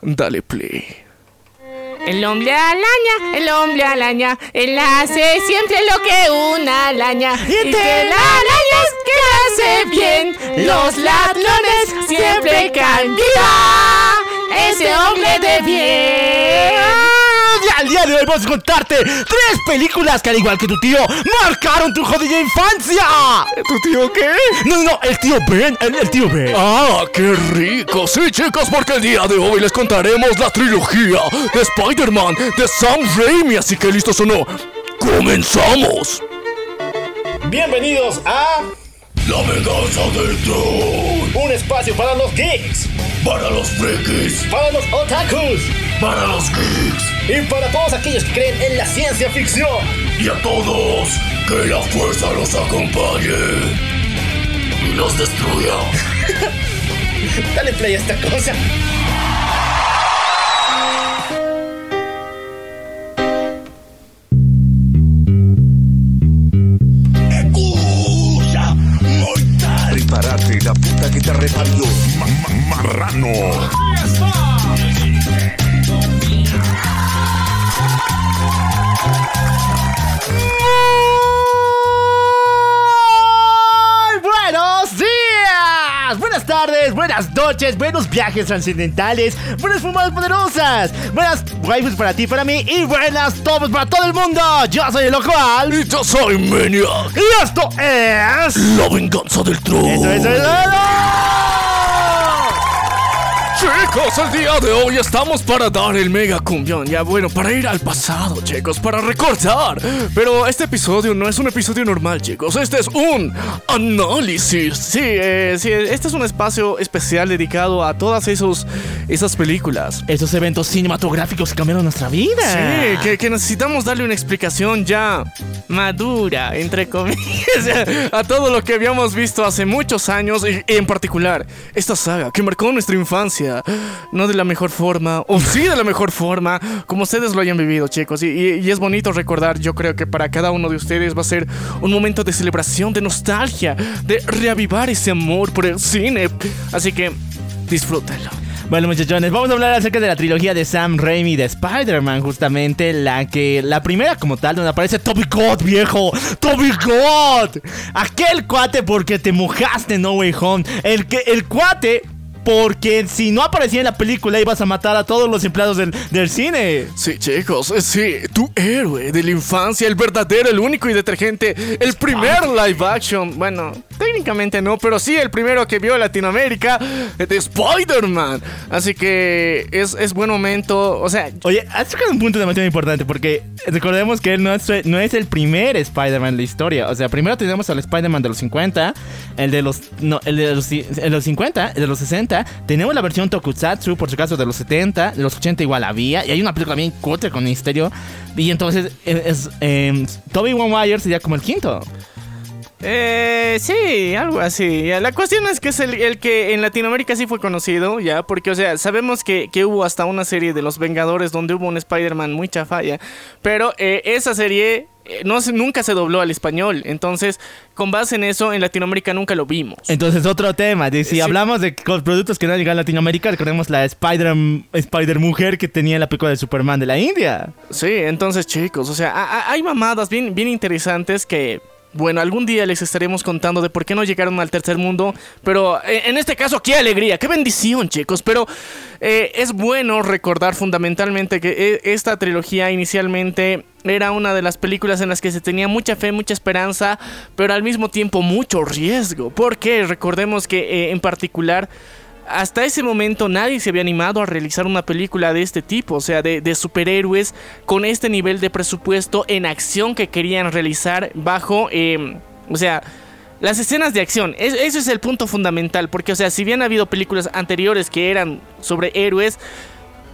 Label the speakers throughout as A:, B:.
A: dale play.
B: El hombre alaña, el hombre alaña, él hace siempre lo que una alaña. Y que la araña es que hace bien, los ladrones siempre. ¡Viva! Ese hombre de bien.
C: Al día de hoy vamos a contarte tres películas que al igual que tu tío marcaron tu jodida infancia.
A: ¿Tu tío qué?
C: No, no, no, el tío Ben, el, el tío Ben.
A: Ah, qué rico. Sí, chicos, porque el día de hoy les contaremos la trilogía de Spider-Man de Sam Raimi. Así que listos o no, comenzamos.
D: Bienvenidos a
A: La venganza del troll.
D: un espacio para los geeks,
A: Para los frikis,
D: para los otakus
A: para los geeks
D: y para todos aquellos que creen en la ciencia ficción.
A: y a todos, que la fuerza los acompañe y los destruya.
D: Dale play a esta cosa.
E: Prepárate, la puta que te reparió. marrano.
C: Buenas noches, buenos viajes trascendentales, buenas fumadas poderosas, buenas waifus para ti, para mí y buenas tomas para todo el mundo. Yo soy el Ojoal
A: Y yo soy Maniac.
C: y esto es.
A: La venganza del troll.
C: ¡Eso, eso, eso!
A: Chicos, el día de hoy estamos para dar el mega cumbión. Ya bueno, para ir al pasado, chicos, para recordar. Pero este episodio no es un episodio normal, chicos. Este es un análisis. Sí, eh, sí, este es un espacio especial dedicado a todas esos, esas películas.
C: Esos eventos cinematográficos que cambiaron nuestra vida.
A: Sí, que, que necesitamos darle una explicación ya madura, entre comillas, a todo lo que habíamos visto hace muchos años y en particular esta saga que marcó nuestra infancia, no de la mejor forma, o sí de la mejor forma, como ustedes lo hayan vivido, chicos. Y, es bonito recordar, yo creo que para cada uno de ustedes va a ser un momento de celebración, de nostalgia, de reavivar ese amor por el cine. Así que disfrútenlo.
C: Bueno, muchachones, vamos a hablar acerca de la trilogía de Sam Raimi de Spider-Man, justamente la que la primera como tal donde aparece Toby God, viejo, Toby God, aquel cuate porque te mojaste No Way Home, el que el cuate porque si no aparecía en la película ibas a matar a todos los empleados del, del cine.
A: Sí, chicos, eh, sí, tu héroe de la infancia, el verdadero, el único y detergente, el primer live action, bueno, técnicamente no, pero sí el primero que vio Latinoamérica eh, de Spider-Man. Así que es, es buen momento, o sea,
C: Oye, has tocado un punto demasiado importante porque recordemos que él no es, no es el primer Spider-Man de la historia. O sea, primero tenemos al Spider-Man de los 50, el de los, no, el de los, el de los 50, el de los 60. Tenemos la versión Tokusatsu, por su caso, de los 70, de los 80 igual había. Y hay una película bien cutre con misterio. Y entonces, es, es, em, Tobey Maguire sería como el quinto.
A: Eh, sí, algo así. La cuestión es que es el, el que en Latinoamérica sí fue conocido, ya, porque, o sea, sabemos que, que hubo hasta una serie de Los Vengadores donde hubo un Spider-Man muy chafaya, pero eh, esa serie eh, no nunca se dobló al español, entonces, con base en eso, en Latinoamérica nunca lo vimos.
C: Entonces, otro tema. de si
A: Sí.
C: hablamos de productos que no han llegado a Latinoamérica, recordemos la Spider, Spider Mujer que tenía la película de Superman de la India.
A: Sí, entonces, chicos, o sea, hay mamadas bien, bien interesantes que. Bueno, algún día les estaremos contando de por qué no llegaron al tercer mundo, pero eh, en este caso, qué alegría, qué bendición, chicos. Pero eh, es bueno recordar fundamentalmente que eh, esta trilogía inicialmente era una de las películas en las que se tenía mucha fe, mucha esperanza, pero al mismo tiempo mucho riesgo. Porque recordemos que en particular hasta ese momento nadie se había animado a realizar una película de este tipo, o sea, de, superhéroes con este nivel de presupuesto en acción que querían realizar bajo, eh, o sea, las escenas de acción. Es- ese es el punto fundamental, porque, o sea, si bien ha habido películas anteriores que eran sobre héroes,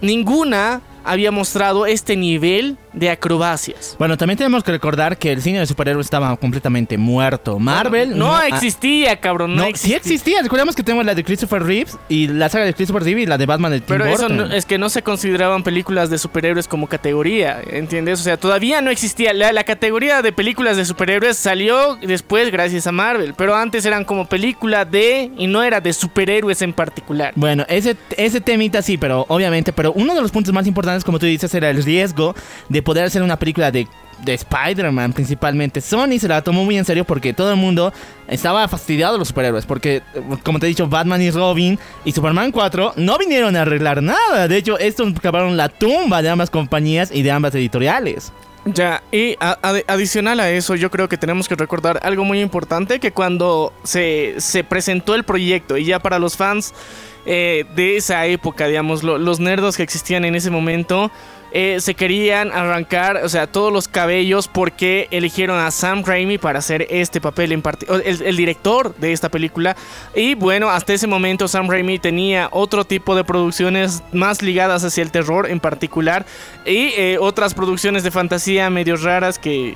A: ninguna había mostrado este nivel de acrobacias.
C: Bueno, también tenemos que recordar que el cine de superhéroes estaba completamente muerto. Marvel
A: no,
C: ha-
A: existía, cabrón, no,
C: No, sí
A: existía.
C: existía. Recordemos que tenemos la de Christopher Reeves y la saga de Christopher Reeves y la de Batman de Tim
A: Pero eso no- es que no se consideraban películas de superhéroes como categoría, ¿entiendes? O sea, todavía no existía. La, la categoría de películas de superhéroes salió después gracias a Marvel, pero antes eran como película de y no era de superhéroes en particular.
C: Bueno, ese, ese temita sí, pero obviamente, pero uno de los puntos más importantes, como tú dices, era el riesgo de poder hacer una película de, de Spider-Man principalmente. Sony se la tomó muy en serio porque todo el mundo estaba fastidiado de los superhéroes, porque, como te he dicho, Batman y Robin y Superman 4 no vinieron a arreglar nada. De hecho, estos acabaron la tumba de ambas compañías y de ambas editoriales.
A: Ya, y adicional a eso, yo creo que tenemos que recordar algo muy importante, que cuando se, se presentó el proyecto y ya para los fans eh, de esa época, digamos, lo- los nerdos que existían en ese momento, eh, se querían arrancar, o sea, todos los cabellos porque eligieron a Sam Raimi para hacer este papel en el, el director de esta película. Y bueno, hasta ese momento Sam Raimi tenía otro tipo de producciones más ligadas hacia el terror en particular y eh, otras producciones de fantasía medio raras que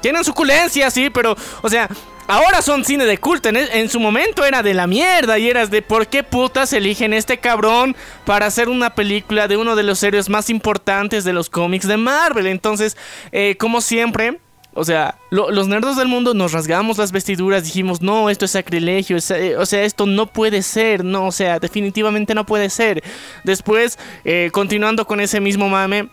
A: tienen suculencia, sí, pero, o sea, ahora son cine de culto. En, en su momento era de la mierda y eras de por qué putas eligen este cabrón para hacer una película de uno de los héroes más importantes de los cómics de Marvel. Entonces, eh, como siempre. O sea, lo- los nerdos del mundo nos rasgamos las vestiduras, dijimos, no, esto es sacrilegio, eh, o sea, esto no puede ser, no, o sea, definitivamente no puede ser. Después, eh, continuando con ese mismo mame,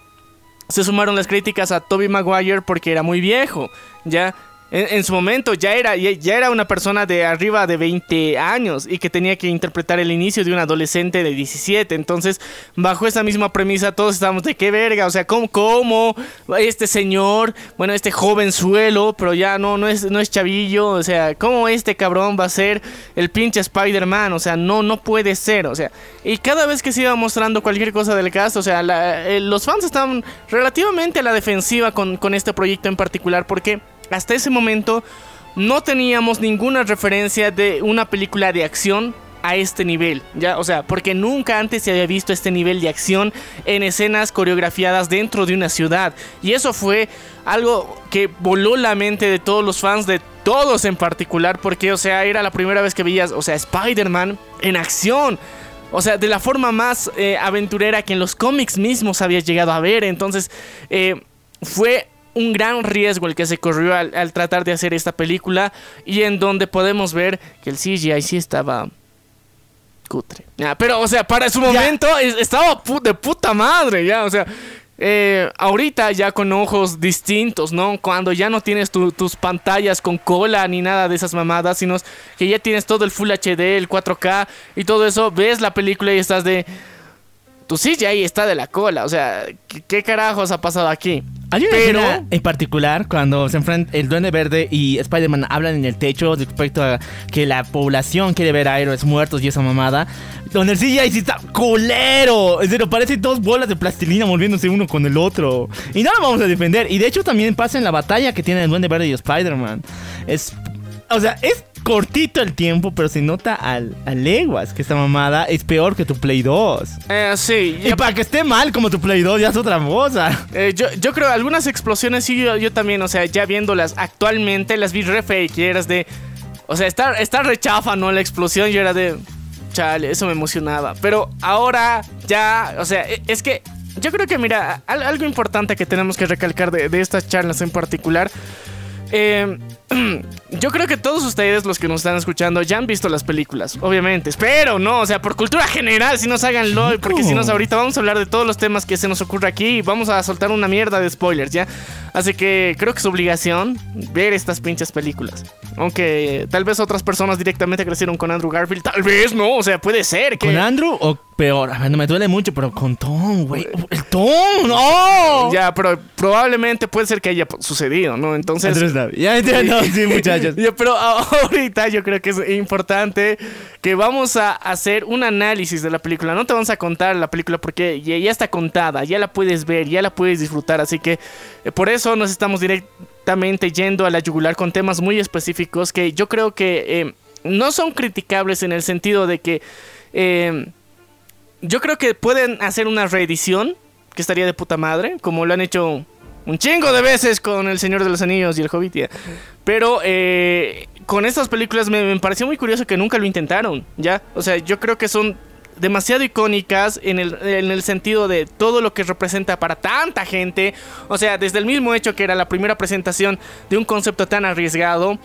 A: se sumaron las críticas a Toby Maguire porque era muy viejo. Ya en, su momento ya era, ya, era una persona de arriba de 20 años y que tenía que interpretar el inicio de un adolescente de 17. Entonces, bajo esa misma premisa, todos estábamos de qué verga. O sea, ¿cómo, cómo este señor, bueno, este jovenzuelo, pero ya no, no, es, no es chavillo. O sea, ¿cómo este cabrón va a ser el pinche Spider-Man? O sea, no, no puede ser. O sea, y cada vez que se iba mostrando cualquier cosa del cast, o sea, la- eh, los fans estaban relativamente a la defensiva con, con este proyecto en particular porque hasta ese momento no teníamos ninguna referencia de una película de acción a este nivel, ya, o sea, porque nunca antes se había visto este nivel de acción en escenas coreografiadas dentro de una ciudad y eso fue algo que voló la mente de todos los fans de todos en particular porque, o sea, era la primera vez que veías, o sea, Spider-Man en acción. O sea, de la forma más eh, aventurera que en los cómics mismos había llegado a ver. Entonces, eh, fue un gran riesgo el que se corrió al, al tratar de hacer esta película. Y en donde podemos ver que el CGI sí estaba cutre. Ya, pero, o sea, para su momento es- estaba pu- de puta madre, ya, o sea. eh, ahorita ya con ojos distintos, ¿no? Cuando ya no tienes tu- tus pantallas con cola ni nada de esas mamadas, sino que ya tienes todo el Full HD, el 4K y todo eso, ves la película y estás de... Tu CGI está de la cola, o sea, ¿qué, qué carajos ha pasado aquí?
C: Hay una
A: Pero-
C: escena en particular cuando se enfrentan el Duende Verde y Spider-Man hablan en el techo respecto a que la población quiere ver a héroes muertos y esa mamada. Donde el CGI sí está culero. En serio, parecen dos bolas de plastilina volviéndose uno con el otro. Y no lo vamos a defender. Y de hecho también pasa en la batalla que tienen el Duende Verde y Spider-Man. Es... O sea, es cortito el tiempo, pero se nota al, a leguas que esta mamada es peor que tu Play 2.
A: Eh, sí,
C: Y para que esté mal como tu Play 2 ya es otra cosa.
A: Eh, yo, yo creo algunas explosiones sí, yo, yo también, o sea, ya viéndolas actualmente, las vi re fake y eras de... O sea, está, está rechafa, ¿no? La explosión, yo era de... Chale, eso me emocionaba. Pero ahora ya, o sea, e- es que yo creo que, mira, al- algo importante que tenemos que recalcar de, de estas charlas en particular... eh, yo creo que todos ustedes, los que nos están escuchando, ya han visto las películas, obviamente. Espero, ¿no? O sea, por cultura general, si nos háganlo, porque si no, ahorita vamos a hablar de todos los temas que se nos ocurre aquí y vamos a soltar una mierda de spoilers, ¿ya? Así que creo que es obligación ver estas pinches películas. Aunque tal vez otras personas directamente crecieron con Andrew Garfield, tal vez no, o sea, puede ser que...
C: ¿Con Andrew o peor? A ver, no me duele mucho, pero con Tom, güey. ¡El Tom! ¡No!
A: Ya, pero probablemente puede ser que haya sucedido, ¿no? Entonces...
C: Ya entiendo, sí, muchachos.
A: Pero ahorita yo creo que es importante que vamos a hacer un análisis de la película. No te vamos a contar la película porque ya, ya está contada, ya la puedes ver, ya la puedes disfrutar. Así que eh, por eso nos estamos directamente yendo a la yugular con temas muy específicos que yo creo que eh, no son criticables en el sentido de que eh, yo creo que pueden hacer una reedición que estaría de puta madre, como lo han hecho un chingo de veces con El Señor de los Anillos y El Hobbit. ya. Pero eh, con estas películas me, me pareció muy curioso que nunca lo intentaron, ¿ya? O sea, yo creo que son demasiado icónicas en el, en el sentido de todo lo que representa para tanta gente. O sea, desde el mismo hecho que era la primera presentación de un concepto tan arriesgado.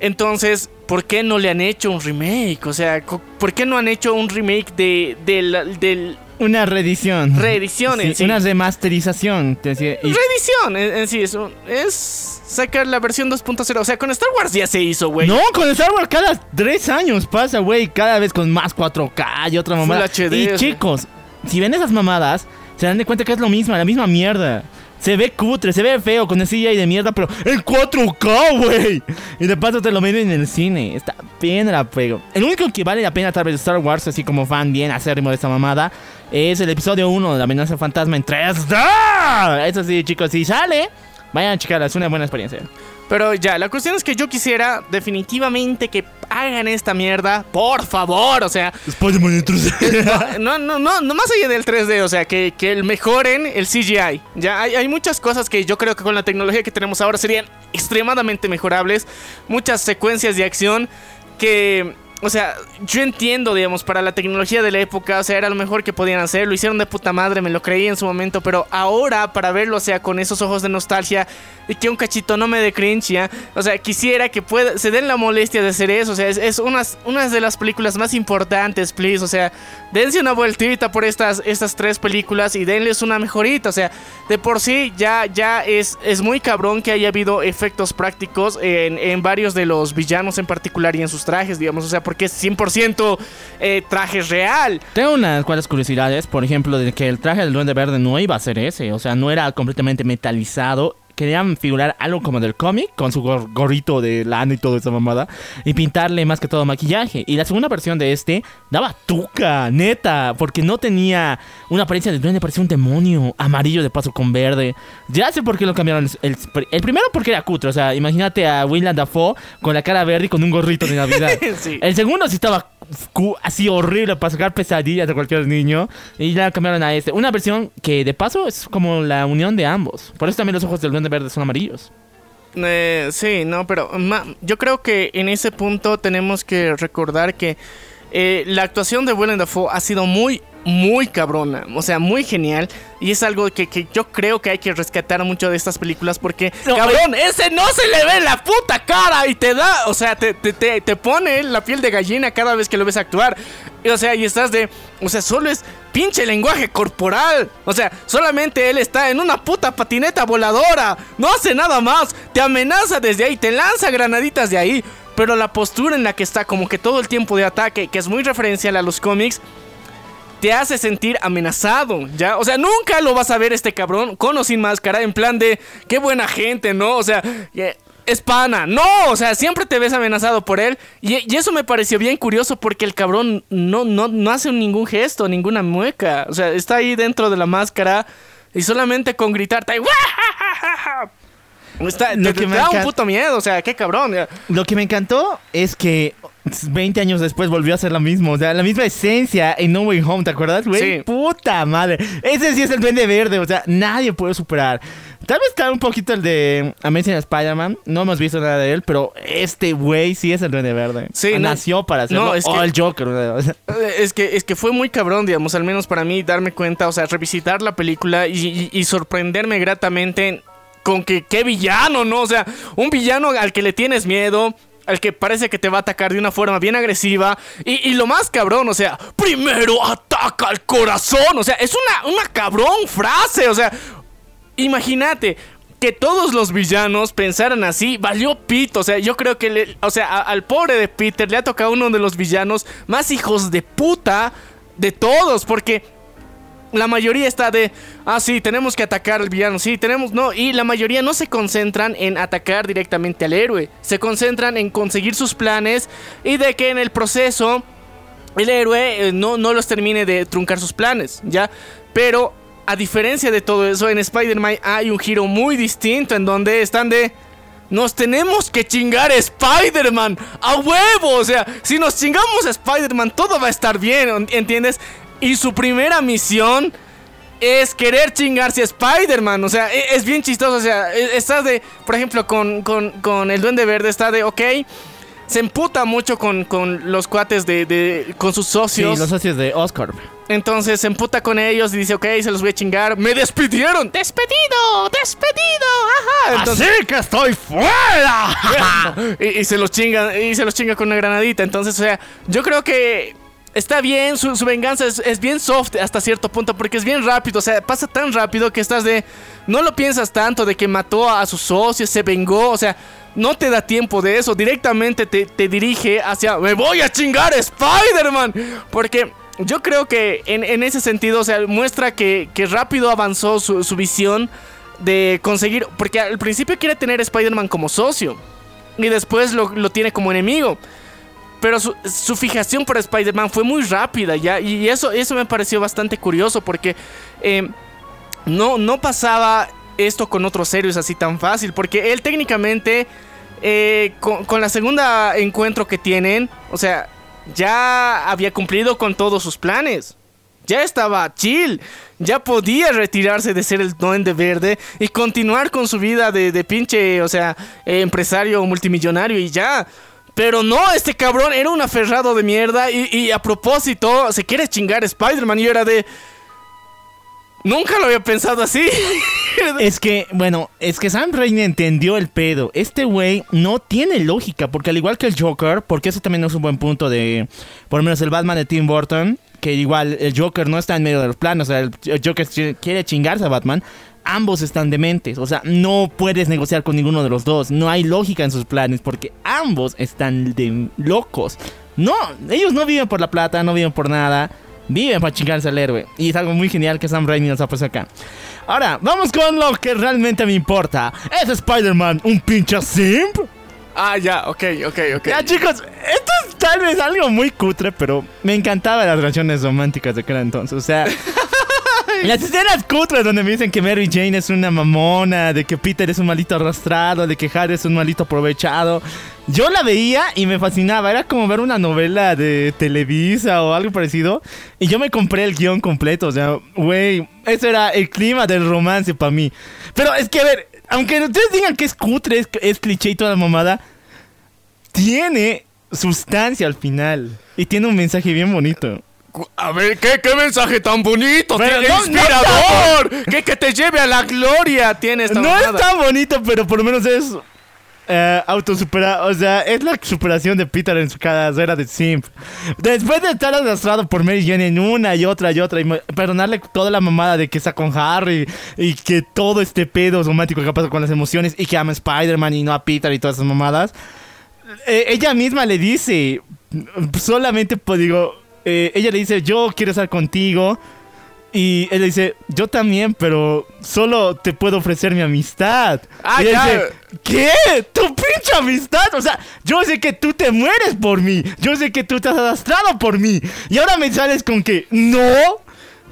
A: Entonces, ¿por qué no le han hecho un remake? O sea, ¿por qué no han hecho un remake de, del, del
C: Una reedición.
A: Reedición en sí.
C: Una remasterización. te decía, y-
A: reedición? En, en sí, es, un- es sacar la versión 2.0. O sea, con Star Wars ya se hizo, güey.
C: No, con Star Wars cada tres años pasa, güey. Cada vez con más 4K y otra mamada.
A: Full HD,
C: y chicos, si ven esas mamadas, se dan de cuenta que es lo mismo, la misma mierda. Se ve cutre, se ve feo con el CGI de mierda, pero en 4K, güey. Y de paso te lo meten en el cine. Está bien la pego. El único que vale la pena tal vez de Star Wars, así como fan bien acérrimo de esta mamada, es el episodio 1 de la amenaza fantasma en 3D. Eso sí, chicos, si sale, vayan a checarla, es una buena experiencia.
A: Pero ya, la cuestión es que yo quisiera definitivamente que hagan esta mierda. Por favor, o sea,
C: Spider-Man en 3D.
A: no, no, no, no más allá del 3D, o sea, que, que mejoren el CGI. Ya hay, hay muchas cosas que yo creo que con la tecnología que tenemos ahora serían extremadamente mejorables. Muchas secuencias de acción que, o sea, yo entiendo, digamos, para la tecnología de la época, o sea, era lo mejor que podían hacer. Lo hicieron de puta madre, me lo creí en su momento, pero ahora para verlo, o sea, con esos ojos de nostalgia y que un cachito no me dé cringe, ya. O sea, quisiera que pueda, se den la molestia de hacer eso. O sea, es, es unas, unas de las películas más importantes, please. O sea, dense una vueltita por estas, estas tres películas y denles una mejorita. O sea, de por sí ya, ya es, es muy cabrón que haya habido efectos prácticos en, en varios de los villanos en particular y en sus trajes, digamos. O sea, porque es 100% eh, traje real.
C: Tengo unas cuantas curiosidades, por ejemplo, de que el traje del Duende Verde no iba a ser ese, o sea, no era completamente metalizado. Querían figurar algo como del cómic, con su gor- gorrito de lana y toda esa mamada, y pintarle más que todo maquillaje. Y la segunda versión de este daba tuca, neta, porque no tenía una apariencia de duende, parecía un demonio amarillo de paso con verde. Ya sé por qué lo cambiaron. El, el primero porque era cutre, o sea, imagínate a Willem Dafoe con la cara verde y con un gorrito de Navidad.
A: Sí.
C: El segundo sí estaba así horrible para sacar pesadillas de cualquier niño. Y ya cambiaron a este. Una versión que de paso es como la unión de ambos. Por eso también los ojos del duende verde son amarillos.
A: Eh, sí, no, pero yo creo que en ese punto tenemos que recordar que eh, la actuación de Willem Dafoe ha sido muy, muy cabrona, o sea, muy genial. Y es algo que, que yo creo que hay que rescatar mucho de estas películas porque, cabrón, ese no se le ve la puta cara y te da, o sea, te, te, te, te pone la piel de gallina cada vez que lo ves actuar. Y, o sea, y estás de, o sea, solo es pinche lenguaje corporal. O sea, solamente él está en una puta patineta voladora. No hace nada más. Te amenaza desde ahí, te lanza granaditas de ahí. Pero la postura en la que está, como que todo el tiempo de ataque, que es muy referencial a los cómics, te hace sentir amenazado, ¿ya? O sea, nunca lo vas a ver este cabrón con o sin máscara, en plan de, qué buena gente, ¿no? O sea, eh, es pana, no, o sea, siempre te ves amenazado por él. Y, eso me pareció bien curioso porque el cabrón no, no, no hace ningún gesto, ninguna mueca. O sea, está ahí dentro de la máscara y solamente con gritar, te, está,
C: Lo
A: te-
C: que me
A: da un puto miedo, o sea, qué cabrón.
C: Lo que me encantó es que 20 años después volvió a ser la misma. O sea, la misma esencia en No Way Home, ¿te acuerdas, güey?
A: Sí.
C: Puta madre. Ese sí es el duende verde. O sea, nadie puede superar. Tal vez está un poquito el de Amazing Spider-Man. No hemos visto nada de él, pero este güey sí es el duende verde.
A: Sí, no-
C: Nació para hacerlo.
A: no, es
C: o
A: que-
C: el Joker. o sea.
A: Eh, Es que, es que fue muy cabrón, digamos, al menos para mí, darme cuenta, o sea, revisitar la película y, y- y sorprenderme gratamente con que qué villano, ¿no? O sea, un villano al que le tienes miedo. Al que parece que te va a atacar de una forma bien agresiva. Y, y lo más cabrón, o sea, primero ataca al corazón. O sea, es una, una cabrón frase. O sea, imagínate que todos los villanos pensaran así, valió pito. O sea, yo creo que, o sea, al pobre de Peter le ha tocado uno de los villanos más hijos de puta de todos, porque la mayoría está de, ah, sí, tenemos que atacar al villano, sí, tenemos, no, y la mayoría no se concentran en atacar directamente al héroe, se concentran en conseguir sus planes y de que en el proceso el héroe eh, no, no los termine de truncar sus planes, ¿ya? Pero a diferencia de todo eso, en Spider-Man hay un giro muy distinto en donde están de... Nos tenemos que chingar a Spider-Man a huevo. O sea, si nos chingamos a Spider-Man, todo va a estar bien, ¿entiendes? Y su primera misión es querer chingarse a Spider-Man. O sea, e- es, bien chistoso. O sea, e- estás de, por ejemplo, con, con, con el Duende Verde, está de, ok. Se emputa mucho con, con los cuates de, de- con sus
C: Sí,
A: socios.
C: los socios de Oscar.
A: Entonces se emputa con ellos y dice, ok, se los voy a chingar. ¡Me despidieron!
B: ¡Despedido! ¡Despedido! ¡Ajá!
A: Entonces,
C: ¡Así que estoy fuera!
A: y, y se los chinga y se los chinga con una granadita. Entonces, o sea, yo creo que está bien, su, venganza es, bien soft hasta cierto punto porque es bien rápido, o sea, pasa tan rápido que estás de no lo piensas tanto de que mató a sus socios, se vengó, o sea, no te da tiempo de eso, directamente te, te dirige hacia me voy a chingar Spider-Man, porque yo creo que en, en ese sentido, o sea, muestra que, que rápido avanzó su, su visión de conseguir, porque al principio quiere tener Spider-Man como socio y después lo, lo tiene como enemigo. Pero su, su fijación por Spider-Man fue muy rápida ya. Y eso, eso me pareció bastante curioso porque eh, no, no pasaba esto con otros héroes así tan fácil. Porque él técnicamente, eh, con, con la segunda encuentro que tienen, o sea, ya había cumplido con todos sus planes. Ya estaba chill, ya podía retirarse de ser el duende verde y continuar con su vida de, pinche, o sea, empresario multimillonario y ya. Pero no, este cabrón era un aferrado de mierda y, y a propósito se quiere chingar Spider-Man y yo era de... Nunca lo había pensado así.
C: Es que, bueno, es que Sam Raimi entendió el pedo. Este güey no tiene lógica, porque al igual que el Joker, porque eso también es un buen punto de, por lo menos el Batman de Tim Burton, que igual el Joker no está en medio de los planos, o sea, el Joker quiere chingarse a Batman. Ambos están dementes, o sea, no puedes negociar con ninguno de los dos. No hay lógica en sus planes, porque ambos están de locos. No, ellos no viven por la plata, no viven por nada. Viven para chingarse al héroe. Y es algo muy genial que Sam Raimi nos ha puesto acá. Ahora, vamos con lo que realmente me importa. ¿Es Spider-Man un pinche simp?
A: ah, ya, ok, ok, ok.
C: Ya, chicos, esto es tal vez algo muy cutre, pero me encantaban las relaciones románticas de aquel entonces. O sea, las escenas cutres donde me dicen que Mary Jane es una mamona, de que Peter es un malito arrastrado, de que Harry es un malito aprovechado. Yo la veía y me fascinaba. Era como ver una novela de Televisa o algo parecido. Y yo me compré el guion completo. O sea, güey, ese era el clima del romance para mí. Pero es que, a ver, aunque ustedes digan que es cutre, es, es cliché y toda la mamada, tiene sustancia al final. Y tiene un mensaje bien bonito.
A: A ver, ¿qué, qué mensaje tan bonito,
C: Pero
A: tiene,
C: no- no
A: inspirador, que, que te lleve a la gloria tiene esta
C: No es tan bonito, pero por lo menos es eh, autosuperado. O sea, es la superación de Peter en su carrera de Simp. Después de estar arrastrado por Mary Jane en una y otra y otra, y perdonarle toda la mamada de que está con Harry y que todo este pedo romántico que pasa con las emociones y que ama a Spider-Man y no a Peter y todas esas mamadas. eh, ella misma le dice, solamente pues digo, eh, ella le dice, yo quiero estar contigo. Y él le dice, yo también, pero solo te puedo ofrecer mi amistad.
A: Ah,
C: y
A: ya.
C: dice, ¿qué? ¿Tu pinche amistad? O sea, yo sé que tú te mueres por mí. Yo sé que tú te has arrastrado por mí. Y ahora me sales con que, no.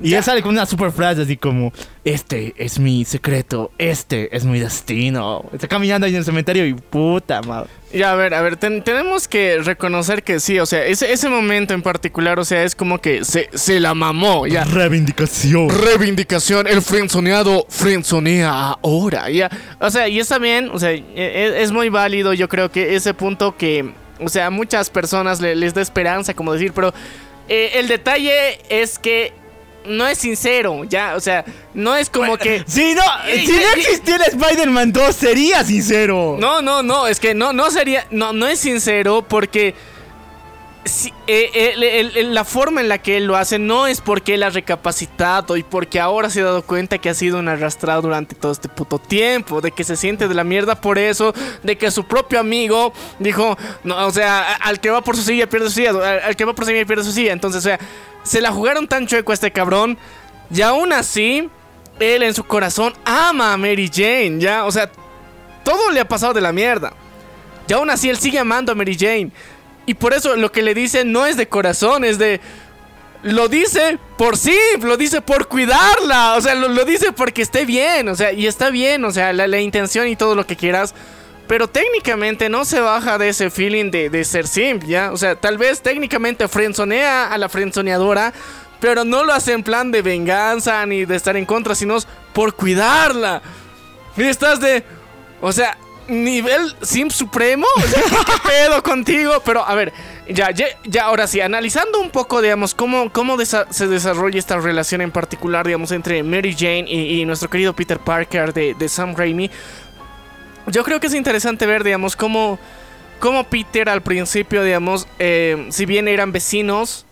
C: Y él sale con una super frase así como, este es mi secreto, este es mi destino. Está caminando ahí en el cementerio y puta madre.
A: Ya, a ver, a ver, ten- tenemos que reconocer que sí, o sea, ese, ese momento en particular, o sea, es como que se, se la mamó, ya.
C: Reivindicación.
A: Reivindicación, el frenzoneado frenzonea ahora, ya. O sea, y está bien, o sea, e- e- es, muy válido, yo creo que ese punto que, o sea, a muchas personas le- les da esperanza, como decir, pero eh, el detalle es que no es sincero, ya, o sea, no es como que...
C: Si no,
A: Y-
C: si no
A: y-
C: existiera Spider-Man 2, sería sincero.
A: No, no, no, es que no, no sería, no, no es sincero porque si- eh, eh, la forma en la que él lo hace no es porque él ha recapacitado y porque ahora se ha dado cuenta que ha sido un arrastrado durante todo este puto tiempo, de que se siente de la mierda por eso, de que su propio amigo dijo, no, o sea, al que va por su silla pierde su silla, al, al que va por su silla pierde su silla, entonces, o sea, se la jugaron tan chueco a este cabrón y aún así, él en su corazón ama a Mary Jane, ya, o sea, todo le ha pasado de la mierda. Y aún así él sigue amando a Mary Jane. Y por eso lo que le dice no es de corazón, es de... Lo dice por sí, lo dice por cuidarla. O sea, lo, dice porque esté bien. O sea, y está bien. O sea, la, la intención y todo lo que quieras. Pero técnicamente no se baja de ese feeling de, de ser simp, ¿ya? O sea, tal vez técnicamente frenzonea a la frenzoneadora. pero no lo hace en plan de venganza ni de estar en contra, sino por cuidarla. Y estás de. O sea, nivel Sim Supremo. O sea, ¿qué pedo contigo? Pero a ver, ya, ya, ahora sí, analizando un poco, digamos, cómo, cómo se desarrolla esta relación en particular, digamos, entre Mary Jane y, y nuestro querido Peter Parker de, de Sam Raimi. Yo creo que es interesante ver, digamos, cómo, cómo Peter al principio, digamos, eh, si bien eran vecinos,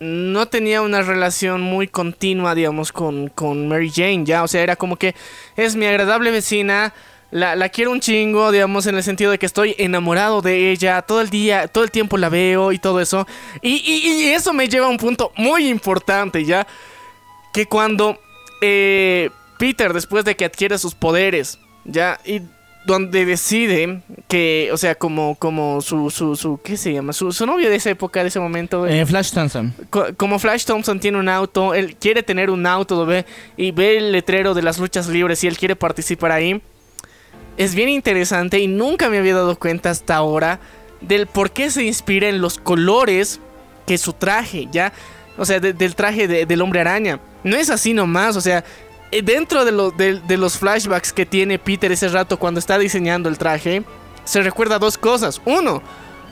A: no tenía una relación muy continua, digamos, con, con Mary Jane, ya. O sea, era como que es mi agradable vecina. La, la quiero un chingo, digamos, en el sentido de que estoy enamorado de ella. Todo el día, todo el tiempo la veo y todo eso. Y, y- y eso me lleva a un punto muy importante, ya. Que cuando eh, Peter, después de que adquiere sus poderes, ya, y donde decide que, o sea, como, como su, su, su, ¿qué se llama? Su, su novio de esa época, de ese momento.
C: Eh, Flash Thompson.
A: Co- como Flash Thompson tiene un auto, él quiere tener un auto, ¿lo ve? Y ve el letrero de las luchas libres y él quiere participar ahí. Es bien interesante y nunca me había dado cuenta hasta ahora del por qué se inspira en los colores que su traje, ¿ya? O sea, de- del traje de- del hombre araña. No es así nomás, o sea, eh, dentro de- de los flashbacks que tiene Peter ese rato cuando está diseñando el traje, se recuerda dos cosas. Uno,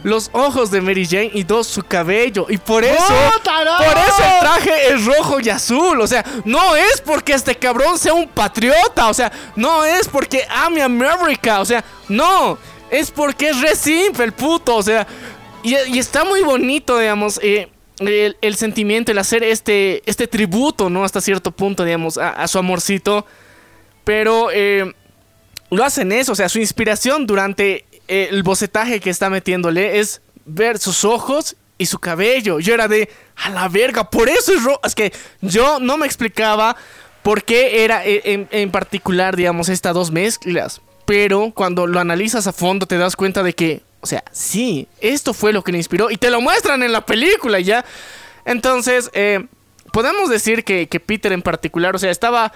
A: los ojos de Mary Jane y dos, su cabello. Y por eso... Por eso el traje es rojo y azul. O sea, no es porque este cabrón sea un patriota. O sea, no es porque ame a América. O sea, no. Es porque es re simple el puto. O sea, y, y está muy bonito, digamos, eh, el, el sentimiento, el hacer este, este tributo, ¿no? Hasta cierto punto, digamos, a, a su amorcito. Pero eh, lo hacen eso. O sea, su inspiración durante eh, el bocetaje que está metiéndole es ver sus ojos y su cabello. Yo era de, a la verga, por eso es rojo. Es que yo no me explicaba por qué era eh, en, en particular, digamos, estas dos mezclas. Pero cuando lo analizas a fondo te das cuenta de que, o sea, sí, esto fue lo que le inspiró y te lo muestran en la película ya. Entonces, eh, podemos decir que, que Peter en particular, o sea, estaba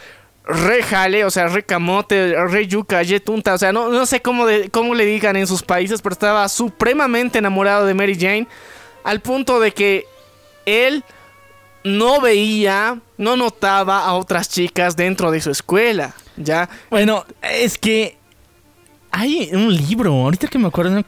A: re jale, o sea, re camote, re yuca, ye tunta, o sea, no, no sé cómo, de- cómo le digan en sus países, pero estaba supremamente enamorado de Mary Jane, al punto de que él no veía, no notaba a otras chicas dentro de su escuela, ¿ya?
C: Bueno, es que hay un libro, ahorita que me acuerdo.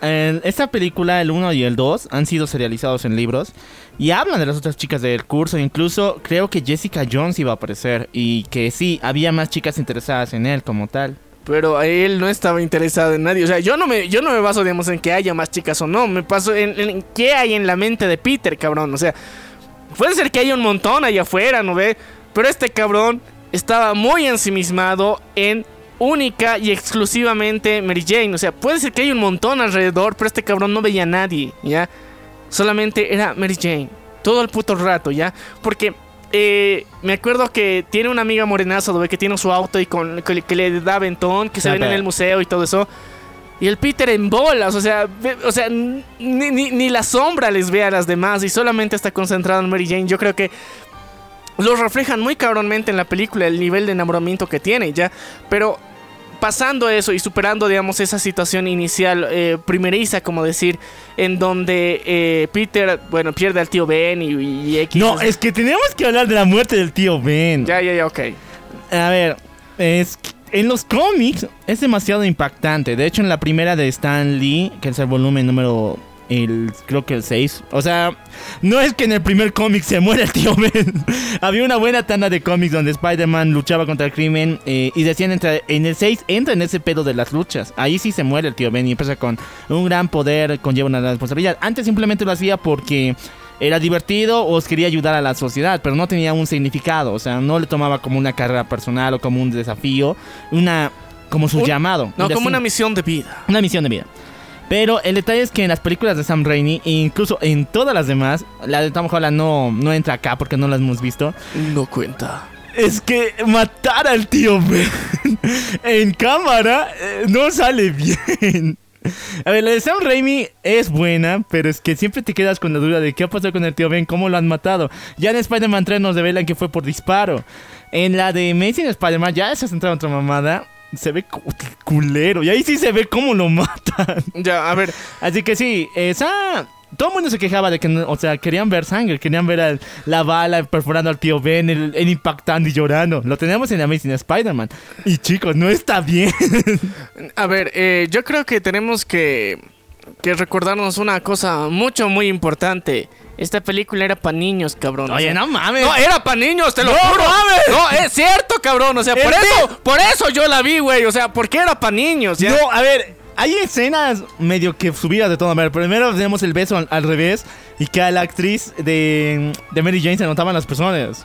C: En esta película, el 1 y el 2, han sido serializados en libros y hablan de las otras chicas del curso. Incluso creo que Jessica Jones iba a aparecer y que sí, había más chicas interesadas en él como tal.
A: Pero él no estaba interesado en nadie. O sea, yo no me, yo no me baso, digamos, en que haya más chicas o no. Me paso en, en qué hay en la mente de Peter, cabrón. O sea, puede ser que haya un montón allá afuera, ¿no ve? Pero este cabrón estaba muy ensimismado en única y exclusivamente Mary Jane. O sea, puede ser que haya un montón alrededor, pero este cabrón no veía a nadie, ¿ya? Solamente era Mary Jane. Todo el puto rato, ¿ya? Porque eh, me acuerdo que tiene una amiga morenaza. Que tiene su auto y con, que, le- que le da ventón, que se ven en el museo y todo eso. Y el Peter en bolas, o sea, o sea, ni, ni- ni la sombra les ve a las demás y solamente está concentrado en Mary Jane. Yo creo que lo reflejan muy cabronmente en la película el nivel de enamoramiento que tiene, ya. Pero pasando eso y superando, digamos, esa situación inicial eh, primeriza, como decir, en donde eh, Peter, bueno, pierde al tío Ben y, y X.
C: No, es que tenemos que hablar de la muerte del tío Ben.
A: Ya, ya, ya, ok.
C: A ver, es en los cómics es demasiado impactante. De hecho, en la primera de Stan Lee, que es el volumen número. El, creo que el 6. O sea, no es que en el primer cómic se muera el tío Ben. Había una buena tanda de cómics donde Spider-Man luchaba contra el crimen. eh, y decían entre, en el 6 entra en ese pedo de las luchas. Ahí sí se muere el tío Ben y empieza con un gran poder, conlleva una gran responsabilidad. Antes simplemente lo hacía porque era divertido o quería ayudar a la sociedad, pero no tenía un significado, o sea, no le tomaba como una carrera personal o como un desafío, una como su
A: Un-
C: llamado,
A: No, como una misión de vida.
C: una misión de vida. Pero el detalle es que en las películas de Sam Raimi, e incluso en todas las demás, la de Tom Holland no, no entra acá porque no la hemos visto.
A: No cuenta.
C: Es que matar al tío Ben en cámara eh, no sale bien. A ver, la de Sam Raimi es buena, pero es que siempre te quedas con la duda de qué ha pasado con el tío Ben, cómo lo han matado. Ya en Spider-Man 3 nos revelan que fue por disparo. En la de Amazing Spider-Man ya se ha centrado en otra mamada. Se ve cu- culero. Y ahí sí se ve cómo lo matan.
A: Ya, a ver,
C: Así que sí, esa todo el mundo se quejaba de que, o sea, querían ver sangre, querían ver al- la bala perforando al tío Ben, el, el impactando y llorando. Lo teníamos en Amazing Spider-Man. Y chicos, no está bien.
A: A ver, eh, yo creo que tenemos que, que recordarnos una cosa mucho, muy importante. Esta película era para niños, cabrón. O
C: Oye,
A: sea,
C: no mames.
A: No, era para niños, te lo
C: No
A: juro.
C: mames.
A: No, es cierto, cabrón. O sea, por
C: ¿El
A: eso, por eso yo la vi, güey. O sea, porque era para niños, ¿ya?
C: No, a ver, hay escenas medio que subidas de todo. A ver, primero tenemos el beso al, al revés y que a la actriz de, de Mary Jane se notaban las personas.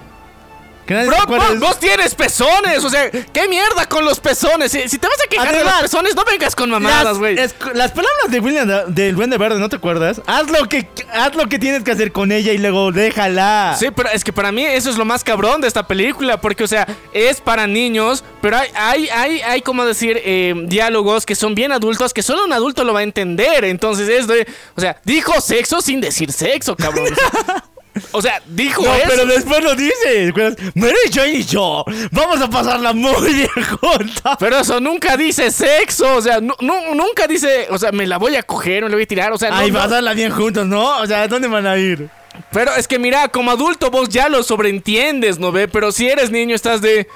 C: ¿Que nadie
A: Bro, vos, tienes pezones, o sea, ¿qué mierda con los pezones? Si, si te vas a quejar de los pezones, no vengas con mamadas, güey.
C: las palabras de William del Duende Verde, ¿no te acuerdas? Haz lo que haz lo que tienes que hacer con ella y luego déjala.
A: Sí, pero es que para mí eso es lo más cabrón de esta película, porque, o sea, es para niños, pero hay, hay, hay, hay como decir, eh, diálogos que son bien adultos, que solo un adulto lo va a entender. Entonces es de, o sea, dijo sexo sin decir sexo, cabrón. O sea, o sea, dijo
C: No,
A: eso.
C: pero después lo dice. Mary Jane y yo vamos a pasarla muy bien juntas.
A: Pero eso nunca dice sexo, o sea, nu- nu- nunca dice, o sea, me la voy a coger, me la voy a tirar, o sea, no,
C: Ay,
A: no.
C: pasarla bien juntos, ¿no? O sea, ¿dónde van a ir?
A: Pero es que mira, como adulto vos ya lo sobreentiendes, ¿no ve? Pero si eres niño estás de...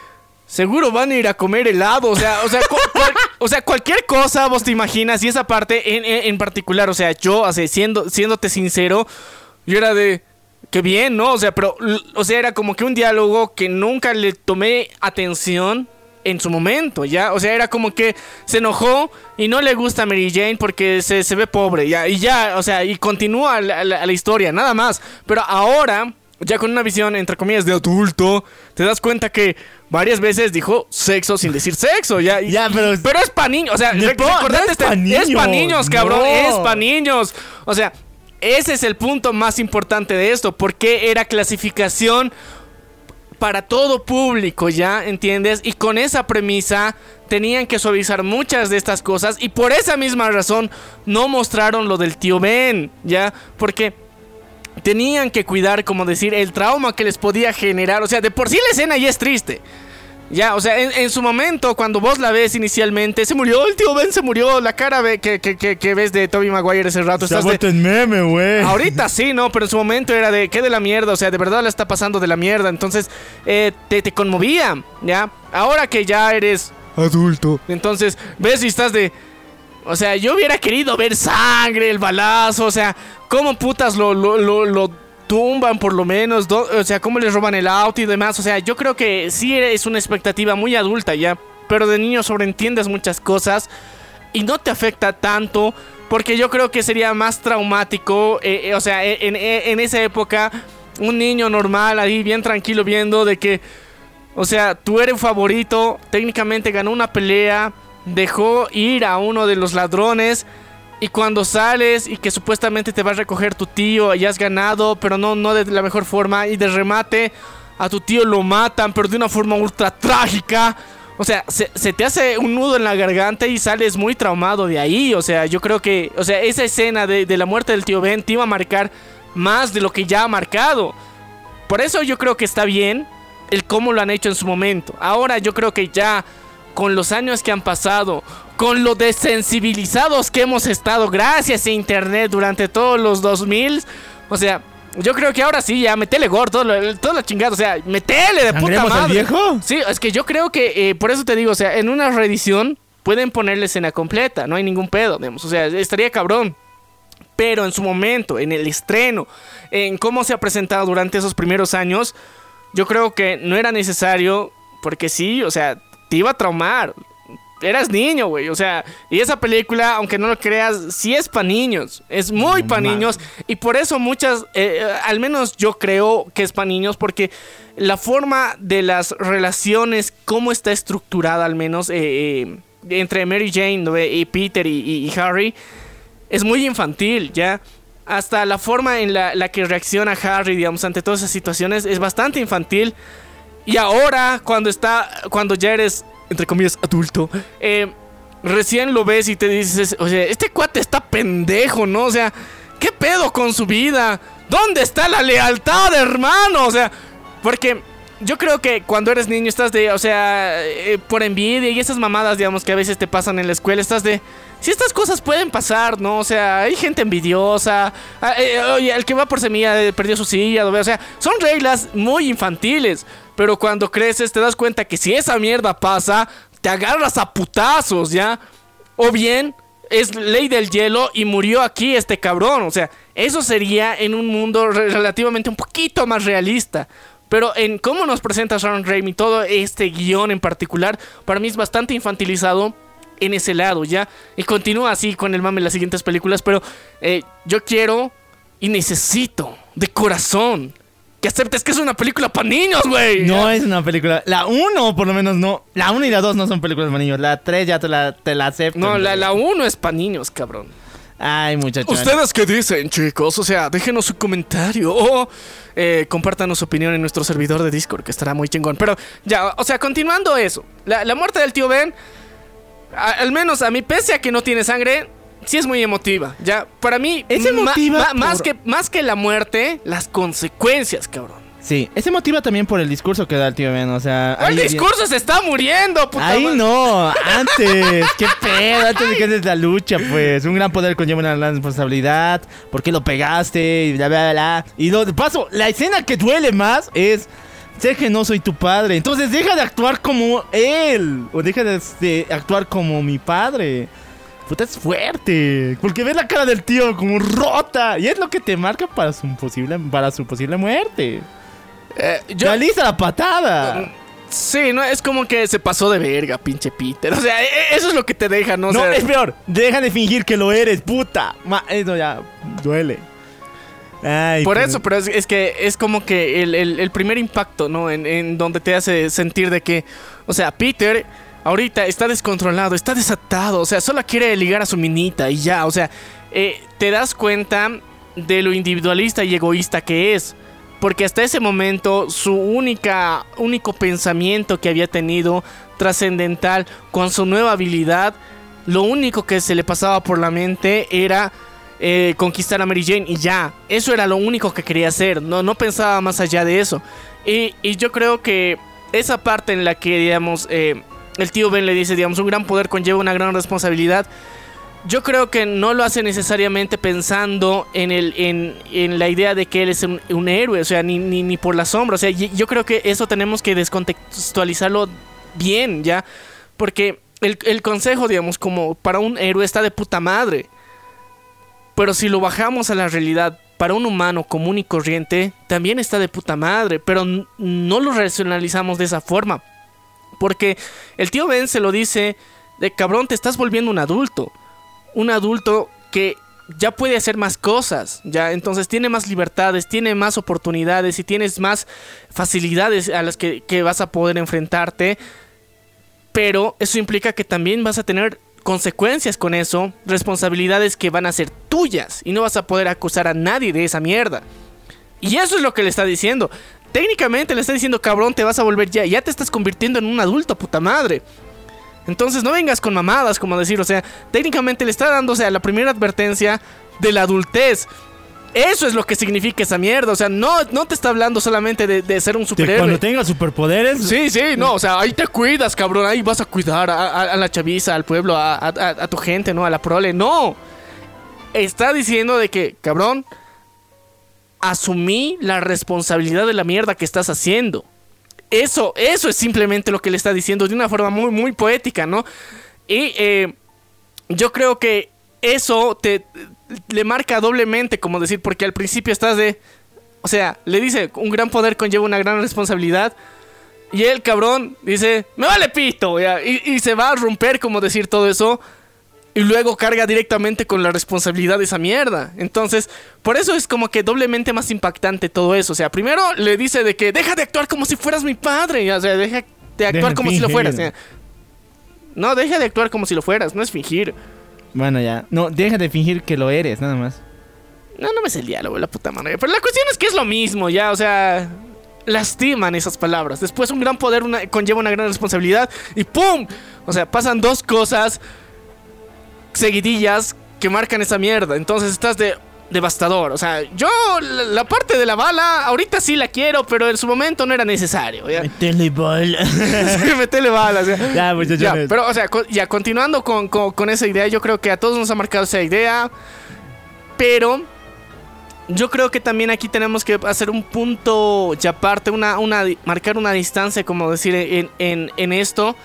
A: Seguro van a ir a comer helado, o sea, o sea, cual- o sea cualquier cosa vos te imaginas y esa parte en, en- en particular, o sea, yo, o sea, siendo, siéndote sincero, yo era de... Qué bien, ¿no? O sea, pero, o sea, era como que un diálogo que nunca le tomé atención en su momento, ¿ya? O sea, era como que se enojó y no le gusta a Mary Jane porque se, se ve pobre, ¿ya? Y ya, o sea, y continúa la, la- la historia, nada más. Pero ahora, ya con una visión, entre comillas, de adulto, te das cuenta que varias veces dijo sexo sin decir sexo, ¿ya? Y-
C: Ya, pero-
A: Pero es pa' niños, o sea,
C: No, es pa' niños,
A: cabrón,
C: no.
A: es pa' niños. O sea, ese es el punto más importante de esto, porque era clasificación para todo público, ¿ya? ¿Entiendes? Y con esa premisa tenían que suavizar muchas de estas cosas y por esa misma razón no mostraron lo del tío Ben, ¿ya? Porque tenían que cuidar, como decir, el trauma que les podía generar. O sea, de por sí la escena ya es triste. Ya, o sea, en, en su momento, cuando vos la ves inicialmente, se murió, el tío Ben se murió, la cara ve- que, que, que, que ves de Toby Maguire ese rato.
C: Se ha
A: estás de-
C: vuelto en meme, güey.
A: Ahorita sí, ¿no? Pero en su momento era de, ¿qué de la mierda? O sea, de verdad la está pasando de la mierda. Entonces, eh, te, te conmovía, ¿ya? Ahora que ya eres adulto, entonces ves y estás de... O sea, yo hubiera querido ver sangre, el balazo, o sea, cómo putas lo, lo, lo, lo tumban por lo menos, do- o sea, cómo les roban el auto y demás. O sea, yo creo que sí es una expectativa muy adulta ya, pero de niño sobreentiendes muchas cosas y no te afecta tanto porque yo creo que sería más traumático, eh, eh, o sea, en, en- esa época un niño normal ahí bien tranquilo viendo de que, o sea, tu héroe favorito técnicamente ganó una pelea, dejó ir a uno de los ladrones y cuando sales y que supuestamente te va a recoger tu tío y has ganado, pero no, no de la mejor forma y de remate a tu tío lo matan, pero de una forma ultra trágica. O sea, se, te hace un nudo en la garganta y sales muy traumado de ahí. O sea, yo creo que, o sea, esa escena de la muerte del tío Ben te iba a marcar más de lo que ya ha marcado. Por eso yo creo que está bien el cómo lo han hecho en su momento. Ahora yo creo que ya con los años que han pasado, con lo desensibilizados que hemos estado gracias a internet durante todos los 2000, o sea, yo creo que ahora sí, ya metele gore, todo lo, todo lo chingado, o sea, metele de puta
C: ¿Sangremos al
A: madre.
C: viejo?
A: Sí, es que yo creo que, eh, por eso te digo, o sea, en una reedición pueden ponerle escena completa, no hay ningún pedo, digamos, o sea, estaría cabrón. Pero en su momento, en el estreno, en cómo se ha presentado durante esos primeros años, yo creo que no era necesario, porque sí, o sea, te iba a traumar. Eras niño, güey, o sea, y esa película, aunque no lo creas, sí es para niños, es muy para niños, y por eso muchas, eh, eh, al menos yo creo que es para niños, porque la forma de las relaciones, cómo está estructurada al menos, eh, eh, entre Mary Jane ¿no? y Peter y, y- y Harry, es muy infantil, ¿ya? Hasta la forma en la, la que reacciona Harry, digamos, ante todas esas situaciones es bastante infantil. Y ahora, cuando está, cuando ya eres, entre comillas, adulto, eh, recién lo ves y te dices, o sea, este cuate está pendejo, ¿no? O sea, ¿qué pedo con su vida? ¿Dónde está la lealtad, hermano? O sea, porque yo creo que cuando eres niño estás de, o sea, eh, por envidia y esas mamadas, digamos, que a veces te pasan en la escuela, estás de, si estas cosas pueden pasar, ¿no? O sea, hay gente envidiosa. ah, eh, oye, el que va por semilla eh, perdió su silla. O sea, son reglas muy infantiles. Pero cuando creces te das cuenta que si esa mierda pasa, te agarras a putazos, ¿ya? O bien es ley del hielo y murió aquí este cabrón. O sea, eso sería en un mundo re- relativamente un poquito más realista. Pero en cómo nos presenta Sharon Raimi todo este guion en particular, para mí es bastante infantilizado en ese lado, ¿ya? Y continúa así con el mame en las siguientes películas, pero eh, yo quiero y necesito de corazón que aceptes que es una película para niños, güey.
C: No es una película. La 1, por lo menos, no. La 1 y la 2 no son películas para niños. La 3 ya te la, te la acepto.
A: No, la, la uno es para niños, cabrón.
C: Ay, muchachos.
A: ¿Ustedes qué dicen, chicos? O sea, déjenos su comentario o eh, compártanos su opinión en nuestro servidor de Discord, que estará muy chingón. Pero ya, o sea, continuando eso, la, la muerte del tío Ben, a- al menos a mí, pese a que no tiene sangre, sí es muy emotiva. Ya, para mí,
C: Es emotiva
A: ma- más, que, más que la muerte, las consecuencias, cabrón.
C: Sí, ese motiva también por el discurso que da el tío Ben. O sea.
A: El discurso se está muriendo, puta
C: Ahí
A: madre.
C: no, antes, qué pedo, antes de que haces la lucha, pues. Un gran poder conlleva una gran responsabilidad. ¿Por qué lo pegaste? Y bla, bla, bla. Y lo, de paso, la escena que duele más es. Sé que no soy tu padre. Entonces deja de actuar como él. O deja de, de actuar como mi padre. Puta, es fuerte. Porque ves la cara del tío como rota. Y es lo que te marca para su posible, para su posible muerte.
A: Eh, yo,
C: Realiza la patada.
A: sí, no, es como que se pasó de verga, pinche Peter. O sea, e- e- eso es lo que te deja, ¿no? O
C: No,
A: sea,
C: es peor. Deja de fingir que lo eres, puta. Ma- eso ya duele. Ay,
A: Por
C: pero-
A: eso, pero es, es que es como que el, el- el primer impacto, ¿no? En, en donde te hace sentir de que, o sea, Peter ahorita está descontrolado, está desatado, o sea, solo quiere ligar a su minita y ya, o sea, eh, te das cuenta de lo individualista y egoísta que es. Porque hasta ese momento su única, único pensamiento que había tenido trascendental con su nueva habilidad, lo único que se le pasaba por la mente era eh, conquistar a Mary Jane y ya. Eso era lo único que quería hacer. No, no pensaba más allá de eso. Y, y yo creo que esa parte en la que, digamos, eh, el tío Ben le dice, digamos, un gran poder conlleva una gran responsabilidad. Yo creo que no lo hace necesariamente pensando en, el, en, en la idea de que él es un, héroe, o sea, ni, ni, ni por la sombra. O sea, yo creo que eso tenemos que descontextualizarlo bien, ¿ya? Porque el, el consejo, digamos, como para un héroe está de puta madre. Pero si lo bajamos a la realidad, para un humano común y corriente, también está de puta madre. Pero no lo racionalizamos de esa forma. Porque el tío Ben se lo dice de cabrón, te estás volviendo un adulto. Un adulto que ya puede hacer más cosas, ya entonces tiene más libertades, tiene más oportunidades y tienes más facilidades a las que, que vas a poder enfrentarte. Pero eso implica que también vas a tener consecuencias con eso, responsabilidades que van a ser tuyas y no vas a poder acusar a nadie de esa mierda. Y eso es lo que le está diciendo. Técnicamente le está diciendo, cabrón, te vas a volver ya, ya te estás convirtiendo en un adulto, puta madre. Entonces no vengas con mamadas, como decir, o sea, técnicamente le está dando, o sea, la primera advertencia de la adultez. Eso es lo que significa esa mierda, o sea, no, no te está hablando solamente de, de ser un superhéroe.
C: cuando tenga superpoderes.
A: Sí, sí, no, o sea, ahí te cuidas, cabrón, ahí vas a cuidar a, a- a la chaviza, al pueblo, a tu gente, ¿no? A la prole, no. Está diciendo de que, cabrón, asumí la responsabilidad de la mierda que estás haciendo. Eso, eso es simplemente lo que le está diciendo de una forma muy, muy poética, ¿no? Y eh, yo creo que eso te le marca doblemente, como decir, porque al principio estás de. O sea, le dice, un gran poder conlleva una gran responsabilidad. Y el cabrón dice, me vale pito, ya", Y, y se va a romper, como decir todo eso. Y luego carga directamente con la responsabilidad de esa mierda. Entonces, por eso es como que doblemente más impactante todo eso. O sea, primero le dice de que deja de actuar como si fueras mi padre. ya, O sea, deja de actuar
C: Deja
A: como si lo fueras. ya. No, deja de actuar como si lo fueras, no es fingir.
C: Bueno, ya. No, deja de fingir que lo eres, nada más.
A: No, no me sé el diálogo, la puta madre. Pero la cuestión es que es lo mismo, ya, o sea, lastiman esas palabras. Después un gran poder conlleva una gran responsabilidad y ¡pum! O sea, pasan dos cosas seguidillas que marcan esa mierda. Entonces estás de, devastador. O sea, yo la, la parte de la bala, ahorita sí la quiero, pero en su momento no era necesario. ¿ya?
C: Metele bala.
A: Sí, metele balas. ya.
C: Ya,
A: pero, o sea, ya continuando con, con- con esa idea, yo creo que a todos nos ha marcado esa idea. Pero yo creo que también aquí tenemos que hacer un punto y aparte, una, una, marcar una distancia, como decir, en, en, en esto.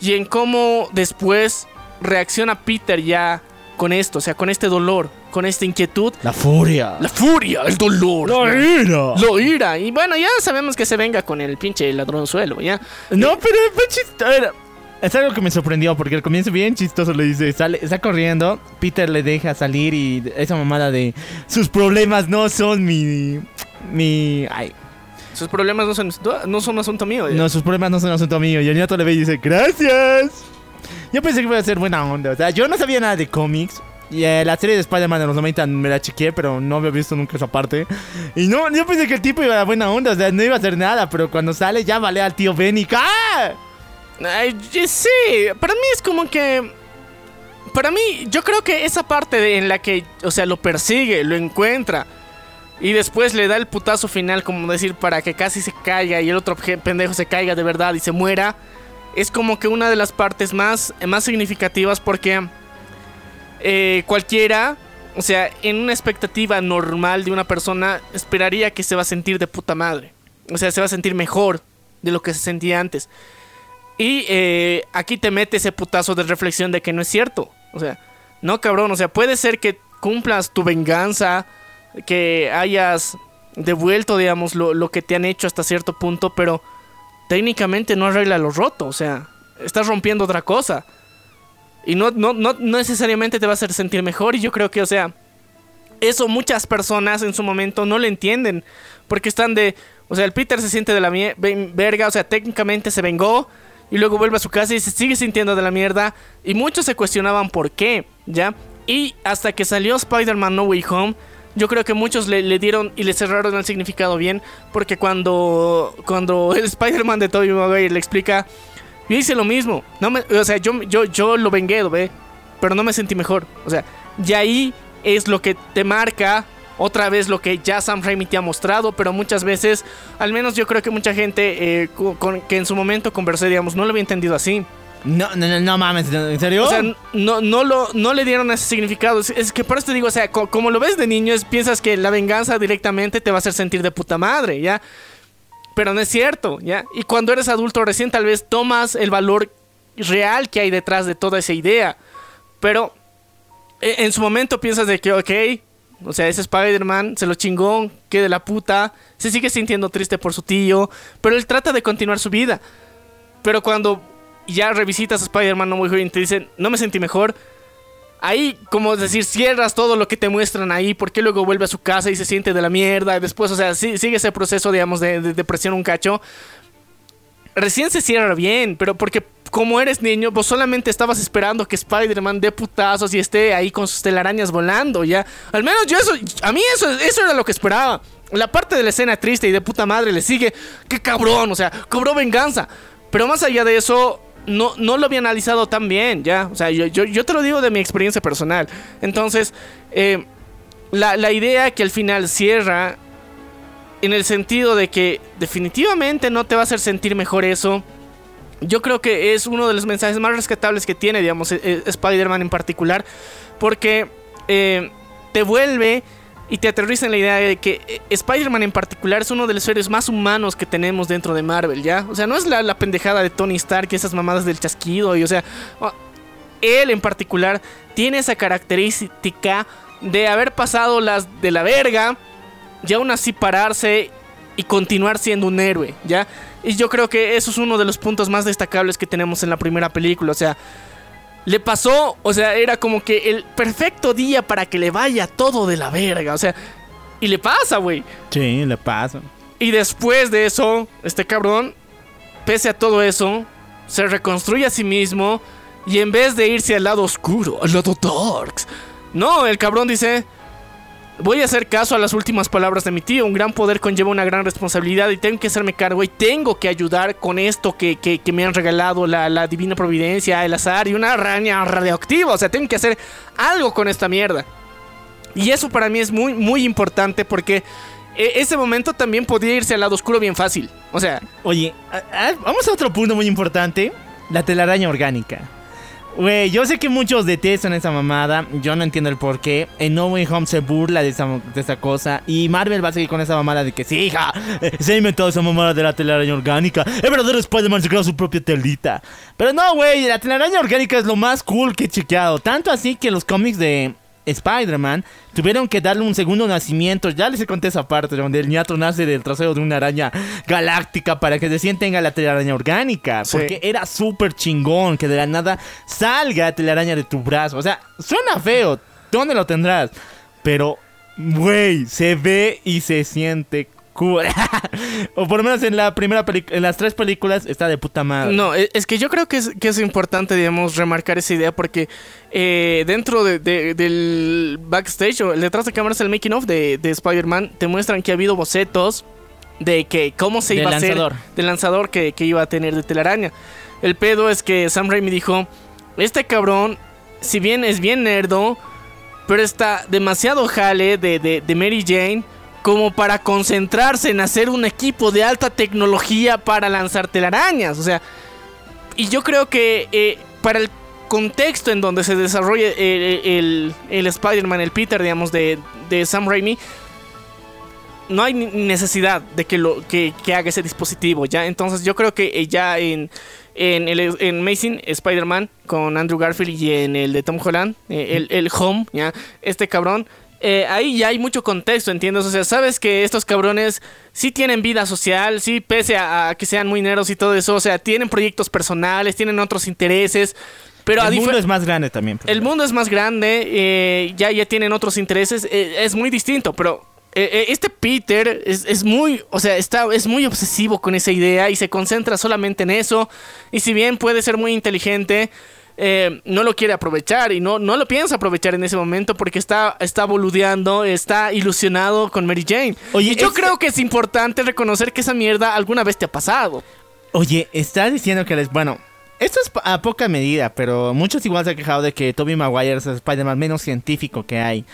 A: Y en cómo después reacciona Peter ya con esto, o sea, con este dolor, con esta inquietud.
C: La furia.
A: La furia, el dolor.
C: La ira.
A: Lo ira. Y bueno, ya sabemos que se venga con el pinche ladronzuelo, ¿ya?
C: No, pero fue chistoso. A ver, es algo que me sorprendió porque al comienzo bien chistoso le dice, sale, está corriendo, Peter le deja salir y esa mamada de sus problemas no son mi mi ay,
A: Sus problemas no son, no son asunto mío. ¿ya?
C: no sus problemas no son asunto mío y el nieto le ve y dice, "Gracias." Yo pensé que iba a ser buena onda, o sea, yo no sabía nada de cómics. Y eh, la serie de Spider-Man de los 90 me la chequeé, pero no había visto nunca esa parte. Y no, yo pensé que el tipo iba a buena onda, o sea, no iba a hacer nada, pero cuando sale ya vale al tío Benny. ¡Ah!
A: Sí, para mí es como que... Para mí, yo creo que esa parte de- en la que, o sea, lo persigue, lo encuentra. Y después le da el putazo final, como decir, para que casi se caiga y el otro pendejo se caiga de verdad y se muera. Es como que una de las partes más, más significativas porque eh, cualquiera, o sea, en una expectativa normal de una persona, esperaría que se va a sentir de puta madre. O sea, se va a sentir mejor de lo que se sentía antes. Y eh, aquí te mete ese putazo de reflexión de que no es cierto. O sea, no cabrón, o sea, puede ser que cumplas tu venganza, que hayas devuelto, digamos, lo, lo que te han hecho hasta cierto punto, pero técnicamente no arregla lo roto, o sea, estás rompiendo otra cosa. Y no, no, no necesariamente te va a hacer sentir mejor. Y yo creo que, o sea, eso muchas personas en su momento no le entienden. Porque están de. O sea, el Peter se siente de la verga. O sea, técnicamente se vengó. Y luego vuelve a su casa y se sigue sintiendo de la mierda. Y muchos se cuestionaban por qué, ¿ya? Y hasta que salió Spider-Man No Way Home. Yo creo que muchos le, le dieron y le cerraron el significado bien. Porque cuando, cuando el Spider-Man de Tobey Maguire le explica. Yo hice lo mismo. No me, o sea, yo, yo, yo lo vengué, ¿ve? Pero no me sentí mejor. O sea, y ahí es lo que te marca otra vez lo que ya Sam Raimi te ha mostrado, pero muchas veces, al menos yo creo que mucha gente eh, con, que en su momento conversé, digamos, no lo había entendido así.
C: No, no, no, no mames, ¿en serio?
A: O sea, no, no, lo, no le dieron ese significado. Es, es que por eso te digo, o sea, co- como lo ves de niño, es- piensas que la venganza directamente te va a hacer sentir de puta madre, ¿ya? Pero no es cierto, ¿ya? Y cuando eres adulto recién tal vez tomas el valor real que hay detrás de toda esa idea. Pero e- en su momento piensas de que, ok, o sea, ese Spider-Man se lo chingó, que de la puta, se sigue sintiendo triste por su tío, pero él trata de continuar su vida. Pero cuando ya revisitas a Spider-Man No Way Home y te dicen, no me sentí mejor, ahí, como decir, cierras todo lo que te muestran ahí, porque luego vuelve a su casa y se siente de la mierda, después, o sea, sí- sigue ese proceso, digamos, de, de depresión un cacho. Recién se cierra bien, pero porque como eres niño, vos solamente estabas esperando que Spider-Man dé putazos y esté ahí con sus telarañas volando, ya. Al menos yo eso, a mí eso, eso era lo que esperaba. La parte de la escena triste y de puta madre le sigue, qué cabrón, o sea, cobró venganza. Pero más allá de eso, no, no lo había analizado tan bien, ya. O sea, yo, yo, te lo digo de mi experiencia personal. Entonces, eh, la, la idea que al final cierra en el sentido de que definitivamente no te va a hacer sentir mejor eso. Yo creo que es uno de los mensajes más rescatables que tiene, digamos, eh, eh, Spider-Man en particular, porque eh, te vuelve y te aterriza en la idea de que eh, Spider-Man en particular es uno de los seres más humanos que tenemos dentro de Marvel, ¿ya? O sea, no es la, la pendejada de Tony Stark y esas mamadas del chasquido, y o sea, él en particular tiene esa característica de haber pasado las de la verga y aún así pararse y continuar siendo un héroe, ¿ya? Y yo creo que eso es uno de los puntos más destacables que tenemos en la primera película, o sea, le pasó, o sea, era como que el perfecto día para que le vaya todo de la verga, o sea, y le pasa, güey.
C: Sí, le pasa.
A: Y después de eso, este cabrón, pese a todo eso, se reconstruye a sí mismo y en vez de irse al lado oscuro, al lado darks, no, el cabrón dice, voy a hacer caso a las últimas palabras de mi tío, un gran poder conlleva una gran responsabilidad y tengo que hacerme cargo y tengo que ayudar con esto que, que- me han regalado la, la divina providencia, el azar y una araña radioactiva, o sea, tengo que hacer algo con esta mierda. Y eso para mí es muy, muy importante porque e- ese momento también podía irse al lado oscuro bien fácil. O sea,
C: Oye, vamos a otro punto muy importante. La telaraña orgánica. Güey, yo sé que muchos detestan esa mamada. Yo no entiendo el por qué. En No Way Home se burla de esa, de esa cosa. Y Marvel va a seguir con esa mamada de que sí, hija. Se ha inventado esa mamada de la telaraña orgánica. El verdadero Spider-Man se su propia telita. Pero no, güey. La telaraña orgánica es lo más cool que he chequeado. Tanto así que los cómics de Spider-Man tuvieron que darle un segundo nacimiento. Ya les conté esa parte donde el ñato nace del trasero de una araña galáctica para que recién tenga la telaraña orgánica.
A: Sí.
C: Porque era súper chingón que de la nada salga telaraña de tu brazo. O sea, suena feo. ¿Dónde lo tendrás? Pero, güey, se ve y se siente o por lo menos en la primera en las tres películas está de puta madre.
A: No, e- es que yo creo que es, que es importante, digamos, remarcar esa idea porque eh, dentro de- de- del backstage o el detrás de cámaras, el making of de, de Spider-Man, te muestran que ha habido bocetos de que cómo se iba a hacer del lanzador que, que iba a tener de telaraña. El pedo es que Sam Raimi dijo, este cabrón, si bien es bien nerdo, pero está demasiado jale de Mary Jane como para concentrarse en hacer un equipo de alta tecnología para lanzar telarañas. O sea, y yo creo que eh, para el contexto en donde se desarrolla el, el- el Spider-Man, el Peter, digamos, de, de Sam Raimi, no hay necesidad de que, lo, que, haga ese dispositivo, ¿ya? Entonces yo creo que eh, ya en, en, el, en Amazing Spider-Man con Andrew Garfield y en el de Tom Holland, eh, el, el Home, ¿ya? Este cabrón, eh, ahí ya hay mucho contexto, ¿entiendes? O sea, sabes que estos cabrones sí tienen vida social, sí, pese a, a que sean muy neros y todo eso, o sea, tienen proyectos personales, tienen otros intereses, pero
C: el mundo es más grande también.
A: el mundo es más grande, eh, ya, ya tienen otros intereses, eh, es muy distinto, pero eh, este Peter es, es muy, o sea, está, es muy obsesivo con esa idea y se concentra solamente en eso. Y si bien puede ser muy inteligente, eh, no lo quiere aprovechar y no, no lo piensa aprovechar en ese momento porque está, está boludeando, está ilusionado con Mary Jane.
C: Oye,
A: y yo
C: es-
A: creo que es importante reconocer que esa mierda alguna vez te ha pasado.
C: Oye, estás diciendo que les. Bueno, esto es a poca medida, pero muchos igual se han quejado de que Tobey Maguire es el Spider-Man menos científico que hay.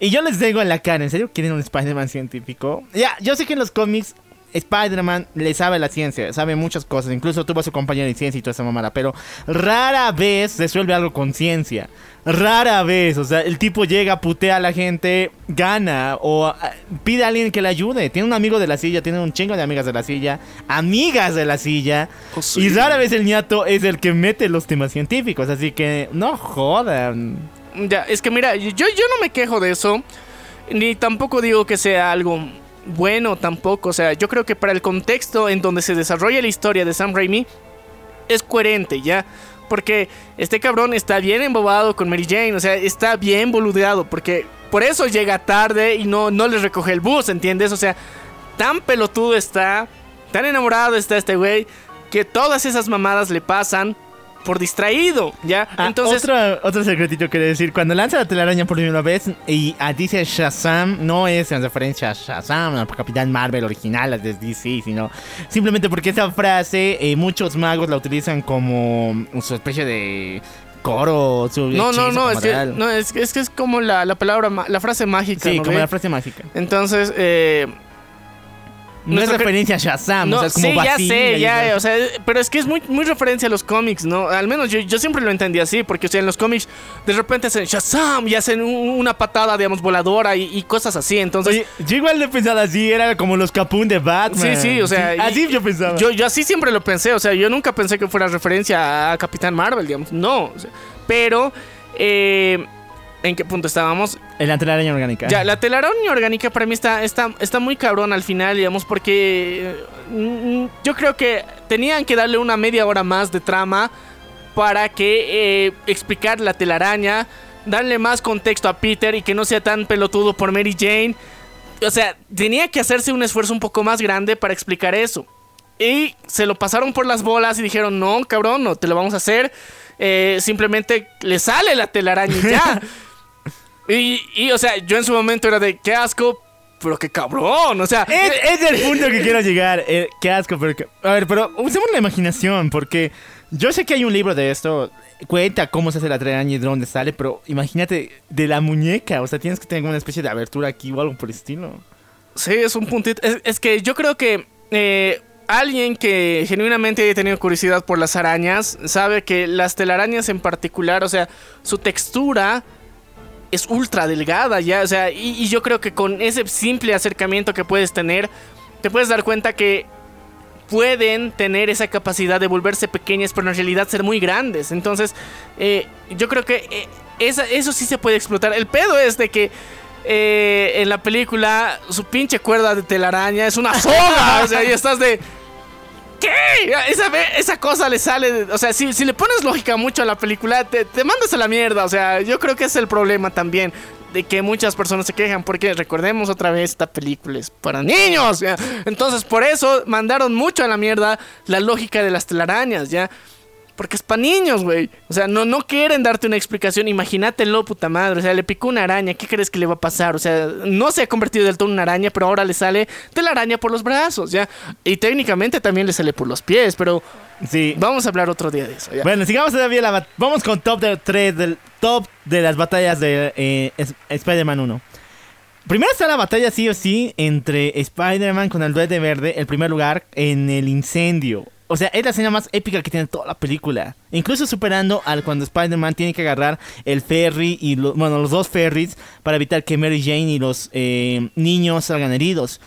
C: Y yo les digo en la cara, ¿en serio quieren un Spider-Man científico? Ya, yo sé que en los cómics Spider-Man le sabe la ciencia, sabe muchas cosas, incluso tuvo a su compañero de ciencia y toda esa mamada, pero rara vez resuelve algo con ciencia. Rara vez, o sea, el tipo llega, putea a la gente, gana o ah, pide a alguien que le ayude. Tiene un amigo de la silla, tiene un chingo de amigas de la silla, amigas de la silla.
A: Oh, sí.
C: Y rara vez el ñato es el que mete los temas científicos, así que no jodan.
A: Ya, es que mira, yo, yo no me quejo de eso, ni tampoco digo que sea algo bueno tampoco, o sea, yo creo que para el contexto en donde se desarrolla la historia de Sam Raimi es coherente, ¿ya? Porque este cabrón está bien embobado con Mary Jane, o sea, está bien boludeado, porque por eso llega tarde y no, no le recoge el bus, ¿entiendes? O sea, tan pelotudo está, tan enamorado está este güey, que todas esas mamadas le pasan por distraído, ¿ya?
C: Ah,
A: Entonces...
C: otro, otro secretito quiere decir, cuando lanza la telaraña por primera vez y dice Shazam, no es en referencia a Shazam, al Capitán Marvel original, de DC, sino simplemente porque esa frase eh, muchos magos la utilizan como su especie de coro, su
A: No, no, no, es que, no es, que- es que es como la, la palabra, la frase mágica.
C: Sí,
A: ¿no
C: como la frase mágica.
A: Entonces, eh,
C: No es referencia a Shazam,
A: no,
C: o sea, es como
A: sí, ya sé, ya, o sea, pero es que es muy, muy referencia a los cómics, ¿no? Al menos yo, yo siempre lo entendí así, porque, o sea, en los cómics de repente hacen Shazam y hacen un- una patada, digamos, voladora y, y cosas así, entonces...
C: Oye, yo igual le pensaba así, era como los Capun de Batman.
A: Sí, sí, o sea,
C: Sí, así yo pensaba.
A: Yo, yo así siempre lo pensé, o sea, yo nunca pensé que fuera referencia a Capitán Marvel, digamos, no. o sea, pero, eh, ¿en qué punto estábamos?
C: En la telaraña orgánica.
A: Ya, la telaraña orgánica para mí está, está, está muy cabrón al final, digamos, porque eh, yo creo que tenían que darle una media hora más de trama para que eh, explicar la telaraña, darle más contexto a Peter y que no sea tan pelotudo por Mary Jane. O sea, tenía que hacerse un esfuerzo un poco más grande para explicar eso. Y se lo pasaron por las bolas y dijeron, no, cabrón, no te lo vamos a hacer. Eh, simplemente le sale la telaraña y ya. Y, y, o sea, yo en su momento era de qué asco, pero qué cabrón, o sea...
C: Es, es el punto que quiero llegar. Eh, qué asco, pero... que- A ver, pero usemos la imaginación, porque yo sé que hay un libro de esto. Cuenta cómo se hace la telaraña y de dónde sale, pero imagínate de la muñeca. O sea, tienes que tener una especie de abertura aquí o algo por el estilo.
A: Sí, es un puntito. Es, es que yo creo que eh, alguien que genuinamente haya tenido curiosidad por las arañas sabe que las telarañas en particular, o sea, su textura es ultra delgada ya, o sea, y, yo creo que con ese simple acercamiento que puedes tener, te puedes dar cuenta que pueden tener esa capacidad de volverse pequeñas, pero en realidad ser muy grandes. Entonces, eh, yo creo que eh, eso sí se puede explotar. El pedo es de que eh, en la película su pinche cuerda de telaraña es una soga. o sea, y estás de... ¿Qué? Esa, esa cosa le sale... o sea, si, si le pones lógica mucho a la película, te, te mandas a la mierda. O sea, yo creo que es el problema también. De que muchas personas se quejan. Porque recordemos otra vez, esta película es para niños. ¿ya? Entonces, por eso mandaron mucho a la mierda la lógica de las telarañas, ¿ya? Porque es para niños, güey. O sea, no, no quieren darte una explicación. Imagínatelo, puta madre. O sea, le picó una araña. ¿Qué crees que le va a pasar? O sea, no se ha convertido del todo en una araña, pero ahora le sale telaraña por los brazos, ¿ya? Y técnicamente también le sale por los pies, pero
C: Sí.
A: vamos a hablar otro día de eso, ¿ya?
C: Bueno, sigamos todavía la Vamos con top de 3 del top de las batallas de eh, Spider-Man 1. Primero está la batalla sí o sí entre Spider-Man con el Duende Verde, el primer lugar, en el incendio. O sea, es la escena más épica que tiene toda la película. Incluso superando al cuando Spider-Man tiene que agarrar el ferry y lo- bueno, los dos ferries para evitar que Mary Jane y los eh, niños salgan heridos.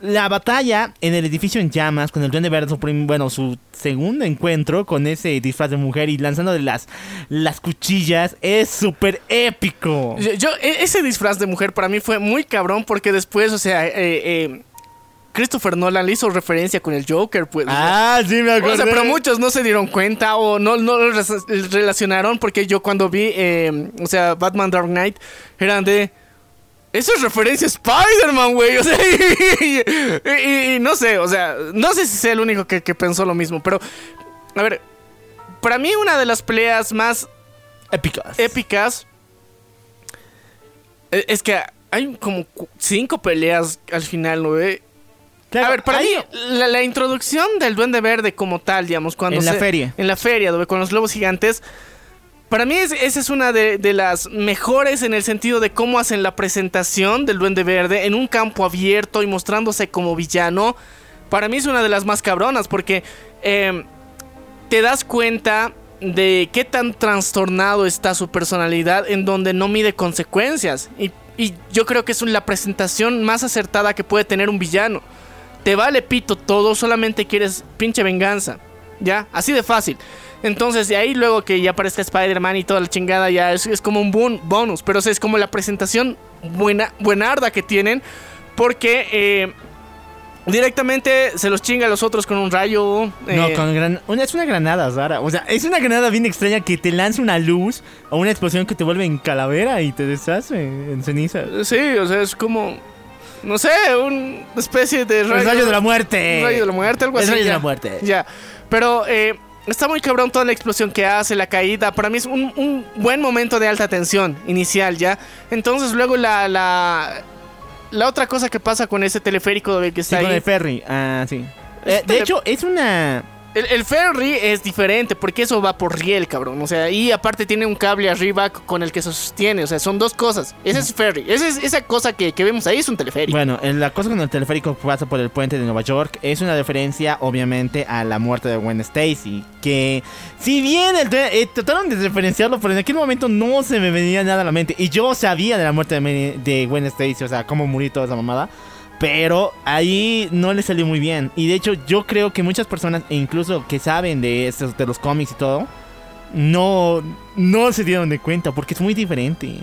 C: La batalla en el edificio en llamas con el Duende Verde, su bueno, su segundo encuentro con ese disfraz de mujer y lanzando de las, las cuchillas es súper épico.
A: Yo- e- ese disfraz de mujer para mí fue muy cabrón porque después, o sea, eh, eh, Christopher Nolan le hizo referencia con el Joker, pues. o sea,
C: Ah, sí me acuerdo.
A: O sea, pero muchos no se dieron cuenta o no, no lo relacionaron porque yo cuando vi, eh, o sea, Batman Dark Knight, eran de... Eso es referencia a Spider-Man, güey. O sea, y, y- y no sé, o sea, no sé si sea el único que, que pensó lo mismo, pero... A ver, para mí una de las peleas más
C: épicas.
A: épicas eh, es que hay como cinco peleas al final, ¿no? ve?
C: Claro,
A: a ver, para mí, la, la introducción del Duende Verde como tal, digamos, cuando
C: En la feria.
A: En la feria, ¿no ve? con los globos gigantes. Para mí es- esa es una de, de las mejores en el sentido de cómo hacen la presentación del Duende Verde en un campo abierto y mostrándose como villano. Para mí es una de las más cabronas porque eh, te das cuenta de qué tan trastornado está su personalidad en donde no mide consecuencias. Y, y yo creo que es la presentación más acertada que puede tener un villano. Te vale pito todo, solamente quieres pinche venganza. ¿Ya? Así de fácil. Entonces, de ahí luego que ya aparezca Spider-Man y toda la chingada, ya es, es como un bon- bonus. Pero o sea, es como la presentación buena, buenarda que tienen. Porque eh, directamente se los chinga a los otros con un rayo.
C: No,
A: eh,
C: con gran... una, es una granada rara. O sea, es una granada bien extraña que te lanza una luz o una explosión que te vuelve en calavera y te deshace en ceniza.
A: Sí, o sea, es como. No sé, una especie de rayo.
C: rayo de la muerte.
A: un rayo de la muerte, algo
C: El
A: así.
C: rayo de
A: ya.
C: la muerte.
A: Ya. Pero eh, está muy cabrón toda la explosión que hace, la caída. Para mí es un, un buen momento de alta tensión inicial, ya. Entonces, luego la. La, la otra cosa que pasa con ese teleférico que
C: Sí,
A: está
C: con
A: ahí.
C: el ferry. Ah, sí. Eh, de hecho, es una...
A: El, ferry es diferente porque eso va por riel, cabrón. O sea, y aparte tiene un cable arriba con el que se sostiene. O sea, son dos cosas. Ese es ferry. Esa, es, esa cosa que, que vemos ahí es un teleférico.
C: Bueno, la cosa con el teleférico que pasa por el puente de Nueva York es una referencia, obviamente, a la muerte de Gwen Stacy. Que, si bien el eh, trataron de referenciarlo, pero en aquel momento no se me venía nada a la mente. Y yo sabía de la muerte de, de Gwen Stacy, o sea, cómo murió toda esa mamada. Pero ahí no le salió muy bien. Y de hecho, yo creo que muchas personas, e incluso que saben de estos, de los cómics y todo, no, no se dieron de cuenta porque es muy diferente.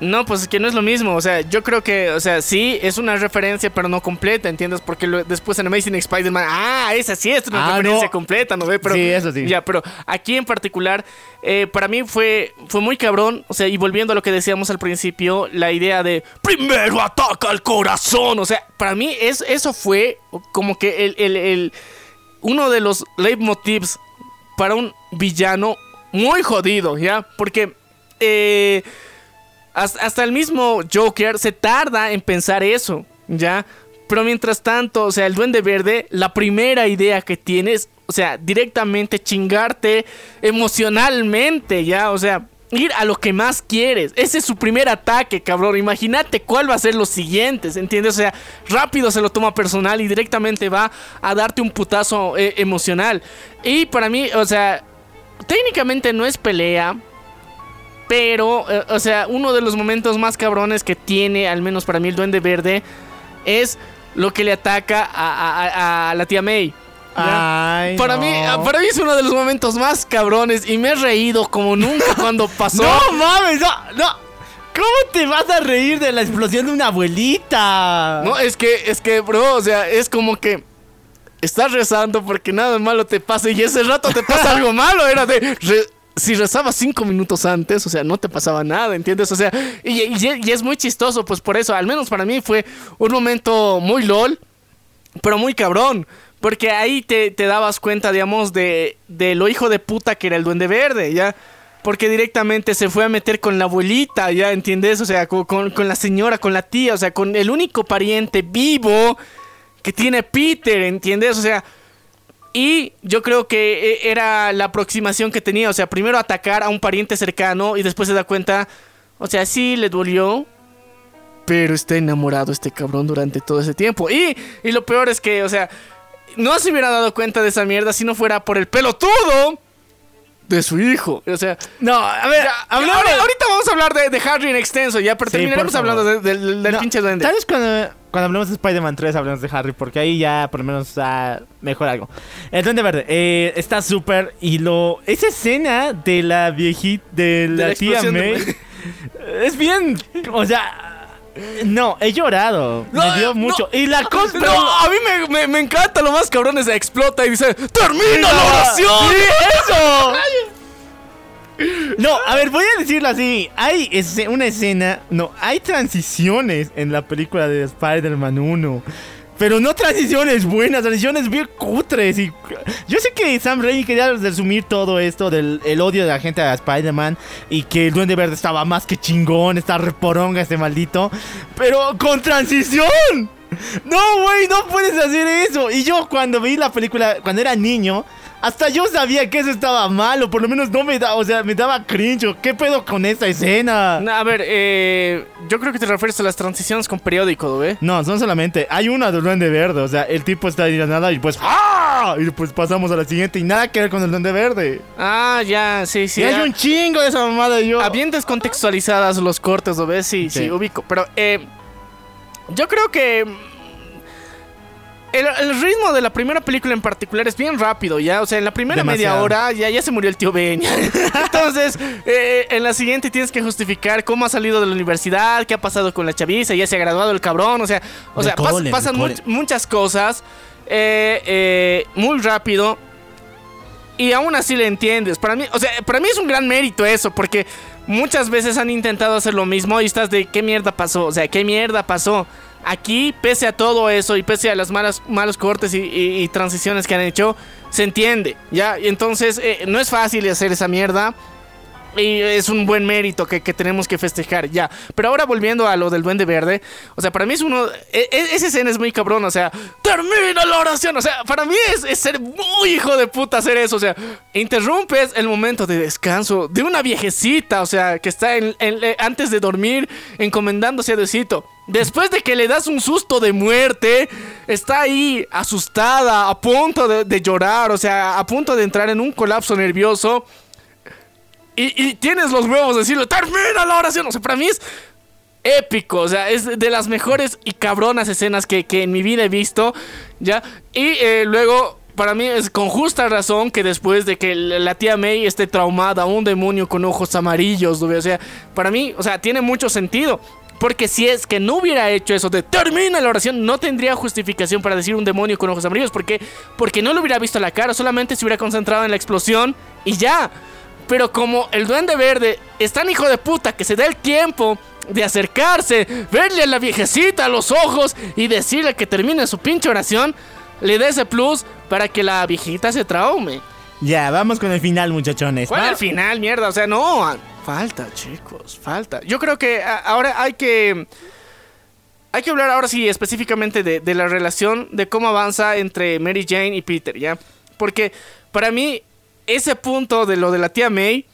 A: No, pues es que no es lo mismo. O sea, yo creo que, o sea, sí es una referencia, pero no completa, ¿entiendes? Porque lo- después en Amazing Spider-Man, ah, esa sí es una
C: Ah,
A: referencia
C: no.
A: completa, ¿no ve? Pero,
C: Sí, eso sí.
A: Ya, pero aquí en particular, eh, para mí fue, fue muy cabrón. O sea, y volviendo a lo que decíamos al principio, la idea de primero ataca al corazón. O sea, para mí es, eso fue como que el, el- el- uno de los leitmotivs para un villano muy jodido, ¿ya? Porque eh, hasta, el mismo Joker se tarda en pensar eso, ¿ya? Pero mientras tanto, o sea, el Duende Verde, la primera idea que tienes, o sea, directamente chingarte emocionalmente, ¿ya? O sea, ir a lo que más quieres. Ese es su primer ataque, cabrón. Imagínate cuál va a ser los siguientes, ¿entiendes? O sea, rápido se lo toma personal y directamente va a darte un putazo eh, emocional. Y para mí, o sea, técnicamente no es pelea. Pero, eh, o sea, uno de los momentos más cabrones que tiene, al menos para mí, el Duende Verde, es lo que le ataca a, a- a la tía May.
C: Ay,
A: para,
C: no.
A: mí, para mí es uno de los momentos más cabrones y me he reído como nunca cuando pasó.
C: No mames, no, no. ¿Cómo te vas a reír de la explosión de una abuelita?
A: No, es que, es que, bro, o sea, es como que estás rezando porque nada malo te pasa y ese rato te pasa algo malo. Era de. re- si rezabas cinco minutos antes, o sea, no te pasaba nada, ¿entiendes? O sea, y, es muy chistoso, pues por eso, al menos para mí fue un momento muy lol, pero muy cabrón. Porque ahí te, te dabas cuenta, digamos, de, de lo hijo de puta que era el Duende Verde, ¿ya? Porque directamente se fue a meter con la abuelita, ¿ya? ¿Entiendes? O sea, con, con- con la señora, con la tía, o sea, con el único pariente vivo que tiene Peter, ¿entiendes? O sea, y yo creo que eh, era la aproximación que tenía, o sea, primero atacar a un pariente cercano y después se da cuenta, o sea, sí le dolió, pero está enamorado este cabrón durante todo ese tiempo. Y, y lo peor es que, o sea, no se hubiera dado cuenta de esa mierda si no fuera por el pelotudo de su hijo. O sea,
C: No, a ver,
A: ya,
C: hablamos-
A: ahora- ahorita vamos a hablar de, de Harry en extenso, ya, pero
C: Sí,
A: terminaremos hablando de- del-
C: No,
A: pinche duende.
C: Tal vez cuando, cuando hablemos de Spider-Man 3 hablemos de Harry, porque ahí ya por lo menos ah, mejor algo. El Duende Verde eh, está súper y lo... Esa escena de la viejita, de la,
A: la
C: tía May, es bien... O sea... No, he llorado.
A: No,
C: me dio
A: no,
C: mucho. y la cosa...
A: No, a mí me, me- me encanta lo más cabrón es explota y dice, ¡Termina la oración!
C: ¡Sí, eso! No, a ver, voy a decirlo así. Hay una escena, no, hay transiciones en la película de Spider-Man 1. Pero no transiciones buenas, transiciones bien cutres. Y yo sé que Sam Raimi quería resumir todo esto del el odio de la gente a Spider-Man y que el Duende Verde estaba más que chingón, está reporonga este maldito. Pero con transición. No, güey, no puedes hacer eso. Y yo cuando vi la película, cuando era niño, hasta yo sabía que eso estaba mal, o por lo menos no me da, o sea, me daba cringe. ¿Qué pedo con esta escena?
A: No, a ver, eh, yo creo que te refieres a las transiciones con periódico, ¿ve?
C: No, son solamente. Hay una del Duende Verde, o sea, el tipo está ahí nada y pues. ¡Ah! Y pues pasamos a la siguiente y nada que ver con el Duende Verde.
A: Ah, ya, sí, sí.
C: y hay un chingo de esa mamada y yo.
A: ah, bien descontextualizadas los cortes, ¿lo ves? Sí, sí,
C: Sí.
A: ubico. Pero eh, yo creo que el, el ritmo de la primera película en particular es bien rápido, ¿ya? O sea, en la primera media hora ya, ya se murió el tío Ben. Entonces, eh, en la siguiente tienes que justificar cómo ha salido de la universidad, qué ha pasado con la chaviza, ya se ha graduado el cabrón, o sea, o sea pas-
C: cole,
A: pasan much- muchas cosas eh, eh, muy rápido. Y aún así le entiendes. Para mí, o sea, para mí es un gran mérito eso, porque muchas veces han intentado hacer lo mismo y estás de qué mierda pasó, o sea, qué mierda pasó. Aquí, pese a todo eso y pese a las malas malos cortes y, transiciones que han hecho, se entiende, ¿ya? Entonces, eh, no es fácil hacer esa mierda. Y es un buen mérito que, que tenemos que festejar, ya. Pero ahora volviendo a lo del Duende Verde, o sea, para mí es uno. e- e- esa escena es muy cabrón, o sea, termina la oración. O sea, para mí es, es ser muy hijo de puta hacer eso. O sea, interrumpes el momento de descanso de una viejecita, o sea, que está eh, antes de dormir encomendándose a Diosito. Después de que le das un susto de muerte, está ahí asustada, a punto de llorar, o sea, a punto de entrar en un colapso nervioso. Y, tienes los huevos de decirle, termina la oración. O sea, para mí es épico. O sea, es de las mejores y cabronas escenas que, que en mi vida he visto. ¿Ya? Y eh, luego, para mí es con justa razón que después de que la tía May esté traumada, un demonio con ojos amarillos, ¿no? o sea, para mí, o sea, tiene mucho sentido. Porque si es que no hubiera hecho eso de termina la oración, no tendría justificación para decir un demonio con ojos amarillos. porque Porque no le hubiera visto la cara, solamente se hubiera concentrado en la explosión y ya. Pero como el duende verde es tan hijo de puta que se da el tiempo de acercarse, verle a la viejecita a los ojos y decirle que termine su pinche oración, le da ese plus para que la viejita se traume.
C: Ya, vamos con el final, muchachones.
A: ¿Cuál
C: Va-
A: al final, mierda? O sea, no. Falta, chicos, falta. Yo creo que ahora hay que. hay que hablar ahora sí específicamente de, de la relación, de cómo avanza entre Mary Jane y Peter, ¿ya? Porque para mí ese punto de lo de la tía May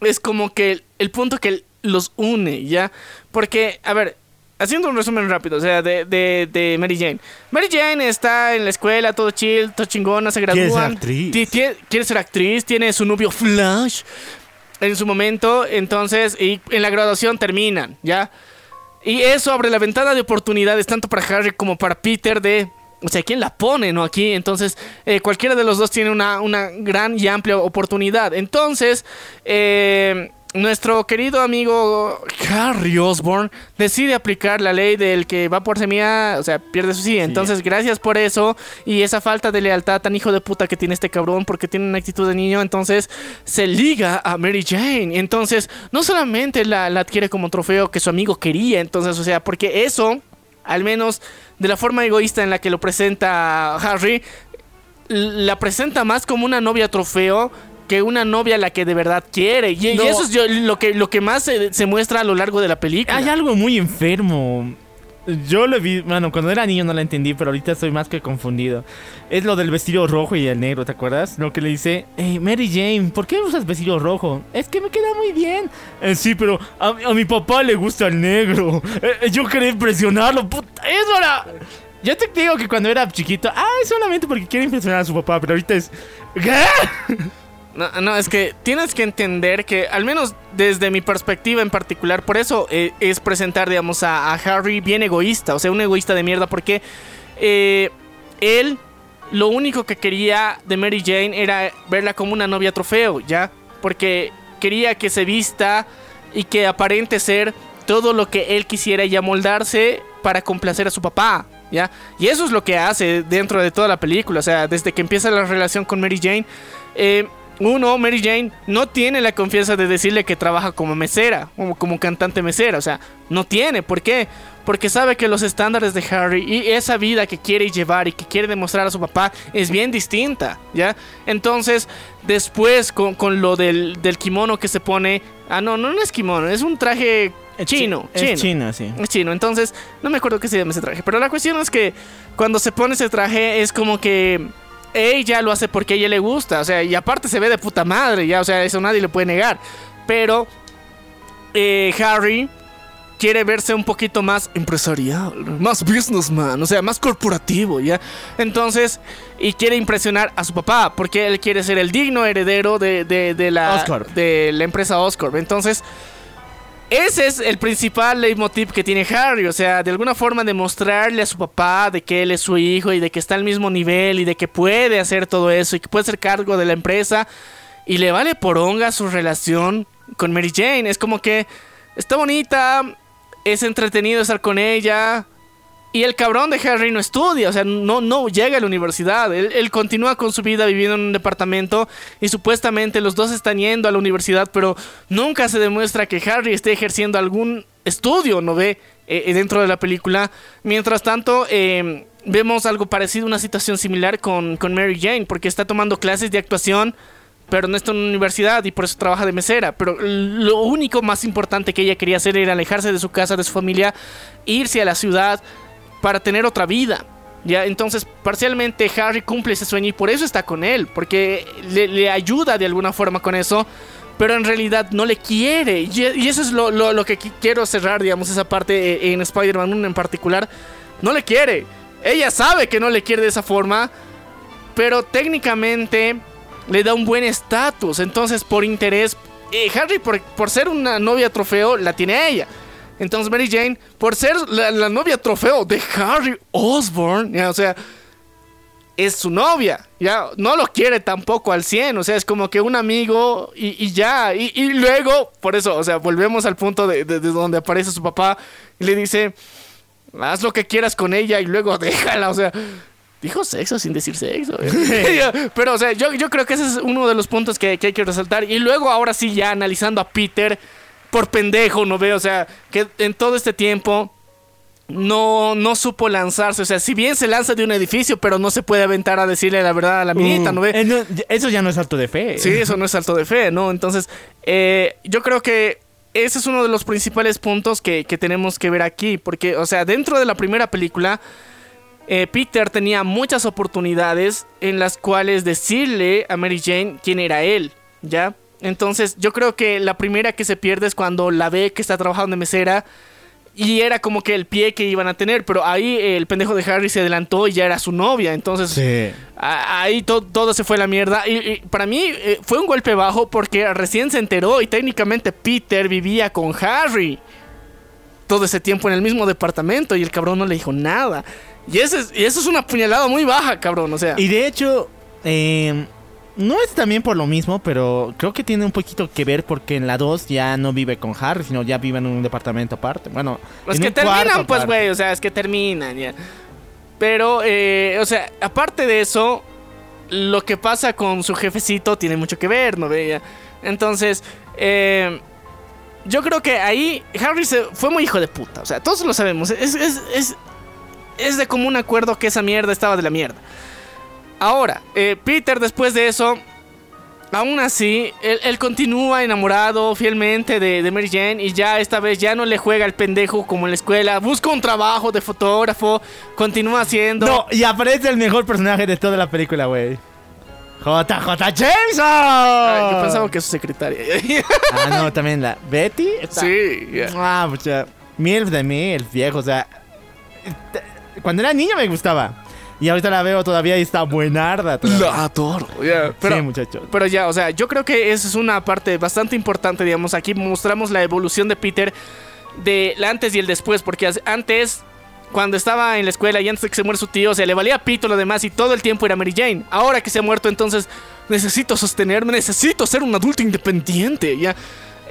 A: es como que el, el punto que los une, ¿ya? Porque, a ver, haciendo un resumen rápido, o sea, de, de, de Mary Jane. Mary Jane está en la escuela, todo chill, todo chingona, se
C: Quiere ser actriz.
A: Ti- tie- quiere ser actriz, tiene su novio Flash en su momento, entonces, y en la graduación terminan, ¿ya? Y eso abre la ventana de oportunidades tanto para Harry como para Peter de... O sea, ¿quién la pone, no? Aquí, entonces, eh, cualquiera de los dos tiene una, una gran y amplia oportunidad. Entonces, eh, nuestro querido amigo Harry Osborn decide aplicar la ley del que va por semilla, o sea, pierde su sí. Entonces, gracias por eso y esa falta de lealtad tan hijo de puta que tiene este cabrón porque tiene una actitud de niño, entonces se liga a Mary Jane. Entonces, no solamente la, la adquiere como trofeo que su amigo quería, entonces, o sea, porque eso, al menos de la forma egoísta en la que lo presenta Harry, la presenta más como una novia trofeo que una novia a la que de verdad quiere. Y, eso es yo- lo, que, lo que más se, se muestra a lo largo de la película.
C: Hay algo muy enfermo. Yo lo vi, bueno, cuando era niño no la entendí, pero ahorita estoy más que confundido. Es lo del vestido rojo y el negro, ¿te acuerdas? Lo que le dice, hey, Mary Jane, ¿por qué usas vestido rojo? Es que me queda muy bien. "Eh, sí, pero a, mi papá le gusta el negro. Eh, eh, yo quería impresionarlo, puta, eso era... Yo te digo que cuando era chiquito, ah, es solamente porque quiere impresionar a su papá, pero ahorita es... ¿Qué?
A: No, no, es que tienes que entender que, al menos desde mi perspectiva en particular, por eso eh, es presentar, digamos, a, a Harry bien egoísta, o sea, un egoísta de mierda, porque eh, él lo único que quería de Mary Jane era verla como una novia trofeo, ¿ya? Porque quería que se vista y que aparente ser todo lo que él quisiera y amoldarse para complacer a su papá, ¿ya? Y eso es lo que hace dentro de toda la película, o sea, desde que empieza la relación con Mary Jane, eh, uno, Mary Jane, no tiene la confianza de decirle que trabaja como mesera, como, como cantante mesera, o sea, no tiene, ¿por qué? Porque sabe que los estándares de Harry y esa vida que quiere llevar y que quiere demostrar a su papá es bien distinta, ¿ya? Entonces, después con, con lo del, del kimono que se pone, ah, no, no, no es kimono, es un traje chino,
C: Es
A: chino.
C: chino, sí.
A: Es chino, entonces no me acuerdo qué se llama ese traje. Pero la cuestión es que cuando se pone ese traje es como que ella lo hace porque a ella le gusta. O sea, y aparte se ve de puta madre, ya, o sea, eso nadie le puede negar. Pero eh, Harry quiere verse un poquito más empresarial, más businessman, o sea, más corporativo, ¿ya? Entonces, y quiere impresionar a su papá, porque él quiere ser el digno heredero de, de- de la, de la empresa Oscorp. Entonces, ese es el principal leitmotiv que tiene Harry, o sea, de alguna forma demostrarle a su papá de que él es su hijo y de que está al mismo nivel y de que puede hacer todo eso y que puede ser cargo de la empresa y le vale poronga su relación con Mary Jane. Es como que está bonita, es entretenido estar con ella. Y el cabrón de Harry no estudia, o sea, no, no llega a la universidad. Él, él continúa con su vida viviendo en un departamento y supuestamente los dos están yendo a la universidad, pero nunca se demuestra que Harry esté ejerciendo algún estudio, ¿no ve? Eh, dentro de la película. Mientras tanto, eh, vemos algo parecido, una situación similar con, con Mary Jane, porque está tomando clases de actuación pero no está en una universidad y por eso trabaja de mesera. Pero lo único más importante que ella quería hacer era alejarse de su casa, de su familia, irse a la ciudad para tener otra vida. Ya, entonces parcialmente Harry cumple ese sueño y por eso está con él, porque le, ayuda de alguna forma con eso, pero en realidad no le quiere. Y, eso es lo, lo- que qui- quiero cerrar, digamos, esa parte eh, en Spider-Man 1 en particular. No le quiere. Ella sabe que no le quiere de esa forma, pero técnicamente le da un buen estatus. Entonces, por interés, eh, Harry, por, por ser una novia trofeo, la tiene a ella. Entonces, Mary Jane, por ser la, la novia trofeo de Harry Osborn, ya, o sea, es su novia, ya, no lo quiere tampoco al 100, o sea, es como que un amigo y, y ya, y, y luego, por eso, o sea, volvemos al punto de, de- de donde aparece su papá y le dice, haz lo que quieras con ella y luego déjala, o sea, dijo sexo sin decir sexo. Pero, o sea, yo, yo creo que ese es uno de los puntos que, que hay que resaltar. Y luego, ahora sí, ya analizando a Peter, por pendejo, ¿no veo? O sea, que en todo este tiempo no, no supo lanzarse. O sea, si bien se lanza de un edificio, pero no se puede aventar a decirle la verdad a la minita, ¿no ve?
C: Eh, no, eso ya no es alto de fe.
A: Sí, eso no es salto de fe, ¿no? Entonces, eh, yo creo que ese es uno de los principales puntos que, que tenemos que ver aquí. Porque, o sea, dentro de la primera película, eh, Peter tenía muchas oportunidades en las cuales decirle a Mary Jane quién era él, ¿ya? Entonces, yo creo que la primera que se pierde es cuando la ve que está trabajando de mesera. Y era como que el pie que iban a tener, pero ahí el pendejo de Harry se adelantó y ya era su novia. Entonces,
C: Sí.
A: ahí to- todo se fue a la mierda. Y, y para mí eh, fue un golpe bajo porque recién se enteró y técnicamente Peter vivía con Harry todo ese tiempo en el mismo departamento y el cabrón no le dijo nada. Y, ese es- y eso es una puñalada muy baja, cabrón. O sea,
C: Y de hecho, eh, no es también por lo mismo, pero creo que tiene un poquito que ver porque en la 2 ya no vive con Harry, sino ya vive en un departamento aparte. Bueno,
A: es
C: en
A: que terminan, pues, güey. O sea, es que terminan ya. Pero, eh, o sea, aparte de eso, lo que pasa con su jefecito tiene mucho que ver, ¿no veía? Entonces, eh, yo creo que ahí Harry se fue muy hijo de puta. O sea, todos lo sabemos. Es, es, es, es de común acuerdo que esa mierda estaba de la mierda. Ahora, eh, Peter después de eso, aún así, él, él continúa enamorado fielmente de, de Mary Jane y ya esta vez ya no le juega al pendejo como en la escuela. Busca un trabajo de fotógrafo, continúa haciendo...
C: No, y aparece el mejor personaje de toda la película, güey. JJ Jameson.
A: Ay, yo pensaba que es su secretaria.
C: Ah, no, también la Betty. está-
A: sí, ya.
C: Ah. Milf de mí, el viejo, o sea. Cuando era niño me gustaba. Y ahorita la veo todavía y está buenarda. todavía.
A: La adoro. ya. Pero,
C: sí, muchachos.
A: Pero ya, o sea, yo creo que esa es una parte bastante importante, digamos. Aquí mostramos la evolución de Peter del antes y el después, porque antes, cuando estaba en la escuela y antes de que se muere su tío, o sea, le valía pito lo demás y todo el tiempo era Mary Jane. Ahora que se ha muerto, entonces necesito sostenerme, necesito ser un adulto independiente, ya.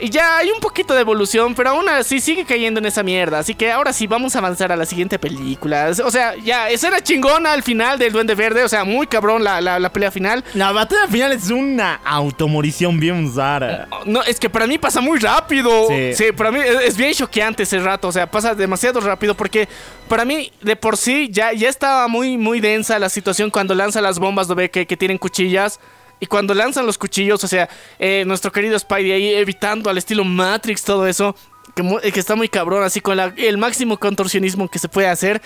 A: Y ya hay un poquito de evolución, pero aún así sigue cayendo en esa mierda. Así que ahora sí vamos a avanzar a la siguiente película. O sea, ya, esa era chingona al final del Duende Verde. O sea, muy cabrón la, la, la pelea final.
C: La batalla final es una automorición bien rara.
A: No, es que para mí pasa muy rápido. Sí,
C: Sí.
A: para mí es, es bien choqueante ese rato. O sea, pasa demasiado rápido porque para mí de por sí ya, ya estaba muy, muy densa la situación cuando lanza las bombas. Que, que tienen cuchillas. Y cuando lanzan los cuchillos, o sea, eh, nuestro querido Spidey ahí evitando al estilo Matrix todo eso, que, está muy cabrón, así con el máximo contorsionismo que se puede hacer.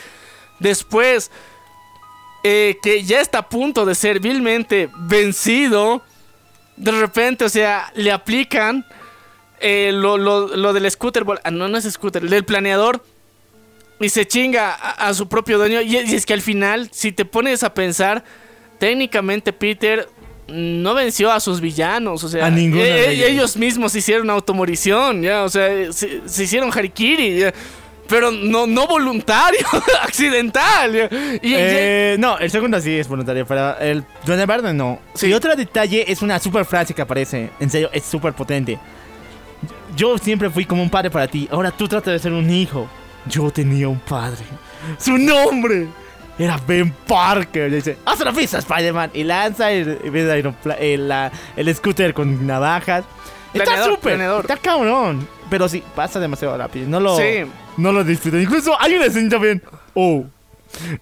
A: Después, eh, que ya está a punto de ser vilmente vencido, de repente, o sea, le aplican eh, lo, del scooter, ah, no, no es scooter, el del planeador. Y se chinga a, su propio dueño. Y es que al final, si te pones a pensar, técnicamente Peter no venció a sus villanos. O sea,
C: A ninguno
A: e- e-
C: ellos.
A: mismos hicieron automorición, ya. O sea, se, se hicieron harikiri, ya. Pero no, no voluntario, accidental. ya. Y,
C: Eh, no, el segundo sí es voluntario, pero el Duende Verde no.
A: Sí.
C: Y otro detalle es una super frase que aparece. En serio, es súper potente. Yo siempre fui como un padre para ti. Ahora tú tratas de ser un hijo. Yo tenía un padre. Su nombre era Ben Parker. Y dice, haz la pista, Spider-Man. Y lanza el, el, el, el scooter con navajas. Está súper. Está cabrón. Pero sí, pasa demasiado rápido. No lo,
A: Sí.
C: no lo disfruto. Incluso hay una escena también. Oh.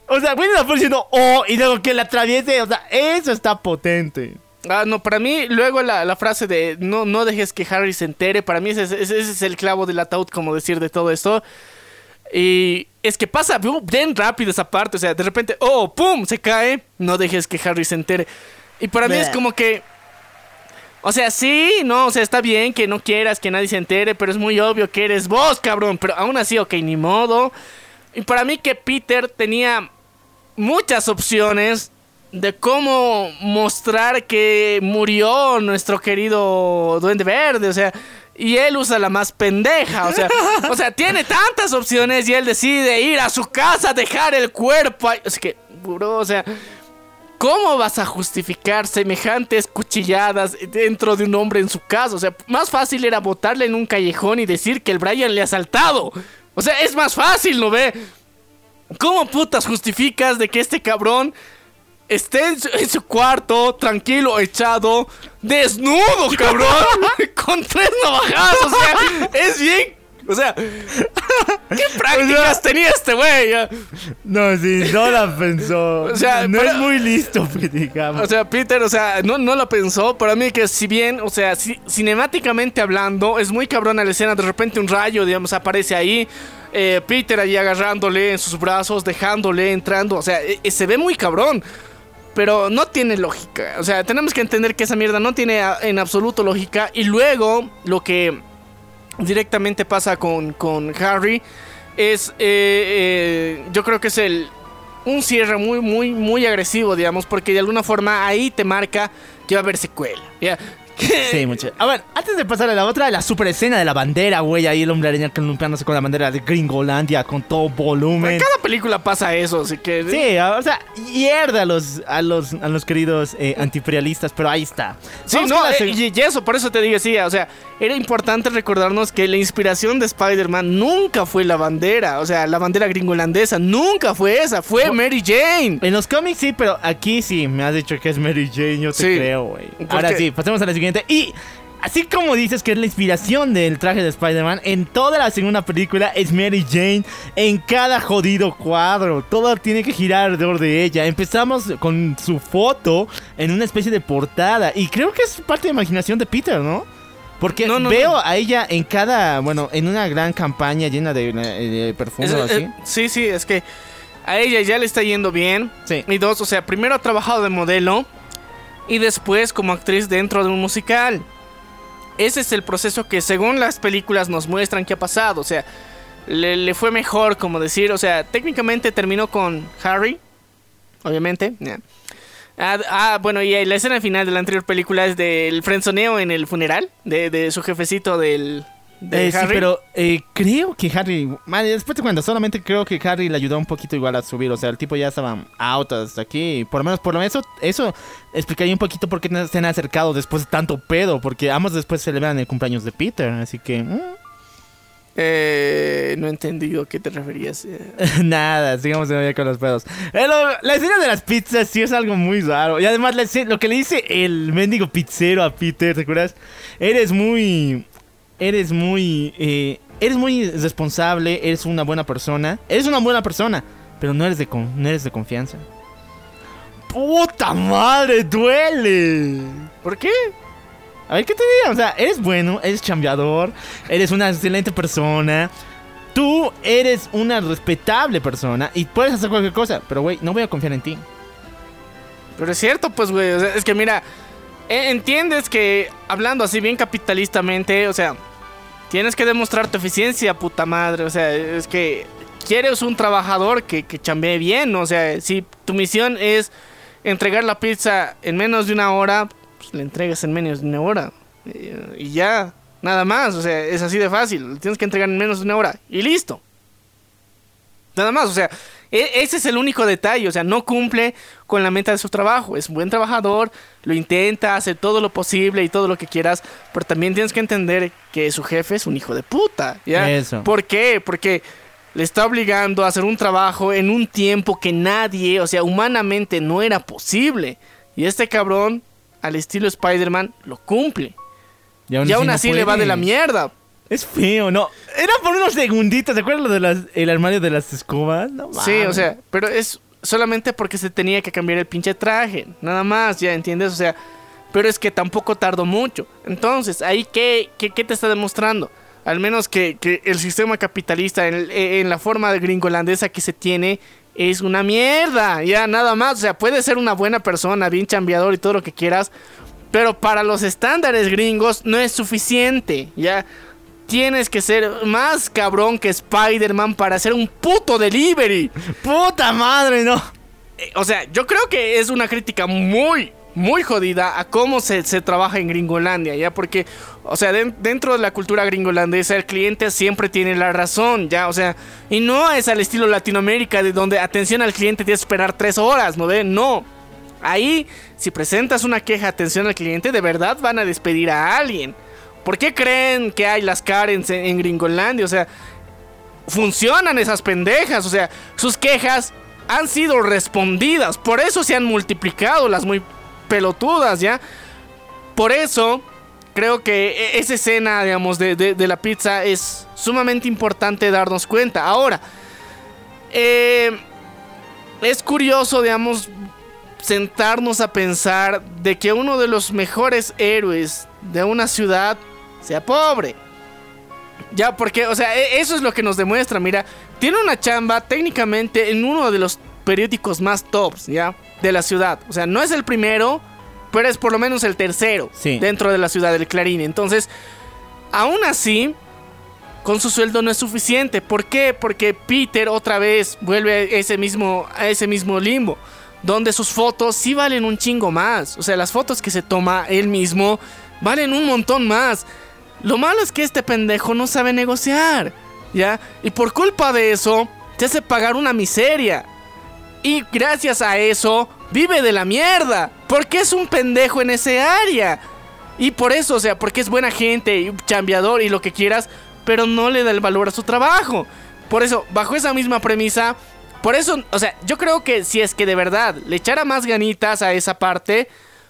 C: O sea, la Pooh diciendo oh y luego que la atraviese. O sea, eso está potente.
A: Ah, no, para mí, luego la, la frase de no, no dejes que Harry se entere, para mí ese, ese- ese es el clavo del ataúd, como decir de todo esto. Y es que pasa bien rápido esa parte, o sea, de repente, oh, pum, se cae, no dejes que Harry se entere. Y para mí es como que, o sea, sí, no, o sea, está bien que no quieras que nadie se entere, pero es muy obvio que eres vos, cabrón, pero aún así, ok, ni modo. Y para mí que Peter tenía muchas opciones de cómo mostrar que murió nuestro querido Duende Verde, o sea, y él usa la más pendeja, o sea, o sea, tiene tantas opciones y él decide ir a su casa, dejar el cuerpo, es que, bro, o sea, ¿cómo vas a justificar semejantes cuchilladas dentro de un hombre en su casa? O sea, más fácil era botarle en un callejón y decir que el Brian le ha asaltado. O sea, es más fácil, ¿no ve? ¿Cómo putas justificas de que este cabrón esté en su, en su cuarto, tranquilo, echado, desnudo, cabrón? con tres navajas, o sea, es bien. O sea, ¿Qué prácticas tenía este güey?
C: No, sí, no la pensó.
A: O sea,
C: no
A: pero-
C: es muy listo, que digamos.
A: O sea, Peter, o sea, no, no lo pensó. Para mí que si bien, o sea, ci- cinemáticamente hablando, es muy cabrona la escena. De repente un rayo, digamos, aparece ahí. eh, Peter ahí agarrándole en sus brazos, dejándole, entrando. O sea, eh, eh, se ve muy cabrón. Pero no tiene lógica. O sea, tenemos que entender que esa mierda no tiene en absoluto lógica. Y luego, lo que directamente pasa con, con Harry es, eh, eh, yo creo que es el un cierre muy, muy, muy agresivo, digamos, porque de alguna forma ahí te marca que va a haber secuela.
C: Sí, mucho. A ver, antes de pasar a la otra, la super escena de la bandera, güey. Ahí el hombre araña columpiándose con la bandera de Gringolandia con todo volumen.
A: En cada película pasa eso, así que...
C: Sí, o sea, hierda a los, a los, a los queridos eh, antiimperialistas, pero ahí está.
A: Sí,
C: Vamos
A: no,
C: la
A: eh, y, eso, por eso te digo, sí, o sea, era importante recordarnos que la inspiración de Spider-Man nunca fue la bandera, o sea, la bandera gringolandesa, nunca fue esa, fue Mary Jane.
C: En los cómics sí, pero aquí sí me has dicho que es Mary Jane, yo te
A: Sí.
C: creo, güey.
A: ¿Por
C: Ahora sí, pasemos a la siguiente. Y así como dices que es la inspiración del traje de Spider-Man, en toda la segunda película es Mary Jane en cada jodido cuadro. Todo tiene que girar alrededor de ella. Empezamos con su foto en una especie de portada. Y creo que es parte de imaginación de Peter, ¿no? Porque
A: No, no,
C: veo
A: no.
C: a ella en cada, bueno, en una gran campaña llena de, de perfume
A: Es-
C: o así.
A: eh, sí, sí, es que a ella ya le está yendo bien.
C: Sí.
A: Y dos, o sea, primero ha trabajado de modelo y después como actriz dentro de un musical. Ese es el proceso que según las películas nos muestran que ha pasado. O sea, le, fue mejor, como decir, o sea, técnicamente terminó con Harry, obviamente. Ah, ah, bueno, y la escena final de la anterior película es del frenzoneo en el funeral de, de su jefecito del... de
C: Eh, sí, pero eh, creo que Harry. Madre, después te cuento, solamente creo que Harry le ayudó un poquito igual a subir. O sea, el tipo ya estaba out hasta aquí. Por lo menos, por lo menos, eso, eso explicaría un poquito por qué no se han acercado después de tanto pedo. Porque ambos después celebran el cumpleaños de Peter. Así que. mm,
A: Eh, no he entendido a qué te referías. eh.
C: Nada, sigamos todavía con los pedos. Eh, lo- la escena de las pizzas sí es algo muy raro. Y además, la escena- lo que le dice el mendigo pizzero a Peter, ¿te acuerdas? Eres muy. Eres muy. eh, eres muy responsable, eres una buena persona. Eres una buena persona, pero no eres de, con- no eres de confianza. ¡Puta madre! ¡Duele!
A: ¿Por qué?
C: A ver, ¿qué te digo? O sea, eres bueno, eres chambeador, eres una excelente persona. Tú eres una respetable persona y puedes hacer cualquier cosa, pero güey, no voy a confiar en ti.
A: Pero es cierto, pues, güey. o sea, es que mira, eh, entiendes que hablando así bien capitalistamente, o sea, tienes que demostrar tu eficiencia, puta madre. O sea, es que quieres un trabajador que, que chambee bien. O sea, si tu misión es entregar la pizza en menos de una hora, pues la entregas en menos de una hora. Eh, Y ya, nada más. O sea, es así de fácil. Tienes que entregar en menos de una hora. Y listo. Nada más, o sea, e- ese es el único detalle, o sea, no cumple con la meta de su trabajo. Es un buen trabajador, lo intenta, hace todo lo posible y todo lo que quieras, pero también tienes que entender que su jefe es un hijo de puta, ¿ya?
C: Eso.
A: ¿Por qué? Porque le está obligando a hacer un trabajo en un tiempo que nadie, o sea, humanamente no era posible. Y este cabrón, al estilo Spider-Man, lo cumple. Y aún
C: no
A: así le va de la mierda.
C: Es feo, ¿no? Era por unos segunditos, ¿te acuerdas lo del armario de las escobas? No
A: Sí, o sea, pero es solamente porque se tenía que cambiar el pinche traje. Nada más, ya entiendes, o sea, pero es que tampoco tardó mucho. Entonces, ahí, ¿qué, qué, qué te está demostrando? Al menos que, que el sistema capitalista en, la forma de gringolandesa que se tiene es una mierda. Ya, nada más. O sea, puede ser una buena persona, bien chambeador y todo lo que quieras. Pero para los estándares gringos no es suficiente. Ya. Tienes que ser más cabrón que Spider-Man para hacer un puto delivery.
C: ¡Puta madre, no!
A: Eh, O sea, yo creo que es una crítica muy, muy jodida a cómo se, se trabaja en Gringolandia, ¿ya? Porque, o sea, den- dentro de la cultura gringolandesa, el cliente siempre tiene la razón, ¿ya? O sea, y no es al estilo Latinoamérica, de donde atención al cliente tienes que esperar tres horas, ¿no ve? No. Ahí, si presentas una queja, atención al cliente, de verdad van a despedir a alguien. ¿Por qué creen que hay las Karens en, Gringolandia? O sea, funcionan esas pendejas. O sea, sus quejas han sido respondidas. Por eso se han multiplicado las muy pelotudas, ¿ya? Por eso creo que e- esa escena, digamos, de la pizza es sumamente importante darnos cuenta. Ahora, eh, es curioso, digamos, sentarnos a pensar de que uno de los mejores héroes de una ciudad sea pobre. Ya, porque, o sea, e- eso es lo que nos demuestra. Mira, tiene una chamba técnicamente en uno de los periódicos más tops, ¿ya? De la ciudad. O sea, no es el primero, pero es por lo menos el tercero
C: Sí.
A: dentro de la ciudad del Clarín. Entonces, aún así, con su sueldo no es suficiente. ¿Por qué? Porque Peter otra vez vuelve a ese mismo, a ese mismo limbo. Donde sus fotos sí valen un chingo más. O sea, las fotos que se toma él mismo valen un montón más. Lo malo es que este pendejo no sabe negociar. ¿Ya? Y por culpa de eso, te hace pagar una miseria. Y gracias a eso, vive de la mierda. Porque es un pendejo en ese área. Y por eso, o sea, porque es buena gente y chambeador y lo que quieras, pero no le da el valor a su trabajo. Por eso, bajo esa misma premisa, por eso, o sea, yo creo que si es que de verdad le echara más ganitas a esa parte,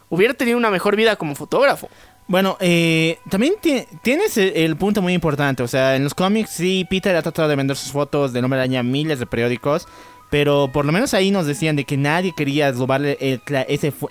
A: hubiera tenido una mejor vida como fotógrafo.
C: Bueno, eh, también ti- tienes el, el punto muy importante. O sea, en los cómics sí, Peter ha tratado de vender sus fotos del Hombre Araña a miles de periódicos. Pero por lo menos ahí nos decían de que nadie quería robarle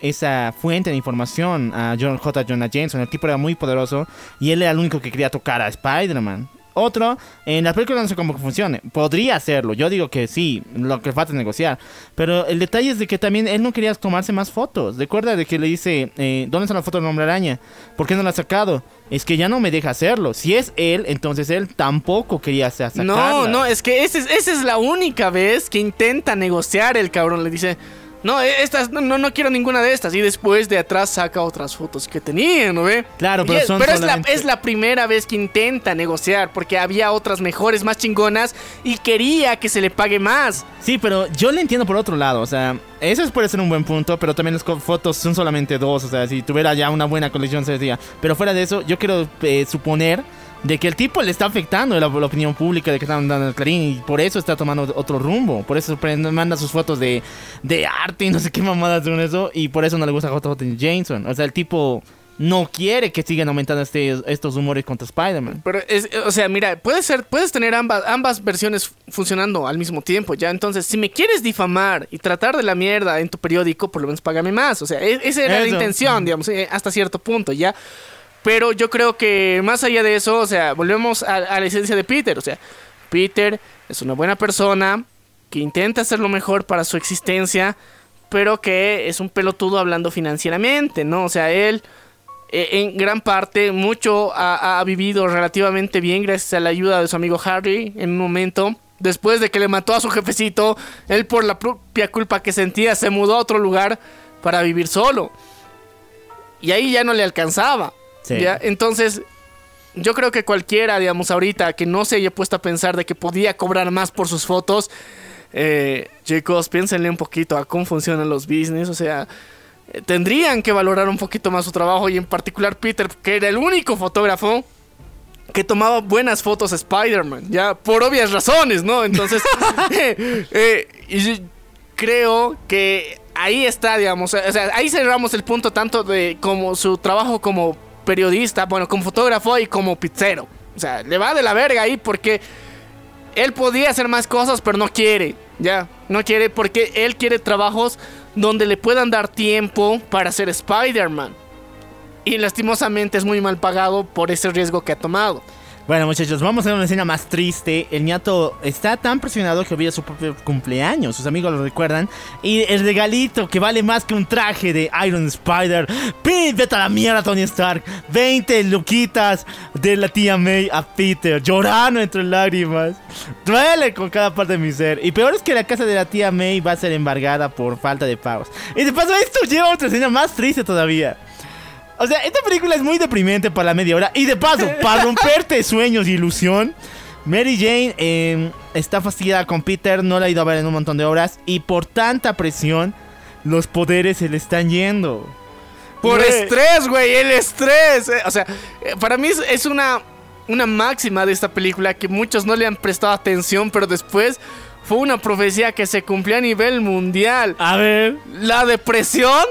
C: esa fuente de información a John J. Jonah Jameson. El tipo era muy poderoso y él era el único que quería tocar a Spider-Man. Otro, en la película no sé cómo funcione. Podría hacerlo. Yo digo que sí, lo que falta es negociar. Pero el detalle es de que también él no quería tomarse más fotos. Recuerda de que le dice, eh, ¿dónde está la foto del hombre araña? ¿Por qué no la ha sacado? Es que ya no me deja hacerlo. Si es él, entonces él tampoco quería sa- sacarla.
A: No, no, es que esa es, esa es la única vez que intenta negociar el cabrón. Le dice, no, eh, estas, no, no, quiero ninguna de estas. Y después de atrás saca otras fotos que tenía, ¿no ve?
C: Claro, pero
A: es,
C: son
A: es, la,
C: solamente-
A: es la primera vez que intenta negociar porque había otras mejores, más chingonas y quería que se le pague más.
C: Sí, pero yo le entiendo por otro lado, o sea, eso puede ser un buen punto, pero también las fotos son solamente dos, o sea, si tuviera ya una buena colección se decía. Pero fuera de eso, yo quiero eh, suponer de que el tipo le está afectando la, la opinión pública de que están dando el clarín y por eso está tomando otro rumbo, por eso manda sus fotos de, de arte y no sé qué mamadas con eso y por eso no le gusta JJ Jameson, o sea, el tipo no quiere que sigan aumentando este, estos rumores contra Spider-Man.
A: Pero es, o sea, mira, puede ser, puedes tener ambas, ambas versiones funcionando al mismo tiempo, ya. Entonces, si me quieres difamar y tratar de la mierda en tu periódico, por lo menos págame más. O sea, e- esa era la intención, digamos, eh, hasta cierto punto, ya. Pero yo creo que más allá de eso, o sea, volvemos a, la esencia de Peter. O sea, Peter es una buena persona que intenta hacer lo mejor para su existencia, pero que es un pelotudo hablando financieramente, ¿no? O sea, él eh, en gran parte mucho ha vivido relativamente bien gracias a la ayuda de su amigo Harry en un momento. Después de que le mató a su jefecito, él por la propia culpa que sentía se mudó a otro lugar para vivir solo. Y ahí ya no le alcanzaba.
C: Sí.
A: ¿ya? Entonces, yo creo que cualquiera, digamos, ahorita que no se haya puesto a pensar de que podía cobrar más por sus fotos, eh, chicos, piénsenle un poquito a cómo funcionan los business. O sea, eh, tendrían que valorar un poquito más su trabajo y en particular Peter, que era el único fotógrafo que tomaba buenas fotos a Spider-Man, ya por obvias razones, ¿no? Entonces, eh, y creo que ahí está, digamos, o sea, ahí cerramos el punto tanto de como su trabajo como periodista, bueno, como fotógrafo y como pizzero. O sea, le va de la verga ahí porque él podía hacer más cosas, pero no quiere, ya, no quiere porque él quiere trabajos donde le puedan dar tiempo para ser Spider-Man. Y lastimosamente es muy mal pagado por ese riesgo que ha tomado.
C: Bueno, muchachos, vamos a una escena más triste. El ñato está tan presionado que olvida su propio cumpleaños. Sus amigos lo recuerdan. Y el regalito que vale más que un traje de Iron Spider. ¡Pin! Vete a la mierda, Tony Stark. 20 luquitas de la tía May a Peter. Llorando entre lágrimas. Duele con cada parte de mi ser. Y peor es que la casa de la tía May va a ser embargada por falta de pagos. Y de paso, esto lleva a otra escena más triste todavía. O sea, esta película es muy deprimente para la media hora. Y de paso, para romperte sueños y ilusión, Mary Jane eh, está fastidiada con Peter, no la ha ido a ver en un montón de horas. Y por tanta presión, los poderes se le están yendo.
A: Por
C: Güey.
A: estrés, güey, el estrés. eh, O sea, eh, para mí es, es una, una máxima de esta película que muchos no le han prestado atención, pero después fue una profecía que se cumplió a nivel mundial.
C: A ver.
A: La depresión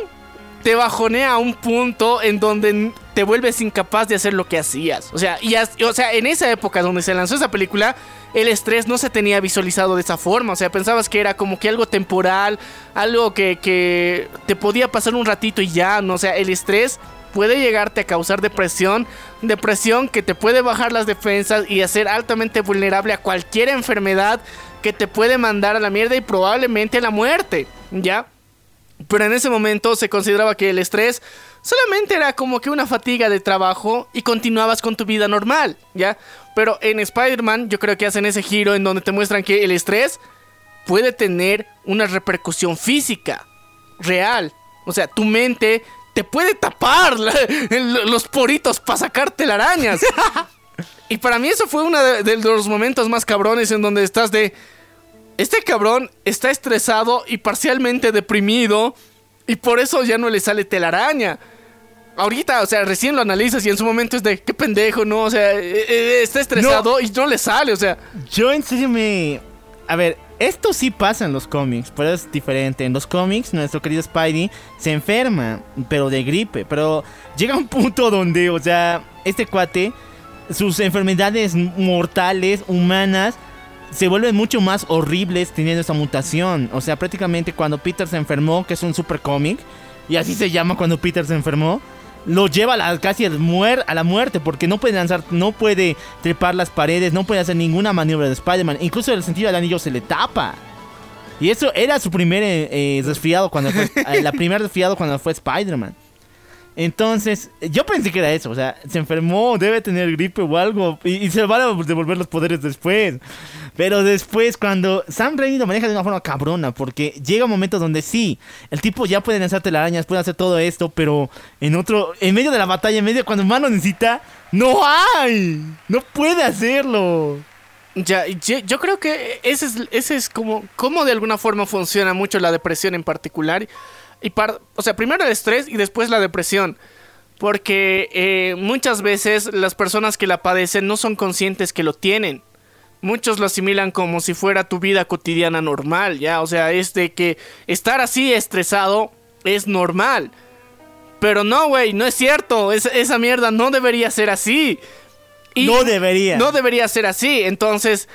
A: te bajonea a un punto en donde te vuelves incapaz de hacer lo que hacías. O sea, y o sea, en esa época donde se lanzó esa película, el estrés no se tenía visualizado de esa forma. O sea, pensabas que era como que algo temporal, algo que, que te podía pasar un ratito y ya, ¿no? O sea, el estrés puede llegarte a causar depresión, depresión que te puede bajar las defensas y hacer altamente vulnerable a cualquier enfermedad que te puede mandar a la mierda y probablemente a la muerte, ¿ya? Pero en ese momento se consideraba que el estrés solamente era como que una fatiga de trabajo y continuabas con tu vida normal, ¿ya? Pero en Spider-Man yo creo que hacen ese giro en donde te muestran que el estrés puede tener una repercusión física, real. O sea, tu mente te puede tapar la- el- los poritos para sacar telarañas. y para mí eso fue uno de, de los momentos más cabrones en donde estás de... Este cabrón está estresado y parcialmente deprimido y por eso ya no le sale telaraña. Ahorita, o sea, recién lo analizas y en su momento es de qué pendejo, ¿no? O sea, eh, eh, está estresado y no le sale, o sea.
C: Yo en serio me... A ver, esto sí pasa en los cómics, pero es diferente. En los cómics, nuestro querido Spidey se enferma, pero de gripe. Pero llega un punto donde, o sea, este cuate, sus enfermedades mortales, humanas, se vuelven mucho más horribles teniendo esa mutación. O sea, prácticamente cuando Peter se enfermó, que es un super cómic, y así se llama cuando Peter se enfermó, lo lleva a la- casi muer- a la muerte porque no puede lanzar, no puede trepar las paredes, no puede hacer ninguna maniobra de Spider-Man. Incluso el sentido del anillo se le tapa. Y eso era su primer eh, eh, resfriado cuando fue, eh, la primer resfriado cuando fue Spider-Man. Entonces, yo pensé que era eso, o sea, se enfermó, debe tener gripe o algo, y, se van a devolver los poderes después. Pero después, cuando Sam Raimi lo maneja de una forma cabrona, porque llega un momento donde sí, el tipo ya puede lanzar telarañas, puede hacer todo esto, pero en otro, en medio de la batalla, en medio cuando más lo necesita, no hay, no puede hacerlo.
A: Ya, yo, yo creo que ese es, ese es como, como de alguna forma funciona mucho la depresión en particular. Y par- o sea, primero el estrés y después la depresión. Porque eh, muchas veces las personas que la padecen no son conscientes que lo tienen. Muchos lo asimilan como si fuera tu vida cotidiana normal, ¿ya? O sea, es de que estar así estresado es normal. Pero no, güey, no es cierto. Es- esa mierda no debería ser así. Y-
C: no debería.
A: no debería ser así. Entonces,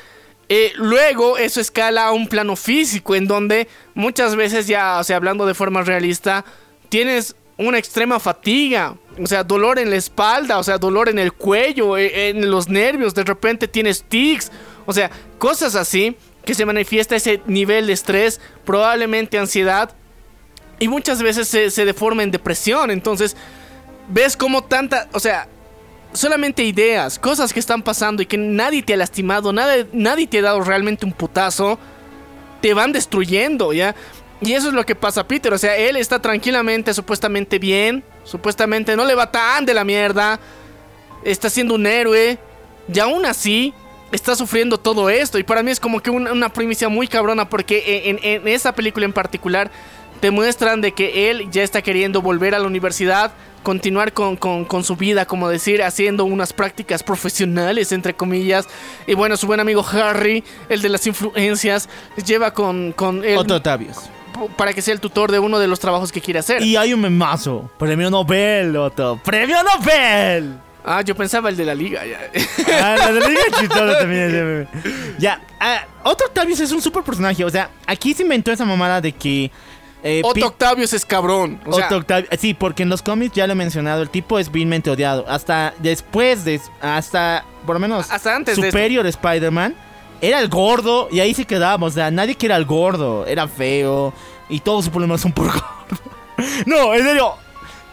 A: eh, luego eso escala a un plano físico en donde muchas veces ya, o sea, hablando de forma realista, tienes una extrema fatiga. O sea, dolor en la espalda, o sea, dolor en el cuello, eh, en los nervios, de repente tienes tics. O sea, cosas así que se manifiesta ese nivel de estrés, probablemente ansiedad. Y muchas veces se, se deforma en depresión. Entonces, ves como tanta, o sea, solamente ideas, cosas que están pasando y que nadie te ha lastimado, nada, nadie te ha dado realmente un putazo, te van destruyendo, ¿ya? Y eso es lo que pasa a Peter, o sea, él está tranquilamente, supuestamente bien, supuestamente no le va tan de la mierda, está siendo un héroe, y aún así está sufriendo todo esto. Y para mí es como que una, una primicia muy cabrona, porque en esa película en particular te muestran de que él ya está queriendo volver a la universidad, continuar con, con- con su vida, como decir, haciendo unas prácticas profesionales, entre comillas. Y bueno, su buen amigo Harry, el de las influencias, lleva con, con él
C: Otto Otavius.
A: para que sea el tutor de uno de los trabajos que quiere hacer.
C: Y hay un memazo. Premio Nobel, Otto. ¡Premio Nobel!
A: Ah, yo pensaba el de la liga. Ya.
C: Ah, la de la Liga Chistosa también meme. Ya, ah, Otto Octavius es un super personaje. O sea, aquí se inventó esa mamada de que. Eh,
A: Otto Octavius es cabrón. O sea,
C: Otto Octavius- Sí, porque en los cómics ya lo he mencionado. El tipo es vilmente odiado. Hasta después de. Hasta por lo menos.
A: Hasta antes de
C: Superior Spider-Man. Era el gordo y ahí se quedaba. O sea, nadie quiere al gordo. Era feo. Y todos sus problemas son por gordo. no, en serio.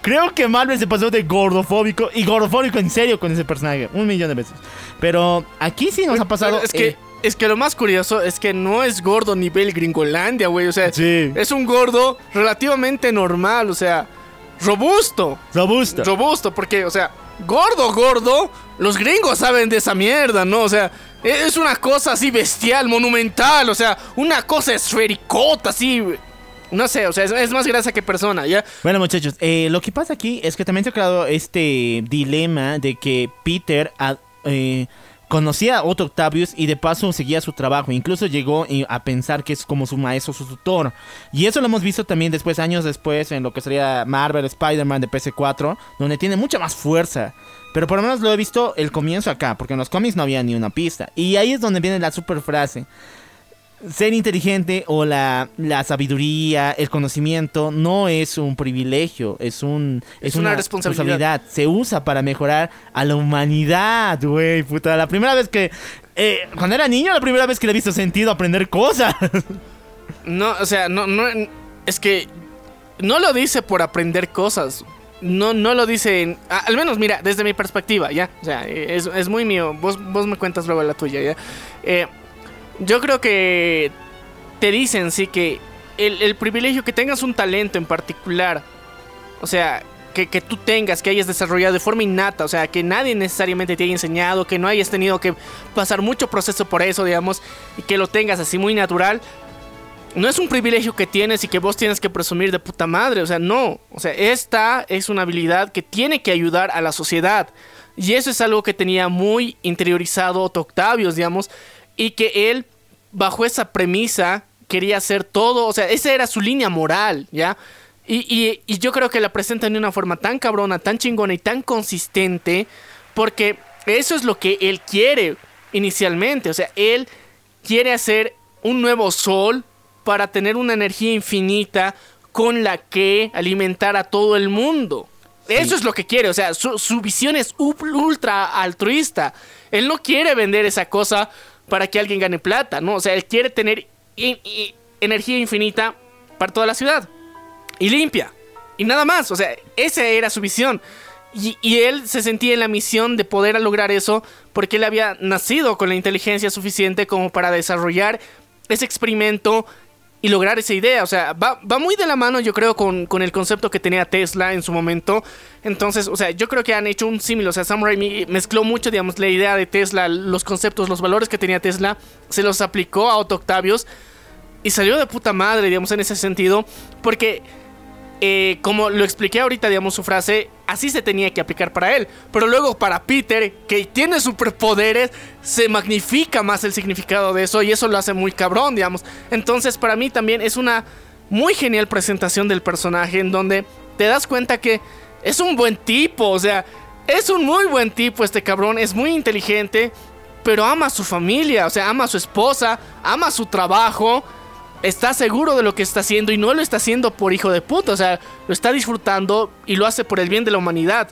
C: Creo que Marvel se pasó de gordofóbico y gordofóbico en serio con ese personaje. Un millón de veces. Pero aquí sí nos ha pasado.
A: Es que,
C: eh,
A: es que lo más curioso es que no es gordo nivel Gringolandia, güey. O sea,
C: Sí.
A: es un gordo relativamente normal, o sea, robusto.
C: robusto.
A: Robusto, porque, o sea, gordo, gordo, los gringos saben de esa mierda, ¿no? O sea, e- es una cosa así bestial, monumental, o sea, una cosa esfericota, así. No sé, o sea, es, más grasa que persona, ¿ya?
C: Bueno, muchachos, eh, lo que pasa aquí es que también se ha creado este dilema de que Peter, eh, conocía a Otto Octavius y de paso seguía su trabajo. Incluso llegó a pensar que es como su maestro, su tutor. Y eso lo hemos visto también después, años después, en lo que sería Marvel, Spider-Man de PS4, donde tiene mucha más fuerza. Pero por lo menos lo he visto el comienzo acá, porque en los cómics no había ni una pista. Y ahí es donde viene la super frase. Ser inteligente o la, la sabiduría, el conocimiento, no es un privilegio, es un
A: Es una responsabilidad.
C: Se usa para mejorar a la humanidad, güey, puta. La primera vez que... eh, cuando era niño, la primera vez que le he visto sentido aprender cosas.
A: No, o sea, no, no, es que no lo dice por aprender cosas. No, no lo dice, en- a- al menos mira, desde mi perspectiva, ya. O sea, es, es muy mío. Vos, vos me cuentas luego la tuya, ya. Eh, yo creo que te dicen, sí, que el, el privilegio que tengas un talento en particular, o sea, que, que tú tengas, que hayas desarrollado de forma innata, o sea, que nadie necesariamente te haya enseñado, que no hayas tenido que pasar mucho proceso por eso, digamos, y que lo tengas así muy natural, no es un privilegio que tienes y que vos tienes que presumir de puta madre. O sea, no. O sea, esta es una habilidad que tiene que ayudar a la sociedad. Y eso es algo que tenía muy interiorizado Otto Octavius, digamos. Y que él, bajo esa premisa, quería hacer todo. O sea, esa era su línea moral, ¿ya? Y, y- y yo creo que la presentan de una forma tan cabrona, tan chingona y tan consistente. Porque eso es lo que él quiere inicialmente. O sea, él quiere hacer un nuevo sol para tener una energía infinita con la que alimentar a todo el mundo. Eso es lo que quiere, o sea, su, su visión es ultra altruista. Él no quiere vender esa cosa para que alguien gane plata, ¿no? O sea, él quiere tener energía infinita para toda la ciudad y limpia. Y nada más, o sea, esa era su visión. Y él se sentía en la misión de poder lograr eso porque él había nacido con la inteligencia suficiente como para desarrollar ese experimento y lograr esa idea. O sea, va, va muy de la mano, yo creo, con, con el concepto que tenía Tesla en su momento. Entonces, o sea, yo creo que han hecho un símil. O sea, Sam Raimi mezcló mucho, digamos, la idea de Tesla, los conceptos, los valores que tenía Tesla, se los aplicó a Otto Octavius y salió de puta madre, digamos, en ese sentido. Porque eh, como lo expliqué ahorita, digamos, su frase, así se tenía que aplicar para él. Pero luego para Peter, que tiene superpoderes, se magnifica más el significado de eso y eso lo hace muy cabrón, digamos. Entonces, para mí también es una muy genial presentación del personaje en donde te das cuenta que es un buen tipo, o sea, es un muy buen tipo este cabrón, es muy inteligente, pero ama a su familia, o sea, ama a su esposa, ama su trabajo está seguro de lo que está haciendo y no lo está haciendo por hijo de puta, o sea, lo está disfrutando y lo hace por el bien de la humanidad,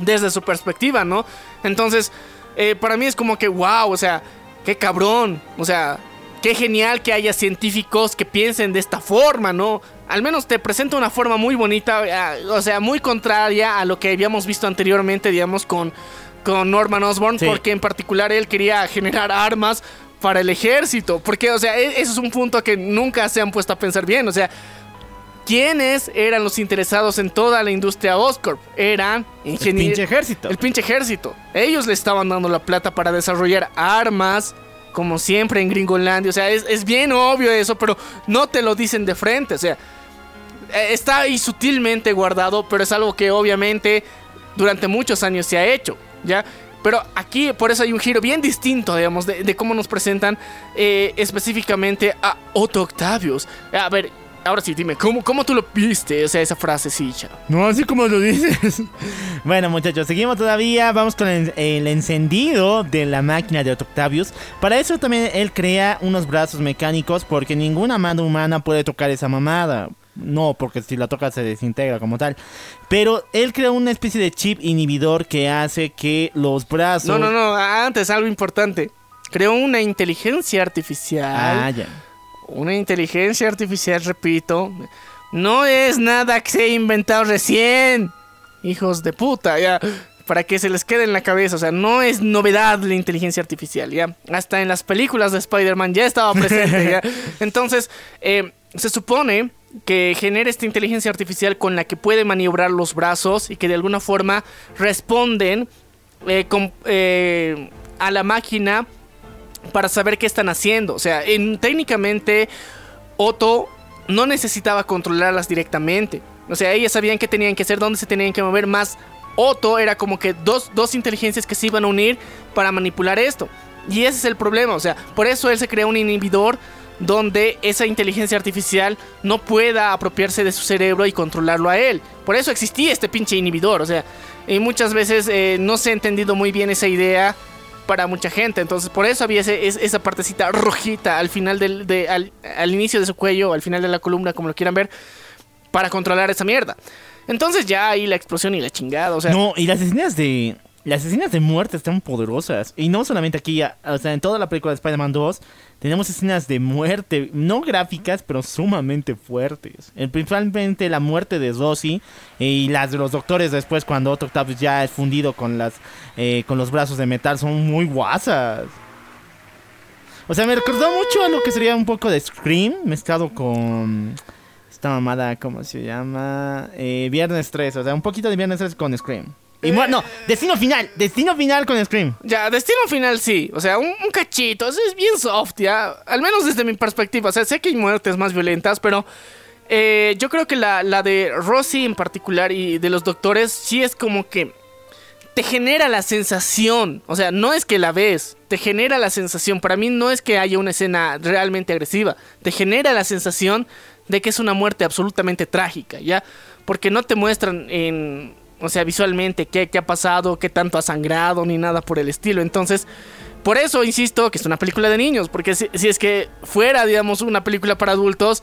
A: desde su perspectiva, ¿no? Entonces, eh, para mí es como que, wow, o sea, qué cabrón, o sea, qué genial que haya científicos que piensen de esta forma, ¿no? Al menos te presenta una forma muy bonita, eh, o sea, muy contraria a lo que habíamos visto anteriormente, digamos, con, con Norman Osborn,
C: Sí.
A: porque en particular él quería generar armas para el ejército. Porque, o sea, e- eso es un punto que nunca se han puesto a pensar bien. O sea, ¿quiénes eran los interesados en toda la industria Oscorp? Eran
C: El
A: ingenieros.
C: pinche ejército.
A: El pinche ejército. Ellos le estaban dando la plata para desarrollar armas, como siempre en Gringolandia. O sea, es, es bien obvio eso, pero no te lo dicen de frente. O sea, eh, está ahí sutilmente guardado, pero es algo que obviamente durante muchos años se ha hecho, ¿ya? Pero aquí por eso hay un giro bien distinto, digamos, de, cómo nos presentan eh, específicamente a Otto Octavius. A ver, ahora sí, dime, ¿cómo, cómo tú lo viste? O sea, esa frasecilla.
C: No, así como lo dices. bueno, muchachos, seguimos todavía. Vamos con el, el encendido de la máquina de Otto Octavius. Para eso también él crea unos brazos mecánicos porque ninguna mano humana puede tocar esa mamada. No, porque si la toca se desintegra como tal. Pero él crea una especie de chip inhibidor que hace que los brazos...
A: No, no, no, antes algo importante. Creó una inteligencia artificial.
C: Ah, ya.
A: Una inteligencia artificial, repito. No es nada que se haya inventado recién. Hijos de puta, ya. Para que se les quede en la cabeza. O sea, no es novedad la inteligencia artificial, ya. Hasta en las películas de Spider-Man ya estaba presente, ya. Entonces, eh, se supone que genera esta inteligencia artificial con la que puede maniobrar los brazos y que de alguna forma responden eh, eh, a la máquina para saber qué están haciendo. O sea, en- técnicamente Otto no necesitaba controlarlas directamente. O sea, ellas sabían qué tenían que hacer, dónde se tenían que mover más Otto era como que dos, dos inteligencias que se iban a unir para manipular esto. Y ese es el problema, o sea, por eso él se crea un inhibidor donde esa inteligencia artificial no pueda apropiarse de su cerebro y controlarlo a él. Por eso existía este pinche inhibidor, o sea, y muchas veces eh, no se ha entendido muy bien esa idea para mucha gente, entonces por eso había esa partecita rojita al final del, de- al, al inicio de su cuello, al final de la columna, como lo quieran ver, para controlar esa mierda. Entonces ya ahí la explosión y la chingada, o sea...
C: No, y las escenas de. Las escenas de muerte están poderosas. Y no solamente aquí, o sea, en toda la película de Spider-Man 2, tenemos escenas de muerte, no gráficas, pero sumamente fuertes. Principalmente la muerte de Rosie y las de los doctores después, cuando Otto Octavius ya es fundido con, las, eh, con los brazos de metal, son muy guasas. O sea, me recordó mucho a lo que sería un poco de Scream mezclado con. Esta mamada, ¿cómo se llama? Eh, Viernes 3, o sea, un poquito de Viernes 3 con Scream. Y no, Destino Final, Destino Final con Scream.
A: Ya, Destino Final sí, o sea, un, cachito, es bien soft, ya, al menos desde mi perspectiva, o sea, sé que hay muertes más violentas, pero eh, yo creo que la, la de Rosy en particular y de los doctores sí es como que te genera la sensación, o sea, no es que la ves, te genera la sensación, para mí no es que haya una escena realmente agresiva, te genera la sensación de que es una muerte absolutamente trágica, ¿ya? Porque no te muestran en, o sea, visualmente qué, qué ha pasado, qué tanto ha sangrado, ni nada por el estilo, entonces... Por eso insisto que es una película de niños, porque si, si es que fuera, digamos, una película para adultos,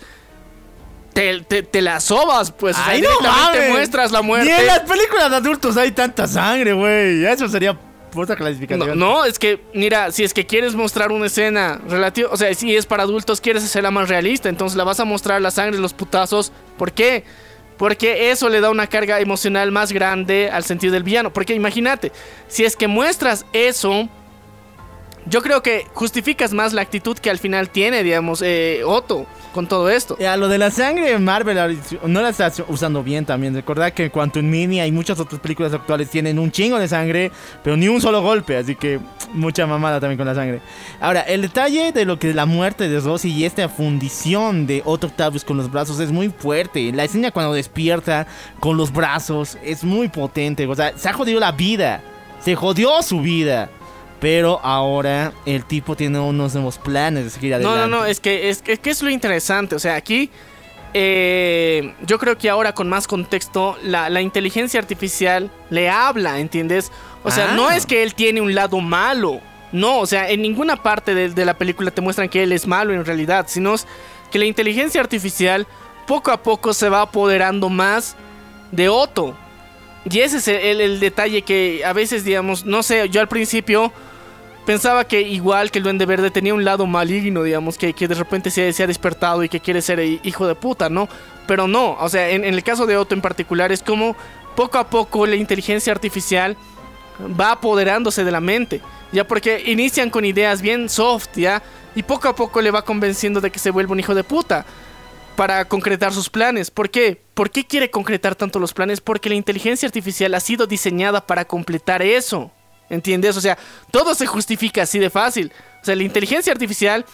A: te, te, te la sobas, pues. o sea,
C: ¡Ay, no
A: directamente
C: mames!
A: muestras la muerte.
C: Ni en las películas de adultos hay tanta sangre, güey. Eso sería otra
A: No,
C: clasificación.
A: no, es que, mira, si es que quieres mostrar una escena relativa, o sea, si es para adultos, quieres hacerla más realista, entonces la vas a mostrar la sangre, los putazos. ¿Por qué? Porque eso le da una carga emocional más grande al sentido del villano. Porque imagínate, si es que muestras eso, yo creo que justificas más la actitud que al final tiene, digamos, eh, Otto con todo esto.
C: Ya, lo de la sangre Marvel no la está usando bien también. Recordad que en Quantum Mini hay muchas otras películas actuales tienen un chingo de sangre, pero ni un solo golpe, así que mucha mamada también con la sangre. Ahora, el detalle de lo que la muerte de Rosie y esta fundición de Otto Octavius con los brazos es muy fuerte. La escena cuando despierta con los brazos es muy potente. O sea, se ha jodido la vida. Se jodió su vida. Pero ahora el tipo tiene unos nuevos planes de seguir
A: No,
C: adelante.
A: no, no, es que es, que- que es lo interesante. O sea, aquí eh, yo creo que ahora con más contexto, la, la inteligencia artificial le habla, ¿entiendes? O sea,
C: Ah.
A: no es que él tiene un lado malo. No, o sea, en ninguna parte de, de la película te muestran que él es malo en realidad, sino es que la inteligencia artificial poco a poco se va apoderando más de Otto. Y ese es el, el- el detalle que a veces, digamos, no sé, yo al principio pensaba que igual que el Duende Verde tenía un lado maligno, digamos, que, que de repente se, se ha despertado y que quiere ser hi- hijo de puta, ¿no? Pero no, o sea, en, en el caso de Otto en particular es como poco a poco la inteligencia artificial va apoderándose de la mente, ya porque inician con ideas bien soft, ya, y poco a poco le va convenciendo de que se vuelve un hijo de puta para concretar sus planes. ¿Por qué? ¿Por qué quiere concretar tanto los planes? Porque la inteligencia artificial ha sido diseñada para completar eso. ¿Entiendes? O sea, todo se justifica así de fácil. O sea, la inteligencia artificial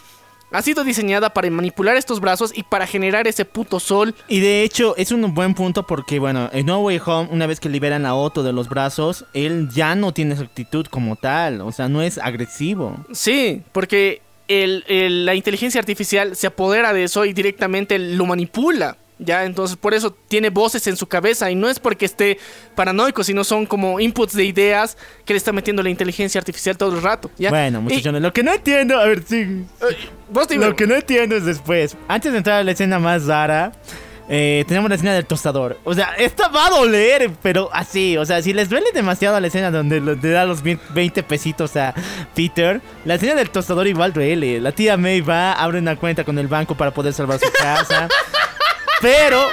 A: ha sido diseñada para manipular estos brazos y para generar ese puto sol.
C: Y de hecho es un buen punto porque, bueno, en No Way Home, una vez que liberan a Otto de los brazos, él ya no tiene esa actitud como tal, o sea, no es agresivo.
A: Sí, porque el- el- la inteligencia artificial se apodera de eso y directamente lo manipula. Ya, entonces por eso tiene voces en su cabeza y no es porque esté paranoico, sino son como inputs de ideas que le está metiendo la inteligencia artificial todo el rato. ¿ya?
C: Bueno,
A: Y-
C: muchachones, lo que no entiendo, a ver, sí.
A: eh, vos.
C: Lo que no entiendo es después, antes de entrar a la escena más rara, eh, tenemos la escena del tostador. O sea, esta va a doler, pero así. O sea, si les duele demasiado la escena donde le da los 20 pesitos a Peter, la escena del tostador igual duele. La tía May va, abre una cuenta con el banco para poder salvar su casa. pero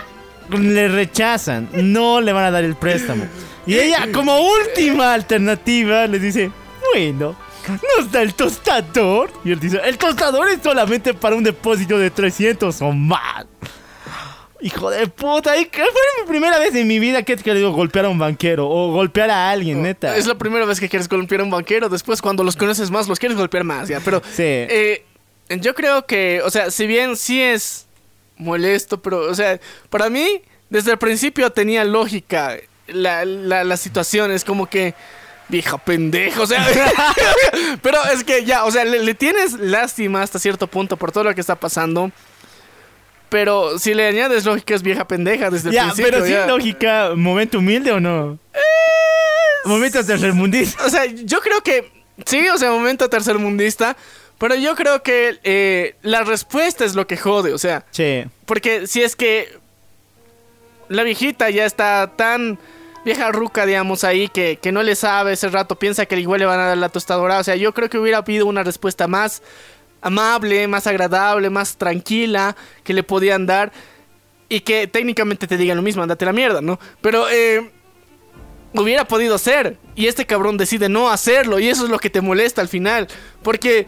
C: le rechazan, no le van a dar el préstamo. Y ella, como última alternativa, les dice, bueno, nos da el tostador. Y él dice, el tostador es solamente para un depósito de 300 o más. Hijo de puta, que fue mi primera vez en mi vida que he querido golpear a un banquero o golpear a alguien, neta.
A: Es la primera vez que quieres golpear a un banquero. Después, cuando los conoces más, los quieres golpear más, ya. Pero
C: Sí.
A: eh, yo creo que, o sea, si bien sí es molesto, pero, o sea, para mí, desde el principio tenía lógica la, la, la situación. Es como que. Vieja pendeja, o sea. pero es que ya, o sea, le, le tienes lástima hasta cierto punto por todo lo que está pasando. Pero si le añades lógica, es vieja pendeja desde el principio.
C: pero sin
A: ya.
C: lógica, ¿momento humilde o no? Momento tercermundista.
A: O sea, yo creo que. Sí, o sea, momento tercermundista. Pero yo creo que eh, la respuesta es lo que jode, o sea.
C: Che.
A: Porque si es que la viejita ya está tan vieja ruca, digamos, ahí, que, que no le sabe ese rato, piensa que igual le van a dar la tostadora. O sea, yo creo que hubiera habido una respuesta más amable, más agradable, más tranquila que le podían dar. Y que técnicamente te digan lo mismo, andate la mierda, ¿no? Pero eh, hubiera podido ser. Y este cabrón decide no hacerlo. Y eso es lo que te molesta al final. Porque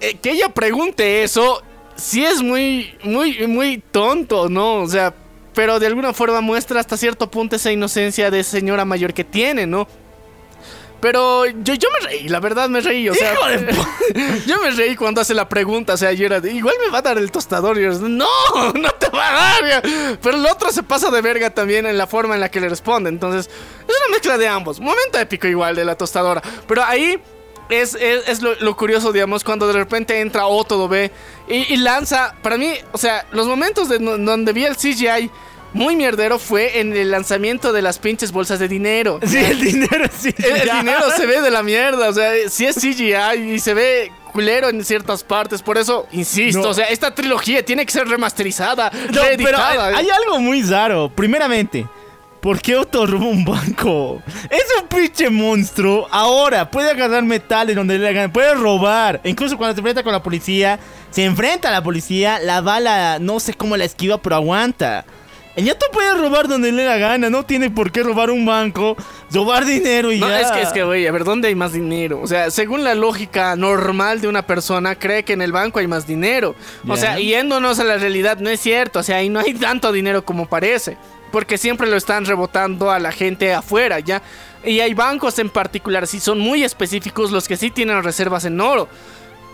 A: eh, que ella pregunte eso, sí es muy, muy, muy tonto, ¿no? O sea, pero de alguna forma muestra hasta cierto punto esa inocencia de señora mayor que tiene, ¿no? Pero yo, yo me reí, la verdad me reí, o sea, yo me reí cuando hace la pregunta, o sea, yo era de, igual me va a dar el tostador, y yo, no, no te va a dar, ya". pero el otro se pasa de verga también en la forma en la que le responde, entonces es una mezcla de ambos, momento épico igual de la tostadora, pero ahí es, es, es lo, lo curioso, digamos, cuando de repente entra Otto B y, y lanza, para mí, o sea, los momentos de donde vi el CGI muy mierdero fue en el lanzamiento de las pinches bolsas de dinero.
C: Sí, el dinero sí.
A: El, dinero se ve de la mierda, o sea, si es CGI y se ve culero en ciertas partes, por eso insisto,
C: No.
A: o sea, esta trilogía tiene que ser remasterizada,
C: No, pero
A: reeditada.
C: hay, hay algo muy raro. Primeramente, ¿por qué Otto roba un banco? Es un pinche monstruo. Ahora puede agarrar metales donde le gana, puede robar. Incluso cuando se enfrenta con la policía, se enfrenta a la policía, la bala no sé cómo la esquiva, pero aguanta. El ñato puede robar donde le la gana, no tiene por qué robar un banco, robar dinero y
A: No,
C: ya.
A: es que, es que, güey, a ver, ¿dónde hay más dinero? O sea, según la lógica normal de una persona, cree que en el banco hay más dinero. O sea, yéndonos a la realidad, no es cierto. O sea, ahí no hay tanto dinero como parece. Porque siempre lo están rebotando a la gente afuera, ¿ya? Y hay bancos en particular, sí son muy específicos los que sí tienen reservas en oro.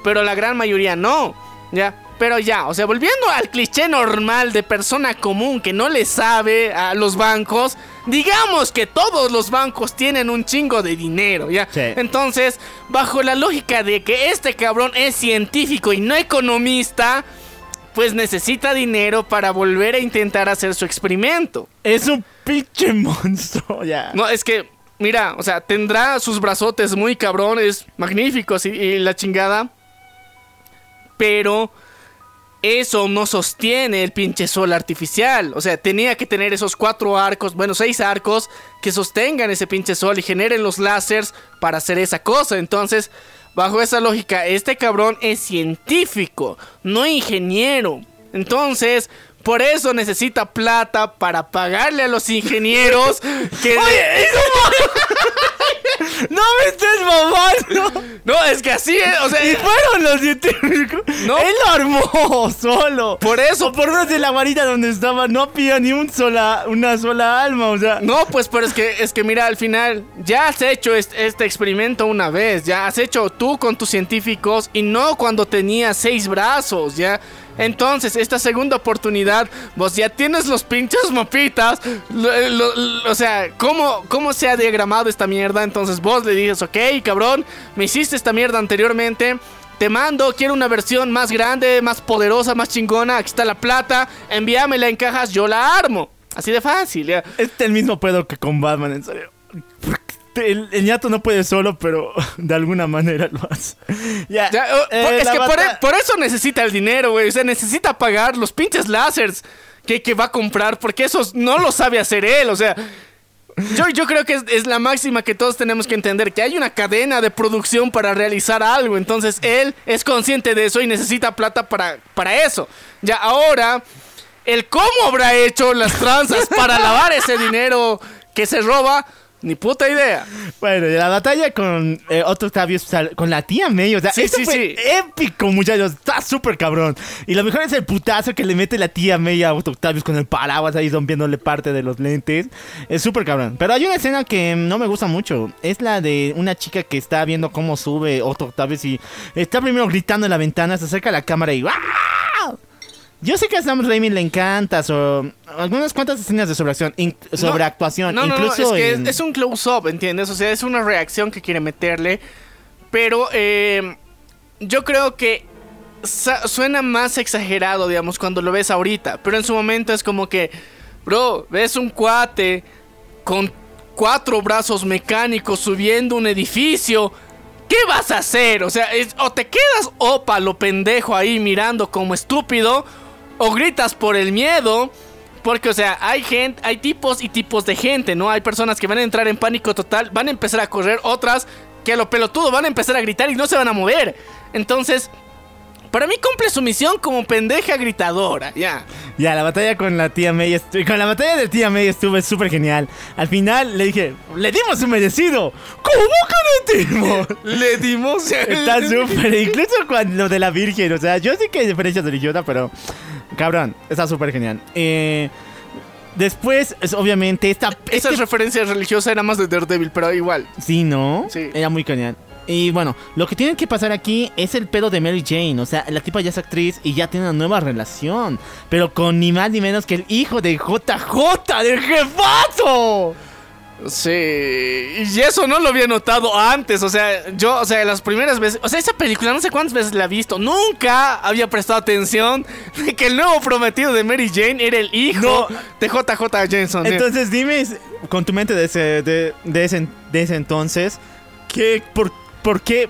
A: Pero la gran mayoría no, ¿ya? Pero ya, o sea, volviendo al cliché normal de persona común que no le sabe a los bancos, digamos que todos los bancos tienen un chingo de dinero, ¿ya?
C: Sí.
A: Entonces, bajo la lógica de que este cabrón es científico y no economista, pues necesita dinero para volver a intentar hacer su experimento.
C: Es un pinche monstruo, ya.
A: No, es que, mira, o sea, tendrá sus brazotes muy cabrones, magníficos y, y la chingada. Pero eso no sostiene el pinche sol artificial. O sea, tenía que tener esos cuatro arcos, bueno, seis arcos que sostengan ese pinche sol y generen los láseres para hacer esa cosa. Entonces, bajo esa lógica, este cabrón es científico, no ingeniero. Entonces, por eso necesita plata para pagarle a los ingenieros que...
C: ¡No me estés mamando!
A: No, es que así es, o sea,
C: Y fueron los científicos.
A: No.
C: Él lo armó solo.
A: por eso,
C: O por menos de la guarita donde estaba, no había ni un sola, una sola alma, o sea.
A: No, pues, pero es que, es que mira, al final, ya has hecho este, este experimento una vez, ya has hecho tú con tus científicos y no cuando tenías seis brazos, ya. Entonces, esta segunda oportunidad, vos ya tienes los pinches mapitas, lo- lo- o sea, ¿cómo, ¿cómo se ha diagramado esta mierda? Entonces vos le dices, ok, cabrón, me hiciste esta mierda anteriormente. Te mando, quiero una versión más grande, más poderosa, más chingona. Aquí está la plata, envíamela en cajas, yo la armo. Así de fácil, ya.
C: Es el mismo pedo que con Batman, en serio. El, el ñato no puede solo, pero de alguna manera lo hace. Ya,
A: Ya, oh,
C: eh,
A: es que por, e- por eso necesita el dinero, güey. O sea, necesita pagar los pinches lásers que, que va a comprar, porque esos no lo sabe hacer él. O sea, yo, yo creo que es, es la máxima que todos tenemos que entender, que hay una cadena de producción para realizar algo. Entonces, él es consciente de eso y necesita plata para, para eso. Ya, ahora, el cómo habrá hecho las tranzas para lavar ese dinero que se roba, ni puta idea.
C: Bueno, y la batalla con eh, Otto Octavius, o sea, con la tía May, o sea,
A: Sí,
C: fue
A: sí.
C: épico, muchachos. Está súper cabrón. Y lo mejor es el putazo que le mete la tía May a Otto Octavius con el paraguas ahí rompiéndole parte de los lentes. Es súper cabrón. Pero hay una escena que no me gusta mucho. Es la de una chica que está viendo cómo sube Otto Octavius y está primero gritando en la ventana, se acerca a la cámara y ¡ah! Yo sé que a Sam Raimi le encanta so- algunas cuantas escenas de sobreacción, in- sobreactuación,
A: No, no, no,
C: incluso
A: es que
C: en-
A: es, es un close-up, ¿entiendes? O sea, es una reacción que quiere meterle. Pero eh, yo creo que suena más exagerado, digamos, cuando lo ves ahorita. Pero en su momento es como que, bro, ves un cuate con cuatro brazos mecánicos subiendo un edificio. ¿Qué vas a hacer? O sea, es- o te quedas opa lo pendejo ahí mirando como estúpido, o gritas por el miedo. Porque, o sea, hay gente, hay tipos y tipos de gente, ¿no? Hay personas que van a entrar en pánico total, van a empezar a correr, otras que a lo pelotudo van a empezar a gritar y no se van a mover. Entonces, para mí cumple su misión como pendeja gritadora, ya.
C: Ya, la batalla con la tía May, con la batalla de tía May estuvo súper genial. Al final le dije, le dimos su merecido. ¿Cómo que le dimos?
A: Le dimos.
C: Está súper, incluso cuando lo de la Virgen, o sea, yo sé que hay diferencias religiosas, pero cabrón, está súper genial. Eh, después, es, obviamente, esta...
A: Esa
C: este-
A: referencia religiosa era más de Daredevil, pero igual.
C: Sí, ¿no?
A: Sí.
C: Era muy genial. Y bueno, lo que tiene que pasar aquí es el pedo de Mary Jane. O sea, la tipa ya es actriz y ya tiene una nueva relación. Pero con ni más ni menos que el hijo de JJ, del jefazo.
A: Sí, y eso no lo había notado antes, o sea, yo, o sea, las primeras veces, o sea, esa película no sé cuántas veces la he visto, nunca había prestado atención de que el nuevo prometido de Mary Jane era el hijo de JJ Jameson.
C: Entonces dime, con tu mente de ese, de, de ese, de ese entonces, ¿qué, por, por qué,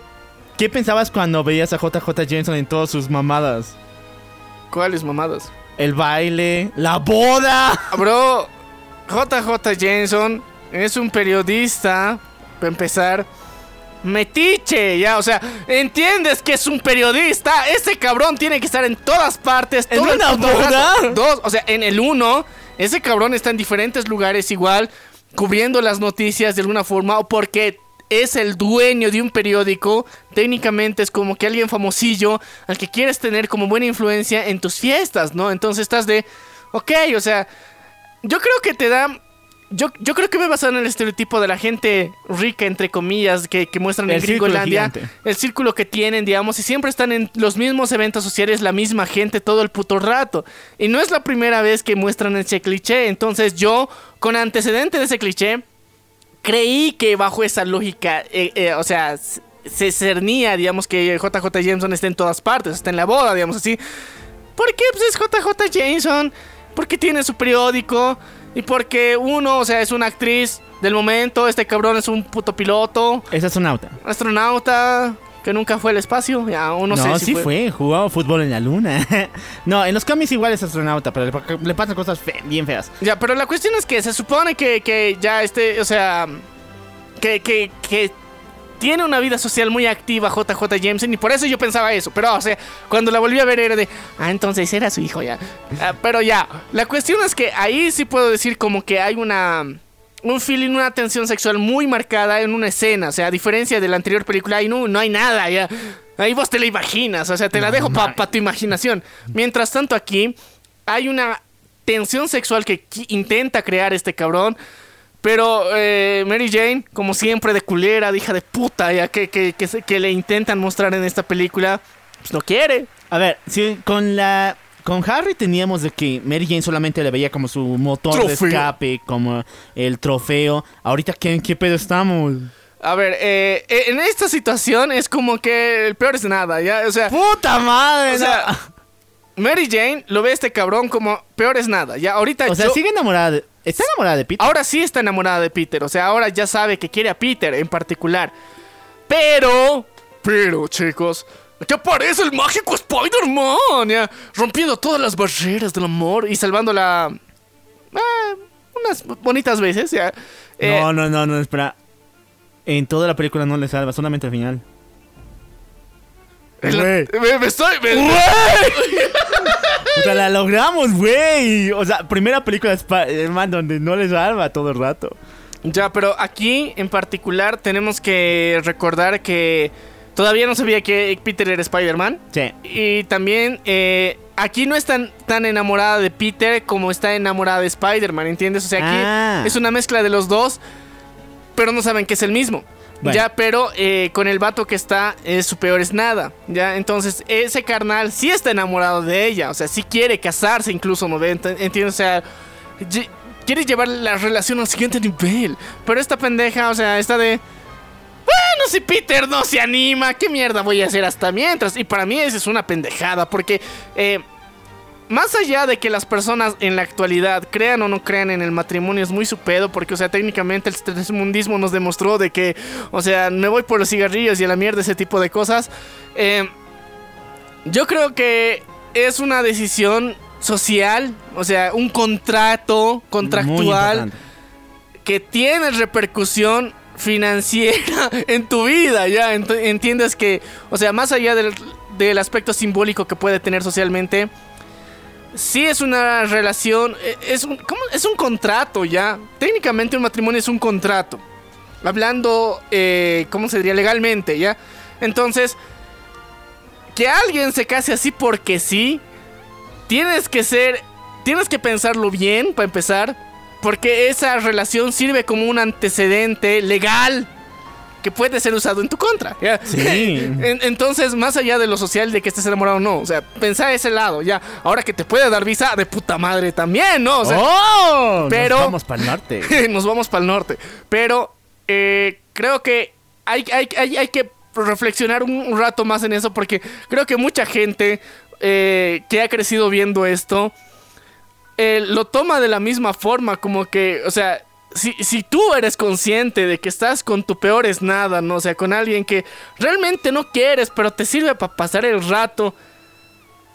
C: qué pensabas cuando veías a JJ Jameson en todas sus mamadas?
A: ¿Cuáles mamadas?
C: El baile, la boda.
A: Ah, Bro, JJ Jameson es un periodista, para empezar, metiche, ya, o sea, entiendes que es un periodista, ese cabrón tiene que estar en todas partes,
C: ¿En
A: todo el
C: una
A: rato. Dos, o sea, en el uno, ese cabrón está en diferentes lugares igual, cubriendo las noticias de alguna forma, o porque es el dueño de un periódico, técnicamente es como que alguien famosillo al que quieres tener como buena influencia en tus fiestas, ¿no? Entonces estás de, ok, o sea, yo creo que te da. Yo, yo creo que me basado en el estereotipo de la gente rica, entre comillas, que, que muestran
C: El
A: en Gringolandia. El círculo que tienen, digamos, y siempre están en los mismos eventos sociales, la misma gente todo el puto rato. Y no es la primera vez que muestran ese cliché. Entonces yo, con antecedente de ese cliché, creí que bajo esa lógica, eh, eh, o sea, se cernía, digamos, que JJ Jameson está en todas partes, está en la boda, digamos así. ¿Por qué? Pues es JJ Jameson. Porque tiene su periódico. Y porque uno, o sea, es una actriz del momento. Este cabrón es un puto piloto.
C: Es astronauta.
A: Astronauta. Que nunca fue al espacio. Ya, uno
C: No,
A: sé si
C: sí fue. jugaba fútbol en la luna. no, en los cómics igual es astronauta, pero le, le pasan cosas fe- bien feas.
A: Ya, pero la cuestión es que se supone que, que ya este, o sea, que, que, que tiene una vida social muy activa JJ Jameson y por eso yo pensaba eso. Pero, o sea, cuando la volví a ver era de, ah, entonces era su hijo ya. Ah, pero ya, la cuestión es que ahí sí puedo decir como que hay una... Un feeling, una tensión sexual muy marcada en una escena. O sea, a diferencia de la anterior película, ahí no, no hay nada. Ya. Ahí vos te la imaginas. O sea, te la dejo para tu imaginación. Mientras tanto, aquí hay una tensión sexual que intenta crear este cabrón. Pero eh, Mary Jane, como siempre, de culera, de hija de puta, ya que, que, que, le intentan mostrar en esta película, pues no quiere.
C: A ver, si con la. Con Harry teníamos de que Mary Jane solamente le veía como su motor de escape, como el trofeo. Ahorita, ¿qué, en qué pedo estamos?
A: A ver, eh, en esta situación es como que el peor es nada, ¿ya? O sea,
C: ¡Puta madre!
A: o sea Mary Jane lo ve a este cabrón como peor es nada, ¿ya? Ahorita
C: o sea,
A: yo-
C: sigue enamorada de. Está enamorada de Peter.
A: Ahora sí está enamorada de Peter, o sea, ahora ya sabe que quiere a Peter en particular. Pero, pero, chicos, aquí aparece el mágico Spider-Man, ya, rompiendo todas las barreras del amor y salvándola eh, unas bonitas veces, ya. Eh,
C: No, no, no, no, espera. En toda la película no le salva, solamente al final.
A: la- me estoy... me-
C: O sea, la logramos, güey. O sea, primera película de Spider-Man donde no le salva todo el rato.
A: Ya, pero aquí en particular tenemos que recordar que todavía no sabía que Peter era Spider-Man.
C: Sí.
A: Y también eh, aquí no es tan, tan enamorada de Peter como está enamorada de Spider-Man, ¿entiendes? O sea, aquí
C: Ah.
A: es una mezcla de los dos, pero no saben que es el mismo.
C: Bueno.
A: Ya, pero eh, con el vato que está, eh, su peor es nada. Ya, entonces ese carnal sí está enamorado de ella. O sea, sí quiere casarse, incluso, ¿no ve? Ent- ¿Entiendes? O sea, quiere llevar la relación al siguiente nivel. Pero esta pendeja, o sea, está de. Bueno, si Peter no se anima, ¿qué mierda voy a hacer hasta mientras? Y para mí eso es una pendejada, porque eh, más allá de que las personas en la actualidad crean o no crean en el matrimonio es muy su pedo, porque, o sea, técnicamente el tercermundismo nos demostró de que, o sea, me voy por los cigarrillos y a la mierda, ese tipo de cosas. Eh, yo creo que es una decisión social, o sea, un contrato contractual que tiene repercusión financiera en tu vida, ya Ent- entiendes que, o sea, más allá del, del aspecto simbólico que puede tener socialmente, sí es una relación, eh, es un, ¿cómo? es un contrato, ya. Técnicamente un matrimonio es un contrato, hablando, eh, ¿cómo se diría? Legalmente, ya. Entonces, que alguien se case así porque sí, tienes que ser, tienes que pensarlo bien para empezar, porque esa relación sirve como un antecedente legal que puede ser usado en tu contra. ¿ya?
C: Sí.
A: En- entonces, más allá de lo social de que estés enamorado o no, o sea, pensá ese lado, ya. Ahora que te puede dar visa de puta madre también, ¿no? O sea,
C: ¡Oh!
A: pero-
C: Nos vamos para el norte.
A: nos vamos para el norte. Pero eh, creo que hay, hay, hay, hay que reflexionar un, un rato más en eso porque creo que mucha gente eh, que ha crecido viendo esto eh, lo toma de la misma forma, como que, o sea... Si, si tú eres consciente de que estás con tu peor es nada, ¿no? O sea, con alguien que realmente no quieres, pero te sirve para pasar el rato,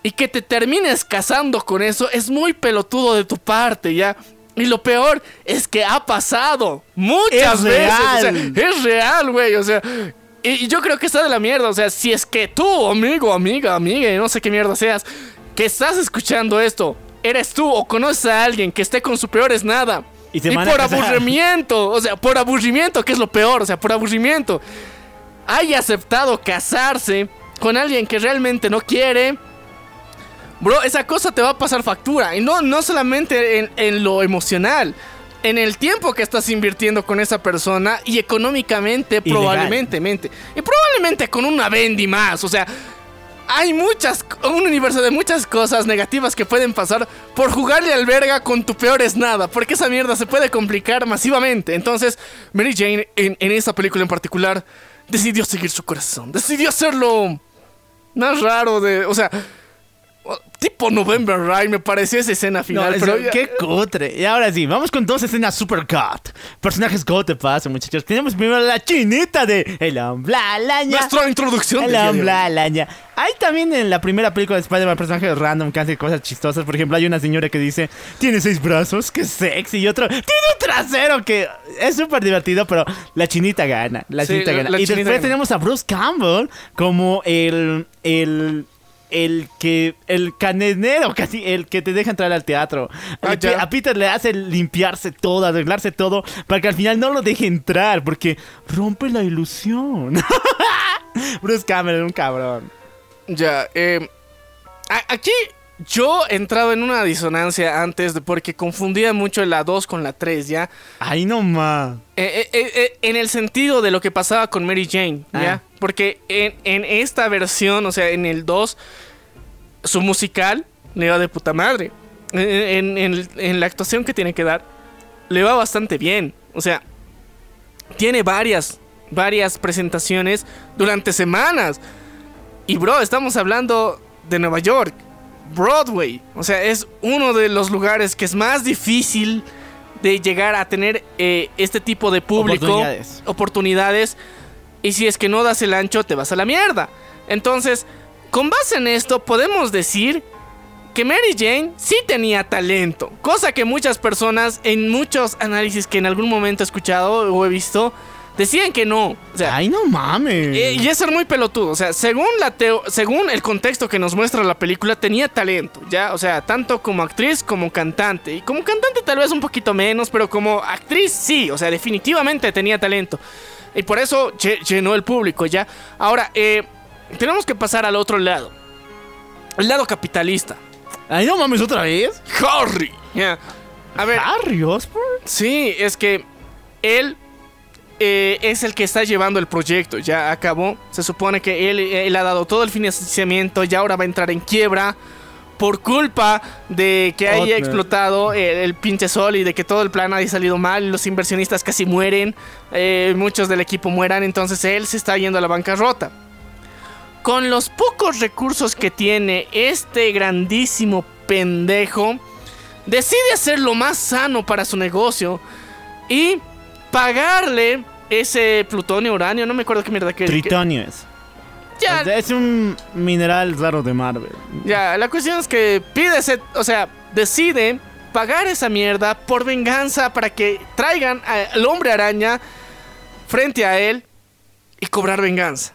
A: y que te termines casando con eso es muy pelotudo de tu parte, ¿ya? Y lo peor es que ha pasado muchas
C: Es
A: veces. O sea,
C: real.
A: es real, güey. O sea, y, y yo creo que está de la mierda. O sea, si es que tú, amigo, amiga, amiga, y no sé qué mierda seas, que estás escuchando esto, eres tú o conoces a alguien que esté con su peor es nada.
C: Y
A: por aburrimiento, o sea, por aburrimiento, que es lo peor, o sea, por aburrimiento, haya aceptado casarse con alguien que realmente no quiere, bro, esa cosa te va a pasar factura. Y no, no solamente en, en lo emocional, en el tiempo que estás invirtiendo con esa persona y económicamente, probablemente, mente. Y probablemente con una bendy más, o sea. Hay muchas, un universo de muchas cosas negativas que pueden pasar por jugarle al verga con tu peor es nada, porque esa mierda se puede complicar masivamente. Entonces, Mary Jane, en, en esta película en particular, decidió seguir su corazón, decidió hacerlo más raro de, o sea, tipo November Rain, me pareció esa escena final, pero ya-
C: qué cutre. Y ahora sí, vamos con dos escenas super cut. Personajes God te paso, muchachos. Tenemos primero la chinita de El hombre araña.
A: nuestra introducción
C: El hombre
A: hoy.
C: araña. Hay también en la primera película de Spider-Man personajes random que hacen cosas chistosas. Por ejemplo, hay una señora que dice, tiene seis brazos, qué sexy. Y otro, tiene un trasero que es súper divertido, pero la chinita gana. La
A: Sí,
C: chinita
A: la-
C: gana.
A: la
C: y
A: chinita
C: después
A: gana.
C: tenemos a Bruce Campbell como el... el el que el canenero casi el que te deja entrar al teatro
A: Ah,
C: que a Peter le hace limpiarse todo arreglarse todo para que al final no lo deje entrar porque rompe la ilusión Bruce Cameron un cabrón
A: Ya, eh, aquí yo he entrado en una disonancia antes de porque confundía mucho la 2 con la 3, ¿ya?
C: Ahí nomás.
A: Eh, eh, eh, eh, en el sentido de lo que pasaba con Mary Jane, ¿ya?
C: Ah.
A: Porque en, en esta versión, o sea, en el 2, su musical le va de puta madre. En, en- en- en la actuación que tiene que dar, le va bastante bien. O sea, tiene varias, varias presentaciones durante semanas. Y bro, estamos hablando de Nueva York, Broadway. O sea, es uno de los lugares que es más difícil de llegar a tener eh, este tipo de público.
C: Oportunidades.
A: oportunidades. Y si es que no das el ancho, te vas a la mierda. Entonces, con base en esto, podemos decir que Mary Jane sí tenía talento. Cosa que muchas personas, en muchos análisis que en algún momento he escuchado o he visto, decían que no. O sea,
C: Ay, no mames.
A: eh, y es ser muy pelotudo. O sea, según, la teo- según el contexto que nos muestra la película, tenía talento, ¿ya? O sea, tanto como actriz como cantante. Y como cantante tal vez un poquito menos, pero como actriz sí. O sea, definitivamente tenía talento. Y por eso lle- llenó el público, ¿ya? Ahora, eh, tenemos que pasar al otro lado. El lado capitalista.
C: Ay, no mames, otra vez.
A: Harry. ¿ya? A ver,
C: Harry Osborn.
A: Sí, es que él eh, es el que está llevando el proyecto. Ya acabó. Se supone que él, él ha dado todo el financiamiento y ahora va a entrar en quiebra por culpa de que haya explotado el, el pinche sol y de que todo el plan haya salido mal. Los inversionistas casi mueren. eh, muchos del equipo mueran. Entonces él se está yendo a la bancarrota. Con los pocos recursos que tiene este grandísimo pendejo, decide hacer lo más sano para su negocio y pagarle ese plutonio, uranio, no me acuerdo qué mierda que
C: Tritonio es.
A: Ya,
C: Es un mineral raro de Marvel.
A: ya, la cuestión es que pide ese, o sea, decide pagar esa mierda por venganza para que traigan al hombre araña frente a él y cobrar venganza.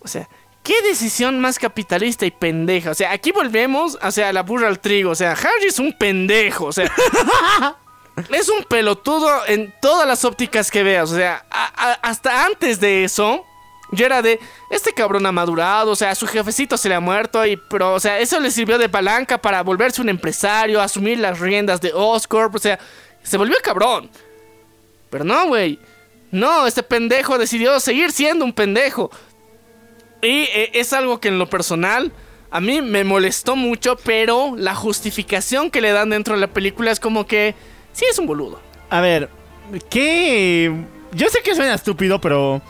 A: O sea, qué decisión más capitalista y pendeja. O sea, aquí volvemos, o sea, la burra al trigo. O sea, Harry es un pendejo. O sea, es un pelotudo en todas las ópticas que veas. O sea, a- a- hasta antes de eso, yo era de, este cabrón ha madurado, o sea, su jefecito se le ha muerto, y, pero, o sea, eso le sirvió de palanca para volverse un empresario, asumir las riendas de Oscorp, o sea, se volvió cabrón. Pero no, güey. No, este pendejo decidió seguir siendo un pendejo. Y eh, es algo que en lo personal a mí me molestó mucho, pero la justificación que le dan dentro de la película es como que sí es un boludo.
C: A ver, ¿qué...? Yo sé que suena estúpido, pero...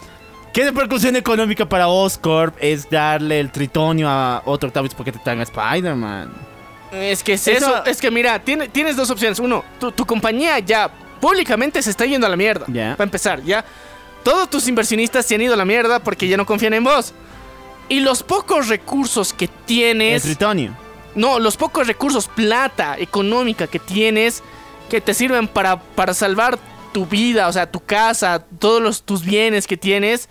C: ¿Qué repercusión económica para Oscorp es darle el tritonio a otro Octavius porque te traen a Spider-Man?
A: Es que es eso,
C: Eso-
A: es que mira, tiene- tienes dos opciones. Uno, tu, tu compañía ya públicamente se está yendo a la mierda.
C: Ya.
A: Para empezar, ya. Todos tus inversionistas se han ido a la mierda porque ya no confían en vos. Y los pocos recursos que
C: El
A: tienes...
C: tritonio.
A: No, los pocos recursos, plata económica que tienes, que te sirven para, para salvar tu vida, o sea, tu casa, todos los, tus bienes que tienes,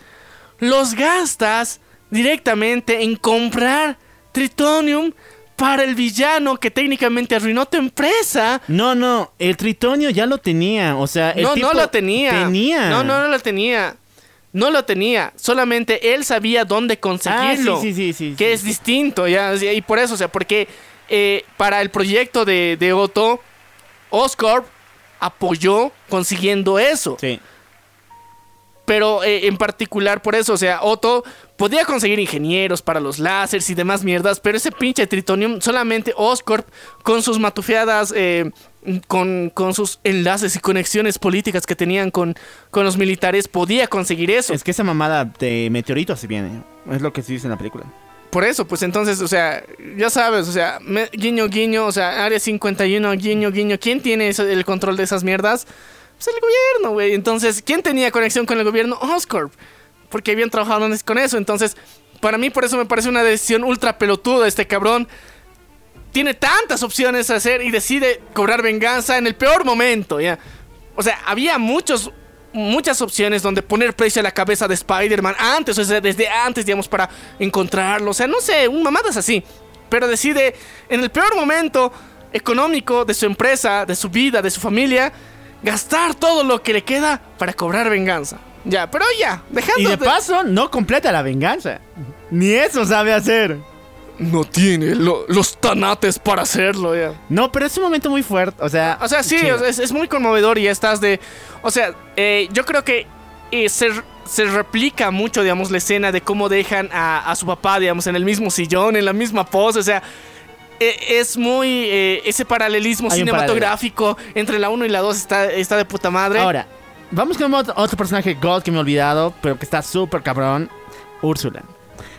A: los gastas directamente en comprar Tritonium para el villano que técnicamente arruinó tu empresa.
C: No, no, el tritonio ya lo tenía, o sea, el
A: no,
C: tipo
A: no lo tenía.
C: Tenía.
A: No, no, no lo tenía. No lo tenía. Solamente él sabía dónde
C: Ah, sí,
A: conseguirlo.
C: sí, sí, sí.
A: que es distinto, ya. Y por eso, o sea, porque eh, para el proyecto de, de Otto, Oscorp apoyó consiguiendo eso.
C: Sí.
A: Pero eh, en particular por eso, o sea, Otto podía conseguir ingenieros para los láseres y demás mierdas, pero ese pinche Tritonium solamente Oscorp con sus matufeadas, eh, con, con sus enlaces y conexiones políticas que tenían con, con los militares podía conseguir eso.
C: Es que esa mamada de meteorito se viene. Es lo que se dice en la película.
A: Por eso, pues entonces, o sea, ya sabes, o sea, me- guiño, guiño, o sea, Área 51, guiño, guiño, ¿quién tiene eso- el control de esas mierdas? Pues el gobierno, güey. Entonces, ¿quién tenía conexión con el gobierno? Oscorp. Porque habían trabajado con eso. Entonces, para mí, por eso me parece una decisión ultra pelotuda este cabrón. Tiene tantas opciones a hacer y decide cobrar venganza en el peor momento, ¿ya? O sea, había muchos, muchas opciones donde poner precio a la cabeza de Spider-Man antes, o sea, desde antes, digamos, para encontrarlo. O sea, no sé, un mamadas así. Pero decide, en el peor momento económico de su empresa, de su vida, de su familia, gastar todo lo que le queda para cobrar venganza. Ya, pero ya, dejando
C: Y de paso, no completa la venganza. Ni eso sabe hacer.
A: No tiene lo- los tanates para hacerlo, ya.
C: No, pero es un momento muy fuerte. O sea,
A: O sea, sí, es, es muy conmovedor y estás de... O sea, eh, yo creo que eh, se, se replica mucho, digamos, la escena de cómo dejan a, a su papá, digamos, en el mismo sillón, en la misma pose, o sea... eh, Es muy. eh, ese paralelismo
C: Hay
A: cinematográfico entre la 1 y la 2 está, está de puta madre.
C: Ahora, vamos con otro, otro personaje God que me he olvidado, pero que está súper cabrón. Úrsula.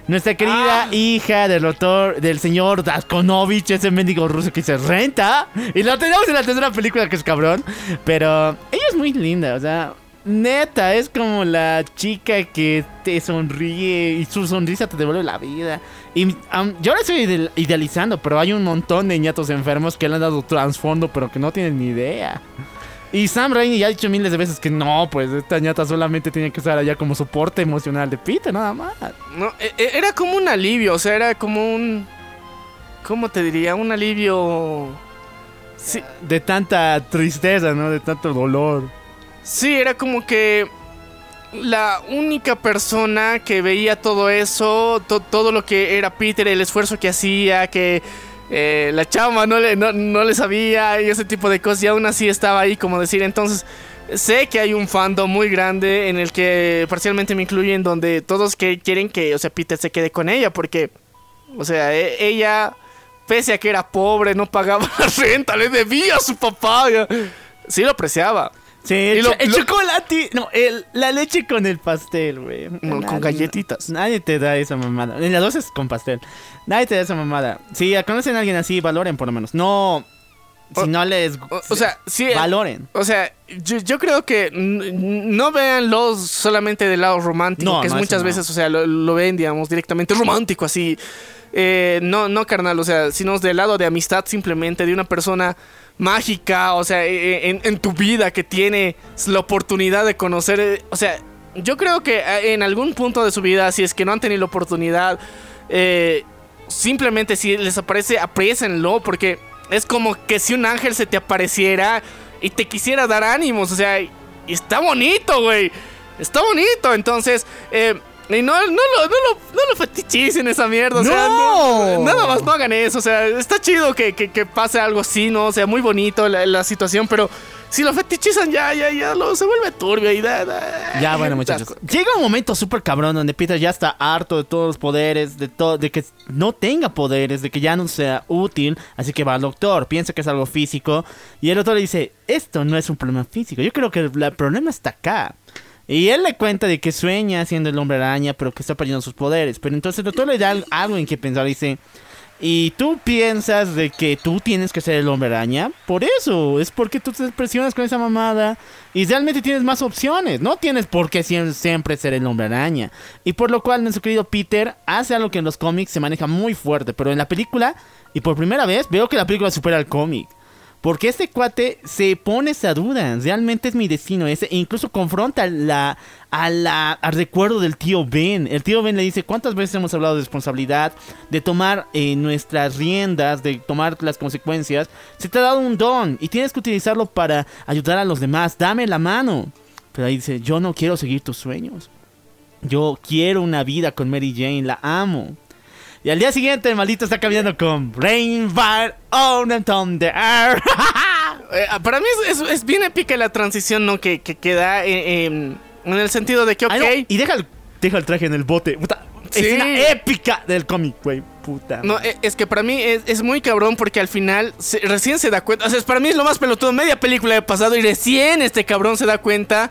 C: Nuestra querida
A: Ah.
C: hija del doctor, del señor Daskonovich, ese mendigo ruso que se renta. Y la tenemos en la tercera película que es cabrón. Pero ella es muy linda, o sea, neta, es como la chica que te sonríe y su sonrisa te devuelve la vida. Y am, yo la estoy ide- idealizando, pero hay un montón de ñatos enfermos que le han dado trasfondo, pero que no tienen ni idea. Y Sam Raimi ya ha dicho miles de veces que no, pues esta ñata solamente tiene que estar allá como soporte emocional de Peter, nada más.
A: No, e- e- era como un alivio, o sea, era como un. ¿Cómo te diría? Un alivio. Sí,
C: De tanta tristeza, ¿no? De tanto dolor.
A: Sí, era como que la única persona que veía todo eso, to- todo lo que era Peter, el esfuerzo que hacía, que eh, la chama no le, no, no le sabía y ese tipo de cosas, y aún así estaba ahí, como decir, entonces, sé que hay un fandom muy grande en el que parcialmente me incluyen donde todos que quieren que, o sea, Peter se quede con ella porque, o sea, e- ella, pese a que era pobre, no pagaba la renta, le debía a su papá. ya. Sí lo apreciaba.
C: Sí, el,
A: Y lo-
C: cho- el
A: lo-
C: chocolate. No, el, la leche con el pastel, güey.
A: No, con galletitas.
C: Nadie te da esa mamada. En las dos es con pastel. Nadie te da esa mamada. Si conocen a alguien así, valoren por lo menos. No. Si
A: O-
C: no les.
A: O, o sea, sí.
C: Valoren.
A: O sea, yo, yo creo que no véanlo solamente del lado romántico,
C: No,
A: que es
C: no,
A: muchas veces, o sea, lo, lo ven, digamos, directamente romántico, así. Eh, no, no, carnal, o sea, sino del lado de amistad simplemente, de una persona mágica, o sea, eh, en, en tu vida que tiene la oportunidad de conocer, eh, o sea, yo creo que eh, en algún punto de su vida, si es que no han tenido la oportunidad, eh, simplemente si les aparece, apriésenlo, porque es como que si un ángel se te apareciera y te quisiera dar ánimos, o sea, está bonito, güey, está bonito, entonces, eh, y no, no, lo, no, lo, no lo fetichicen esa mierda, o sea,
C: ¡No!
A: no- nada más no hagan eso, o sea, está chido que, que, que pase algo así, ¿no? O sea, muy bonito la, la situación, pero si lo fetichizan ya, ya, ya, lo, se vuelve turbio y da, da-
C: Ya, bueno, muchachos. Llega un momento súper cabrón donde Peter ya está harto de todos los poderes, de todo, de que no tenga poderes, de que ya no sea útil. Así que va al doctor, piensa que es algo físico. Y el doctor le dice: Esto no es un problema físico. Yo creo que el, el problema está acá. Y él le cuenta de que sueña siendo el hombre araña, pero que está perdiendo sus poderes. Pero entonces doctor le da al- algo en que pensar. Dice: Y tú piensas de que tú tienes que ser el hombre araña. Por eso, es porque tú te presionas con esa mamada. Y realmente tienes más opciones. No tienes por qué siem- siempre ser el hombre araña. Y por lo cual nuestro querido Peter hace algo que en los cómics se maneja muy fuerte. Pero en la película, y por primera vez, veo que la película supera al cómic. Porque este cuate se pone esa duda. Realmente es mi destino ese. E incluso confronta la, a la, al recuerdo del tío Ben. El tío Ben le dice, ¿cuántas veces hemos hablado de responsabilidad? De tomar eh, nuestras riendas, de tomar las consecuencias. Se te ha dado un don y tienes que utilizarlo para ayudar a los demás. Dame la mano. Pero ahí dice, yo no quiero seguir tus sueños. Yo quiero una vida con Mary Jane, la amo. Y al día siguiente el maldito está caminando con Brain Fire on the Thunder.
A: Eh, para mí es, es- es bien épica la transición, ¿no? Que, que, que da eh, em, en el sentido de que, ok,
C: Ay, no, Y deja el, deja el traje en el bote. Puta,
A: Sí.
C: Escena épica del cómic, güey. Puta.
A: No, eh, es que para mí es, es muy cabrón porque al final se- recién se da cuenta. O sea, es- para mí es lo más pelotudo. Media película he pasado y recién este cabrón se da cuenta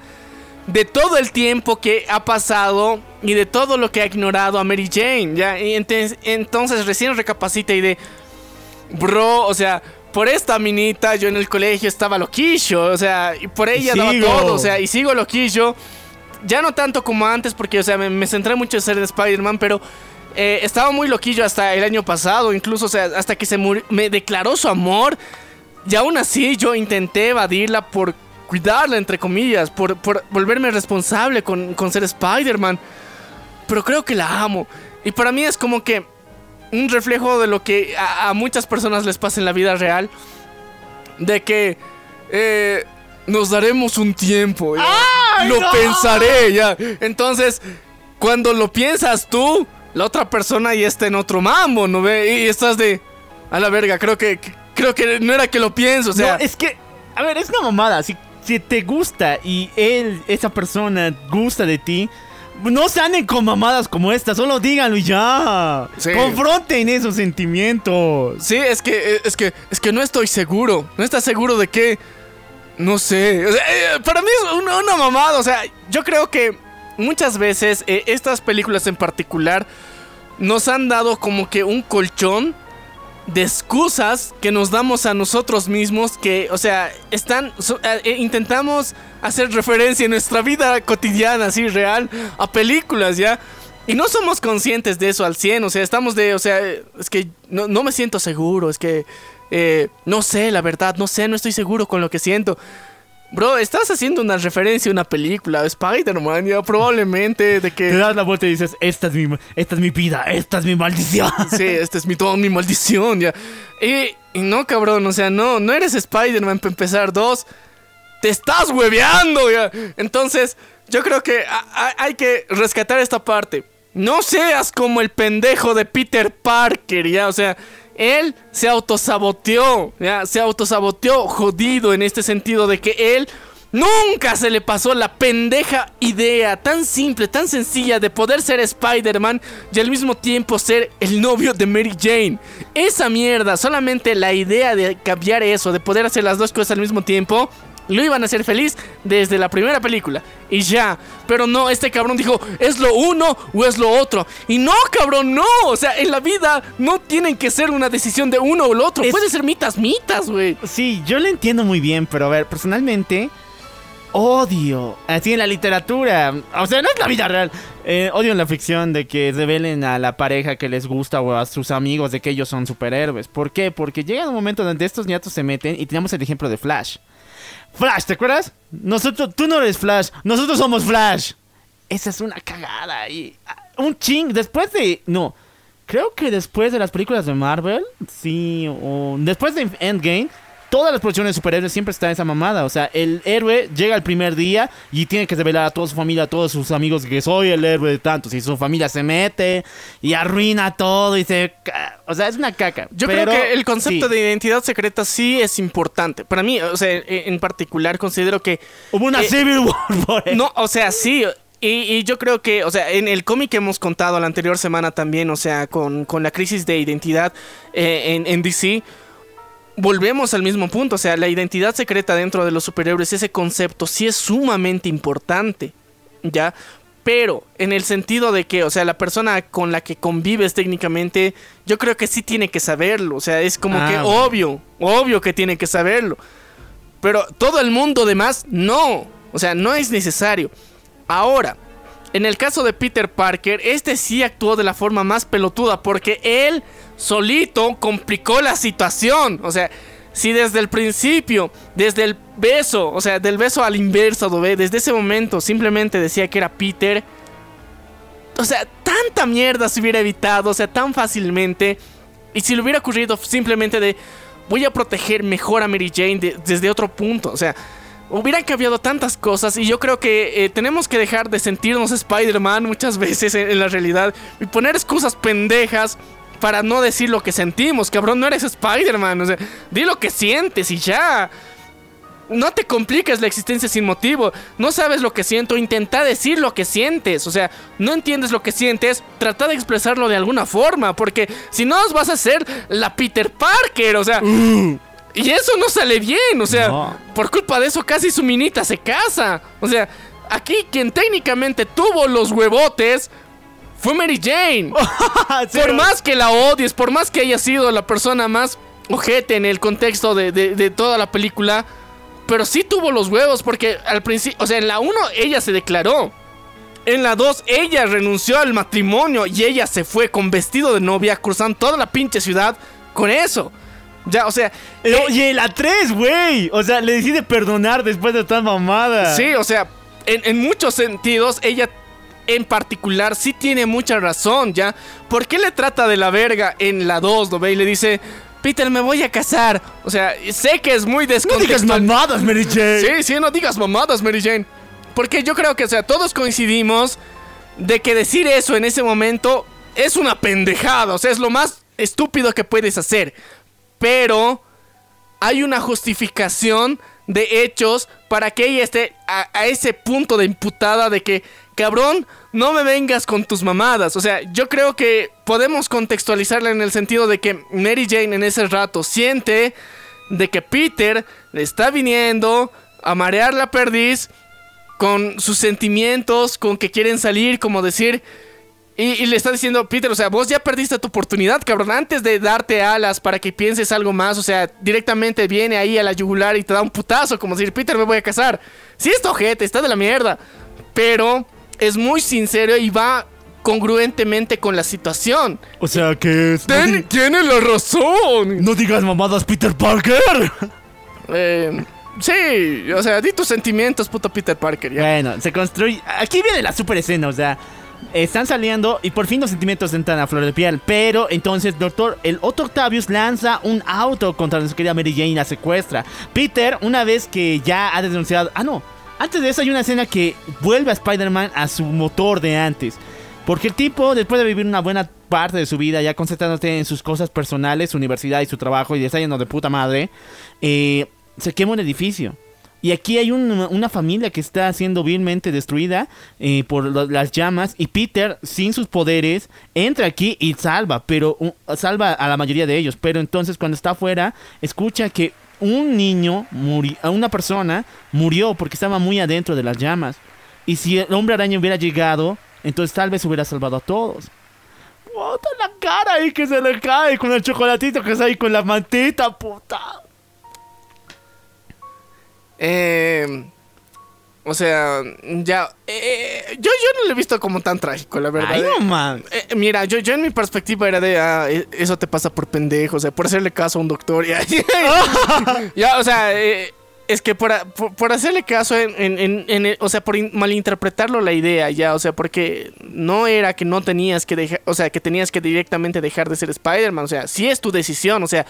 A: de todo el tiempo que ha pasado y de todo lo que ha ignorado a Mary Jane. ¿ya? Y ente- entonces recién recapacita y de. Bro, o sea. Por esta minita yo en el colegio estaba loquillo, o sea, y por ella
C: Y
A: daba
C: sigo.
A: todo, o sea, y sigo loquillo. Ya no tanto como antes, porque, o sea, me, me centré mucho en ser de Spider-Man, pero eh, estaba muy loquillo hasta el año pasado, incluso, o sea, hasta que se me declaró su amor. Y aún así yo intenté evadirla por cuidarla, entre comillas, por, por volverme responsable con, con ser Spider-Man. Pero creo que la amo. Y para mí es como que un reflejo de lo que a, a muchas personas les pasa en la vida real. De que eh, nos daremos un tiempo. lo pensaré ya. Entonces, cuando lo piensas tú, la otra persona ya está en otro mambo, ¿no ve? Y estás de... A la verga, creo que... que- Creo que no era que lo pienso, o sea...
C: no, es que, a ver, es una mamada. Si, si te gusta y él, esa persona, gusta de ti, no se anden con mamadas como esta. Solo díganlo y ya.
A: Sí.
C: Confronten esos sentimientos.
A: Sí, es que, eh, es que, es que no estoy seguro. No estás seguro de que, no sé. O sea, eh, para mí es una, una mamada. O sea, yo creo que muchas veces eh, estas películas en particular nos han dado como que un colchón de excusas que nos damos a nosotros mismos que, o sea, están, eh, eh, intentamos hacer referencia en nuestra vida cotidiana, así real, a películas, ¿ya? Y no somos conscientes de eso al 100, o sea, estamos de, o sea, es que no, no me siento seguro, es que, eh, no sé, la verdad, no sé, no estoy seguro con lo que siento. Bro, estás haciendo una referencia a una película, Spider-Man, ya probablemente, de que...
C: Te das la vuelta y dices, esta es mi, esta es mi vida, esta es mi maldición.
A: Sí, esta es mi, toda mi maldición, ya. Y, y no, cabrón, o sea, no, no eres Spider-Man para empezar. Dos, te estás hueveando, ya. Entonces, yo creo que a- a- hay que rescatar esta parte. No seas como el pendejo de Peter Parker, ya. O sea, él se autosaboteó, ya. Se autosaboteó jodido en este sentido de que él Nunca se le pasó la pendeja idea tan simple, tan sencilla de poder ser Spider-Man y al mismo tiempo ser el novio de Mary Jane. Esa mierda, solamente la idea de cambiar eso, de poder hacer las dos cosas al mismo tiempo, lo iban a hacer feliz desde la primera película. Y ya. Pero no, este cabrón dijo, ¿es lo uno o es lo otro? Y no, cabrón, no. O sea, en la vida no tienen que ser una decisión de uno o el otro.
C: Es-
A: Puede ser mitas, mitas, güey.
C: Sí, yo lo entiendo muy bien, pero a ver, personalmente odio así en la literatura, o sea, no es la vida real. eh, odio en la ficción de que revelen a la pareja que les gusta o a sus amigos de que ellos son superhéroes. ¿Por qué? Porque llega un momento donde estos ñatos se meten y tenemos el ejemplo de Flash. Flash, ¿te acuerdas? Nosotros, tú no eres Flash, nosotros somos Flash. Esa es una cagada y un ching después de no, creo que después de las películas de Marvel, sí, o después de Endgame, todas las producciones de superhéroes siempre está esa mamada. O sea, el héroe llega el primer día y tiene que revelar a toda su familia, a todos sus amigos que soy el héroe de tantos. Y su familia se mete y arruina todo y se... O sea, es una caca.
A: Yo
C: Pero,
A: creo que el concepto
C: sí.
A: de identidad secreta sí es importante. Para mí, o sea, e- en particular considero que...
C: Hubo una
A: eh,
C: Civil War por eso.
A: No, o sea, sí. Y, y yo creo que, o sea, en el cómic que hemos contado la anterior semana también, o sea, con, con la crisis de identidad eh, en, en DC, volvemos al mismo punto. O sea, la identidad secreta dentro de los superhéroes, ese concepto sí es sumamente importante, ¿ya? Pero en el sentido de que, o sea, la persona con la que convives técnicamente, yo creo que sí tiene que saberlo. O sea, es como
C: Ah,
A: que
C: bueno.
A: obvio, obvio que tiene que saberlo. Pero todo el mundo demás, no. O sea, no es necesario. Ahora, en el caso de Peter Parker, este sí actuó de la forma más pelotuda porque él solito complicó la situación. O sea, si desde el principio, desde el beso, o sea, del beso al inverso, desde ese momento simplemente decía que era Peter. O sea, tanta mierda se hubiera evitado, o sea, tan fácilmente. Y si le hubiera ocurrido simplemente de voy a proteger mejor a Mary Jane de- desde otro punto, o sea, hubieran cambiado tantas cosas y yo creo que eh, tenemos que dejar de sentirnos Spider-Man muchas veces en, la realidad y poner excusas pendejas para no decir lo que sentimos, cabrón, no eres Spider-Man, o sea, di lo que sientes y ya. No te compliques la existencia sin motivo. No sabes lo que siento, intenta decir lo que sientes. O sea, no entiendes lo que sientes, trata de expresarlo de alguna forma. Porque si no, vas a ser la Peter Parker. O sea, y eso no sale bien. O sea,
C: No.
A: por culpa de eso casi su minita se casa. O sea, aquí quien técnicamente tuvo los huevotes fue Mary Jane. Por más que la odies, por más que haya sido la persona más ojete en el contexto de, de- de toda la película, pero sí tuvo los huevos porque al principio, o sea, en la 1 ella se declaró. En la 2 ella renunció al matrimonio y ella se fue con vestido de novia cruzando toda la pinche ciudad con eso. Ya, o sea, eh,
C: Oye, la 3, güey. O sea, le decide perdonar después de tan mamada.
A: Sí, o sea, en, en muchos sentidos, ella en particular sí tiene mucha razón, ¿ya? ¿Por qué le trata de la verga en la 2, no ve? Y le dice, Peter, me voy a casar. O sea, sé que es muy
C: No digas
A: descontextual.
C: mamadas, Mary Jane.
A: Sí, sí, no digas mamadas, Mary Jane. Porque yo creo que, o sea, todos coincidimos de que decir eso en ese momento es una pendejada. O sea, es lo más estúpido que puedes hacer. Pero hay una justificación de hechos para que ella esté a, ese punto de imputada de que, cabrón, no me vengas con tus mamadas. O sea, yo creo que podemos contextualizarla en el sentido de que Mary Jane en ese rato siente de que Peter le está viniendo a marear la perdiz con sus sentimientos, con que quieren salir, como decir... Y, y le está diciendo, Peter, o sea, vos ya perdiste tu oportunidad, cabrón. Antes de darte alas para que pienses algo más, o sea, directamente viene ahí a la yugular y te da un putazo, como decir, Peter, me voy a casar. Sí, está ojete, está de la mierda. Pero es muy sincero y va congruentemente con la situación.
C: O sea que es. No,
A: Ten-
C: di-
A: tiene la razón.
C: no digas mamadas, Peter Parker.
A: Eh, sí, o sea, di tus sentimientos, puto Peter Parker. Ya.
C: Bueno, se construye. Aquí viene la super escena, o sea. Están saliendo y por fin los sentimientos entran a flor de piel. Pero entonces, doctor, el Otto Octavius lanza un auto contra nuestra querida Mary Jane y la secuestra. Peter, una vez que ya ha denunciado. Ah, no. Antes de eso hay una escena que vuelve a Spider-Man a su motor de antes. Porque el tipo, después de vivir una buena parte de su vida, ya concentrándose en sus cosas personales, su universidad y su trabajo, y está yendo de puta madre, eh, se quema un edificio. Y aquí hay un- una familia que está siendo vilmente destruida eh, por las llamas. Y Peter, sin sus poderes, entra aquí y salva, pero salva a la mayoría de ellos. Pero entonces cuando está afuera, escucha que un niño, muri- a una persona, murió porque estaba muy adentro de las llamas. Y si el hombre araña hubiera llegado, entonces tal vez hubiera salvado a todos. La cara ahí que se le cae con el chocolatito que está ahí con la mantita, puta.
A: Eh, o sea, ya. eh, yo, yo no lo he visto como tan trágico, la verdad.
C: Ay,
A: Eh,
C: no man.
A: eh, mira, yo, yo en mi perspectiva era de, ah, eh, eso te pasa por pendejo, o sea, por hacerle caso a un doctor. Ya, ya, o sea, eh, es que por, por, por hacerle caso en, en- en- o sea, por in- malinterpretarlo la idea, ya, o sea, porque no era que no tenías que dejar, o sea, que tenías que directamente dejar de ser Spider-Man, o sea, sí es tu decisión, o sea,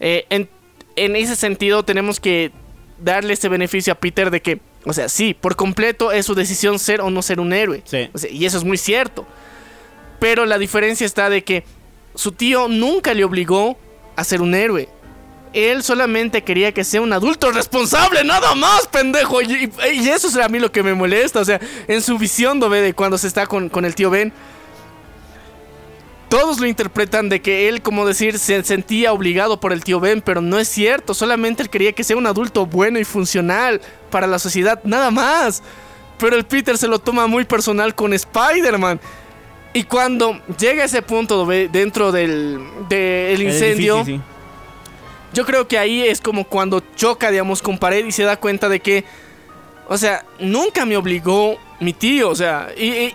A: eh, en, en ese sentido tenemos que darle ese beneficio a Peter de que, o sea, sí, por completo es su decisión ser o no ser un héroe.
C: Sí.
A: O sea, y eso es muy cierto. Pero la diferencia está de que su tío nunca le obligó a ser un héroe. Él solamente quería que sea un adulto responsable, nada más, pendejo. Y, eso es a mí lo que me molesta. O sea, en su visión. De cuando se está con, con el tío Ben. Todos lo interpretan de que él, como decir, se sentía obligado por el tío Ben, pero no es cierto. Solamente él quería que sea un adulto bueno y funcional para la sociedad, nada más. Pero el Peter se lo toma muy personal con Spider-Man. Y cuando llega a ese punto dentro del, del
C: El
A: incendio,
C: sí.
A: yo creo que ahí es como cuando choca, digamos, con pared y se da cuenta de que, o sea, nunca me obligó mi tío, o sea, y, y-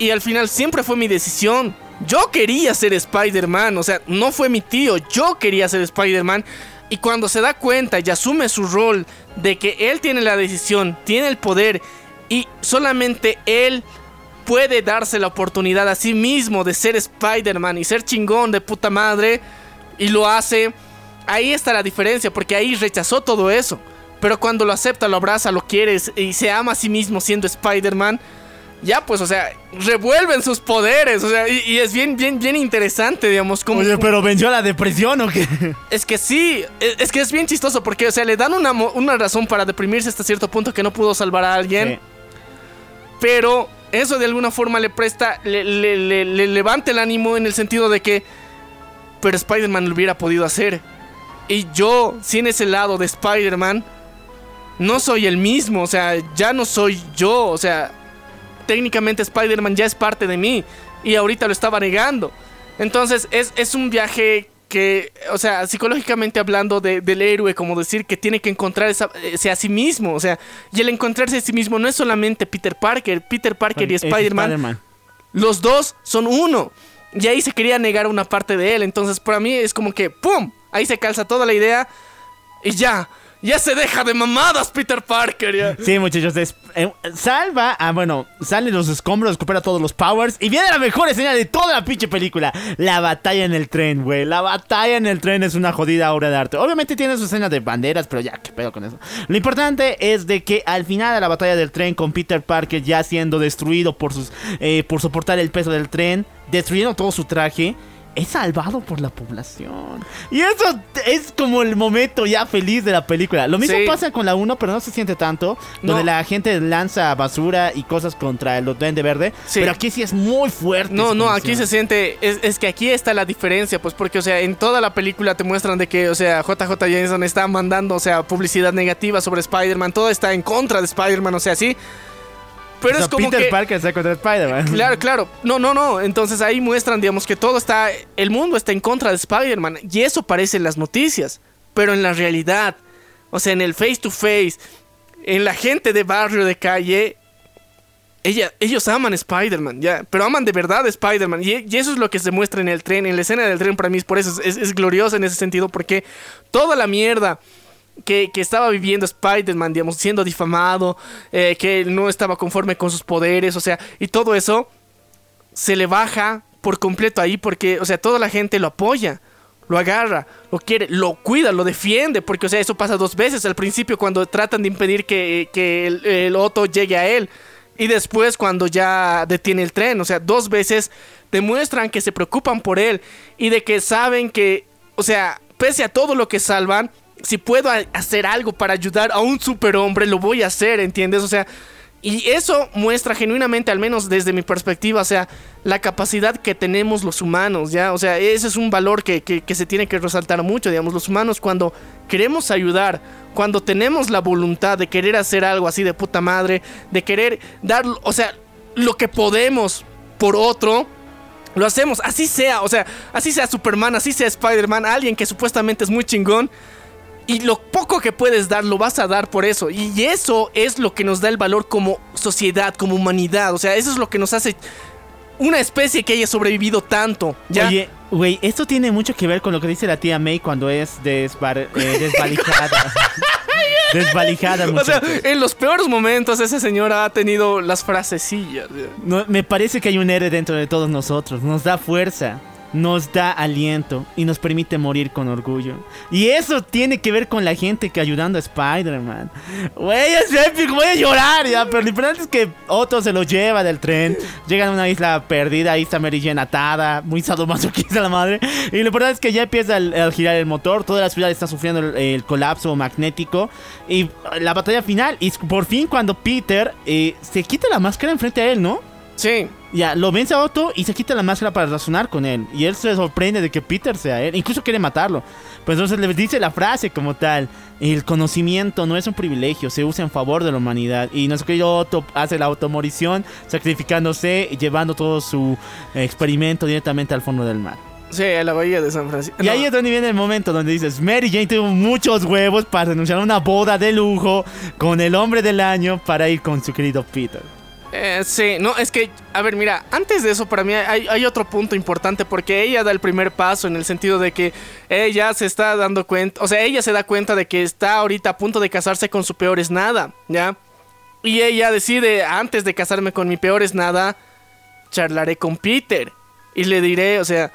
A: y al final siempre fue mi decisión. Yo quería ser Spider-Man, o sea, no fue mi tío, yo quería ser Spider-Man. Y cuando se da cuenta y asume su rol de que él tiene la decisión, tiene el poder y solamente él puede darse la oportunidad a sí mismo de ser Spider-Man y ser chingón de puta madre y lo hace, ahí está la diferencia, porque ahí rechazó todo eso. Pero cuando lo acepta, lo abraza, lo quiere y se ama a sí mismo siendo Spider-Man, ya pues, o sea, revuelven sus poderes, o sea, y, y es bien, bien, bien interesante, digamos, como...
C: Oye, pero venció la depresión o qué?
A: Es que sí, es, es que es bien chistoso, porque, o sea, le dan una, una razón para deprimirse hasta cierto punto que no pudo salvar a alguien.
C: Sí.
A: Pero eso de alguna forma le presta, le, le- le- le levanta el ánimo en el sentido de que, pero Spider-Man lo hubiera podido hacer. Y yo, sin ese lado de Spider-Man, no soy el mismo, o sea, ya no soy yo, o sea, técnicamente Spider-Man ya es parte de mí y ahorita lo estaba negando. Entonces es, es un viaje que, o sea, psicológicamente hablando de- del héroe, como decir que tiene que encontrar esa- ese a sí mismo, o sea, y el encontrarse a sí mismo no es solamente Peter Parker, Peter Parker y Spider-Man, los dos son uno. Y ahí se quería negar una parte de él. Entonces, para mí es como que, ¡pum! Ahí se calza toda la idea. Y ya. Ya se deja de mamadas, Peter Parker. Ya.
C: Sí, muchachos, es- eh, salva, ah, bueno, salen los escombros, recupera todos los powers y viene la mejor escena de toda la pinche película, la batalla en el tren, güey. La batalla en el tren es una jodida obra de arte. Obviamente tiene su escena de banderas, pero ya, qué pedo con eso. Lo importante es de que al final de la batalla del tren con Peter Parker ya siendo destruido por sus, eh, por soportar el peso del tren, destruyendo todo su traje. Es salvado por la población. Y eso es como el momento ya feliz de la película. Lo mismo
A: Sí.
C: pasa con la 1, pero no se siente tanto. Donde
A: No.
C: la gente lanza basura y cosas contra el duende verde.
A: Sí.
C: Pero aquí sí es muy fuerte.
A: No, no, aquí se siente. Es, es que aquí está la diferencia, pues, porque, o sea, en toda la película te muestran de que, o sea, JJ Jameson está mandando, o sea, publicidad negativa sobre Spider-Man. Todo está en contra de Spider-Man, o sea, sí. Pero
C: O sea,
A: es como
C: Peter
A: que.
C: Parker está contra Spider-Man.
A: Claro, claro. No, no, no. Entonces ahí muestran, digamos, que todo está. El mundo está en contra de Spider-Man. Y eso parece en las noticias. Pero en la realidad, o sea, en el face to face, en la gente de barrio, de calle, ella, ellos aman Spider-Man, ya. Pero aman de verdad a Spider-Man. Y, y eso es lo que se muestra en el tren. En la escena del tren, para mí, es por eso es, es gloriosa en ese sentido. Porque toda la mierda que, estaba viviendo Spider-Man, digamos, siendo difamado, eh, que no estaba conforme con sus poderes, o sea, y todo eso se le baja por completo ahí porque, o sea, toda la gente lo apoya, lo agarra, lo quiere, lo cuida, lo defiende, porque, o sea, eso pasa dos veces. Al principio cuando tratan de impedir que, que el, el Otto llegue a él y después cuando ya detiene el tren, o sea, dos veces demuestran que se preocupan por él y de que saben que, o sea, pese a todo lo que salvan, si puedo hacer algo para ayudar a un superhombre, lo voy a hacer, ¿entiendes? O sea, y eso muestra genuinamente, al menos desde mi perspectiva, o sea, la capacidad que tenemos los humanos, ¿ya? O sea, ese es un valor que, que- que se tiene que resaltar mucho, digamos, los humanos cuando queremos ayudar, cuando tenemos la voluntad de querer hacer algo así de puta madre, de querer dar, o sea, lo que podemos por otro, lo hacemos, así sea, o sea, así sea Superman, así sea Spider-Man, alguien que supuestamente es muy chingón. Y lo poco que puedes dar, lo vas a dar por eso. Y eso es lo que nos da el valor como sociedad, como humanidad. O sea, eso es lo que nos hace una especie que haya sobrevivido tanto. ¿ya?
C: Oye, güey, esto tiene mucho que ver con lo que dice la tía May cuando es desvar- eh, desvalijada. desvalijada,
A: o sea,
C: muchachos.
A: en los peores momentos ese señor ha tenido las frasecillas.
C: No, me parece que hay un héroe dentro de todos nosotros. Nos da fuerza, nos da aliento y nos permite morir con orgullo. Y eso tiene que ver con la gente que ayudando a Spider-Man. Güey, es épico, voy a llorar ya. Pero lo importante es que Otto se lo lleva del tren. Llegan a una isla perdida, ahí está Mary atada, muy sadomasoquista la madre. Y lo importante es que ya empieza el girar el motor. Toda la ciudad está sufriendo el, el colapso magnético. Y la batalla final. Y por fin, cuando Peter eh, se quita la máscara enfrente a él, ¿no?
A: Sí.
C: Ya, lo vence a Otto y se quita la máscara para razonar con él. Y él se sorprende de que Peter sea él. Incluso quiere matarlo. Pues entonces le dice la frase como tal. El conocimiento no es un privilegio, se usa en favor de la humanidad. Y nuestro querido Otto hace la automorición, sacrificándose y llevando todo su experimento directamente al fondo del mar.
A: Sí, a la bahía de San Francisco.
C: Y ahí es donde viene el momento donde dices, Mary Jane tuvo muchos huevos para renunciar a una boda de lujo con el hombre del año para ir con su querido Peter.
A: Eh, sí, no, es que, a ver, mira, antes de eso para mí hay, hay otro punto importante porque ella da el primer paso en el sentido de que ella se está dando cuenta, o sea, ella se da cuenta de que está ahorita a punto de casarse con su peor es nada, ¿ya? Y ella decide, antes de casarme con mi peor es nada, charlaré con Peter y le diré, o sea,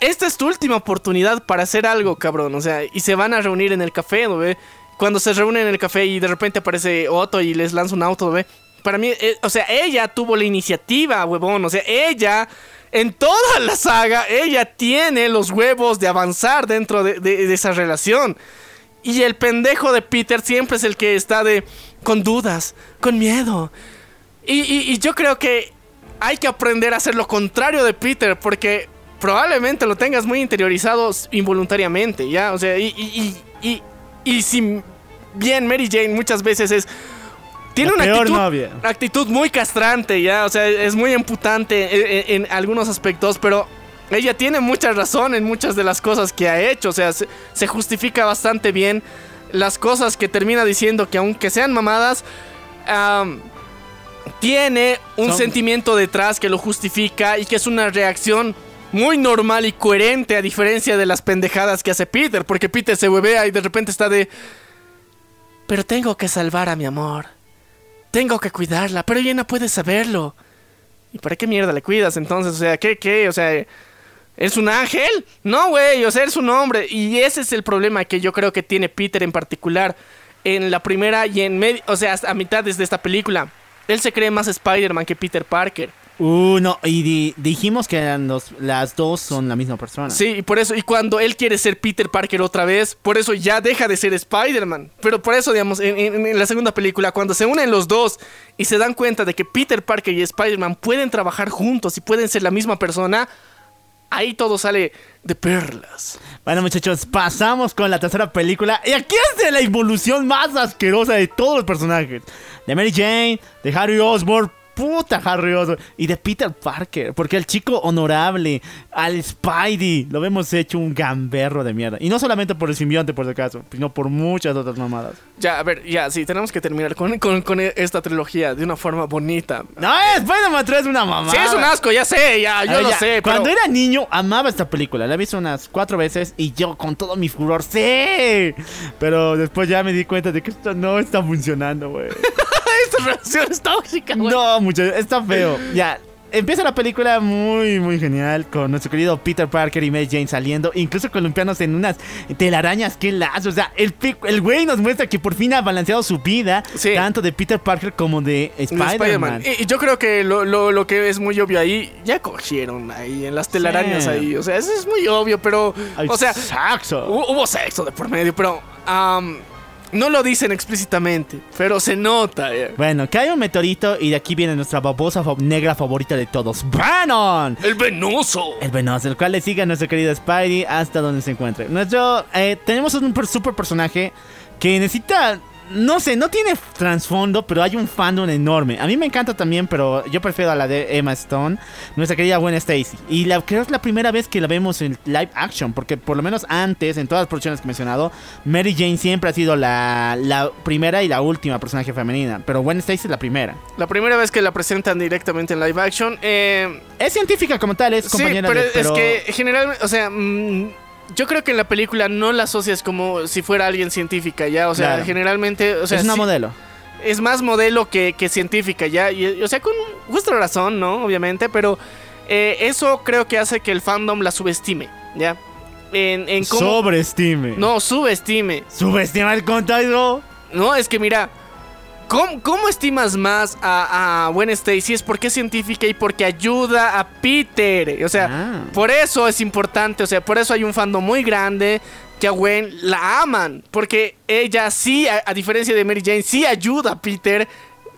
A: esta es tu última oportunidad para hacer algo, cabrón, o sea, y se van a reunir en el café, ¿no ve? Cuando se reúnen en el café y de repente aparece Otto y les lanza un auto, ¿no ve? Para mí, eh, o sea, ella tuvo la iniciativa, huevón. O sea, ella, en toda la saga, ella tiene los huevos de avanzar dentro de, esa relación. Y el pendejo de Peter siempre es el que está de con dudas, con miedo. Y, y- yo creo que hay que aprender a hacer lo contrario de Peter, porque probablemente lo tengas muy interiorizado involuntariamente, ¿ya? O sea, y, y, y, y si bien Mary Jane muchas veces es... Tiene
C: La
A: una
C: peor
A: actitud,
C: novia.
A: actitud muy castrante, ¿ya? O sea, es muy emputante en, en algunos aspectos, pero ella tiene mucha razón en muchas de las cosas que ha hecho. O sea, se, se justifica bastante bien las cosas que termina diciendo que aunque sean mamadas, am, tiene un
C: Son-
A: sentimiento detrás que lo justifica y que es una reacción muy normal y coherente a diferencia de las pendejadas que hace Peter, porque Peter se huevea y de repente está de... Pero tengo que salvar a mi amor. Tengo que cuidarla, pero ella no puede saberlo. ¿Y para qué mierda le cuidas entonces? O sea, ¿qué, qué? O sea, ¿es un ángel? No, güey, o sea, es un hombre. Y ese es el problema que yo creo que tiene Peter en particular. En la primera y en medio, o sea, a mitad de esta película. Él se cree más Spider-Man que Peter Parker.
C: Uh, no, y di- dijimos que eran los- las dos son la misma persona.
A: Sí, y por eso, y cuando él quiere ser Peter Parker otra vez, por eso ya deja de ser Spider-Man. Pero por eso, digamos, en, en- en la segunda película, cuando se unen los dos y se dan cuenta de que Peter Parker y Spider-Man pueden trabajar juntos y pueden ser la misma persona, ahí todo sale de perlas.
C: Bueno, muchachos, pasamos con la tercera película. Y aquí es de la evolución más asquerosa de todos los personajes: de Mary Jane, de Harry Osborn. Puta Harry Osborn y de Peter Parker, porque el chico honorable, al Spidey, lo vemos hecho un gamberro de mierda. Y no solamente por el simbionte, por si acaso, sino por muchas otras mamadas.
A: Ya, a ver, ya, sí, tenemos que terminar con, con- con esta trilogía de una forma bonita.
C: No, Spider-Man 3 es una mamada.
A: Sí, es un asco, ya sé, ya, yo
C: ver,
A: lo
C: ya,
A: sé.
C: Cuando
A: pero-
C: era niño amaba esta película. La he visto unas cuatro veces y yo con todo mi furor, sí. Pero después ya me di cuenta de que esto no está funcionando, güey.
A: Esta relación es tóxica, güey.
C: No, muchachos, está feo. Ya. empieza la película muy, muy genial con nuestro querido Peter Parker y Mary Jane saliendo, incluso columpiándose en unas telarañas que lazo. O sea, el, el güey nos muestra que por fin ha balanceado su vida,
A: Sí.
C: tanto de Peter Parker como de
A: de
C: Spider-Man.
A: Y, y yo creo que lo, lo- lo que es muy obvio ahí, ya cogieron ahí en las telarañas
C: Sí.
A: ahí. O sea, eso es muy obvio, pero.
C: Ay,
A: o sea,
C: saxo.
A: hu- hubo sexo de por medio, pero. am, no lo dicen explícitamente, pero se nota. eh.
C: Bueno, cae un meteorito y de aquí viene nuestra babosa fa- negra favorita de todos, Bannon.
A: El venoso.
C: El venoso, el cual le sigue a nuestro querido Spidey hasta donde se encuentre. Nuestro, eh, tenemos un per- super personaje que necesita, no sé, no tiene trasfondo, pero hay un fandom enorme. A mí me encanta también, pero yo prefiero a la de Emma Stone, nuestra querida Gwen Stacy. Y la, creo que es la primera vez que la vemos en live action, porque por lo menos antes, en todas las producciones que he mencionado, Mary Jane siempre ha sido la, la primera y la última personaje femenina, pero Gwen Stacy es la primera.
A: La primera vez que la presentan directamente en live action. eh,
C: Es científica como tal, es
A: sí,
C: compañera
A: pero
C: de...
A: es
C: pero-
A: que generalmente, o sea, mm, yo creo que en la película no la asocias como si fuera alguien científica, ya. O sea,
C: Claro.
A: generalmente, o sea,
C: es una
A: sí-
C: modelo.
A: es más modelo que, que científica, ya. Y, o sea, con justa razón, ¿no? Obviamente, pero eh, eso creo que hace que el fandom la subestime, ¿ya? En, en cómo.
C: Sobreestime.
A: no, subestime.
C: Subestima el contenido.
A: No, es que mira. ¿Cómo, cómo estimas más a, a Gwen Stacy? Es porque es científica y porque ayuda a Peter. O sea,
C: Ah.
A: por eso es importante. O sea, por eso hay un fandom muy grande que a Gwen la aman. Porque ella sí, a, a diferencia de Mary Jane, sí ayuda a Peter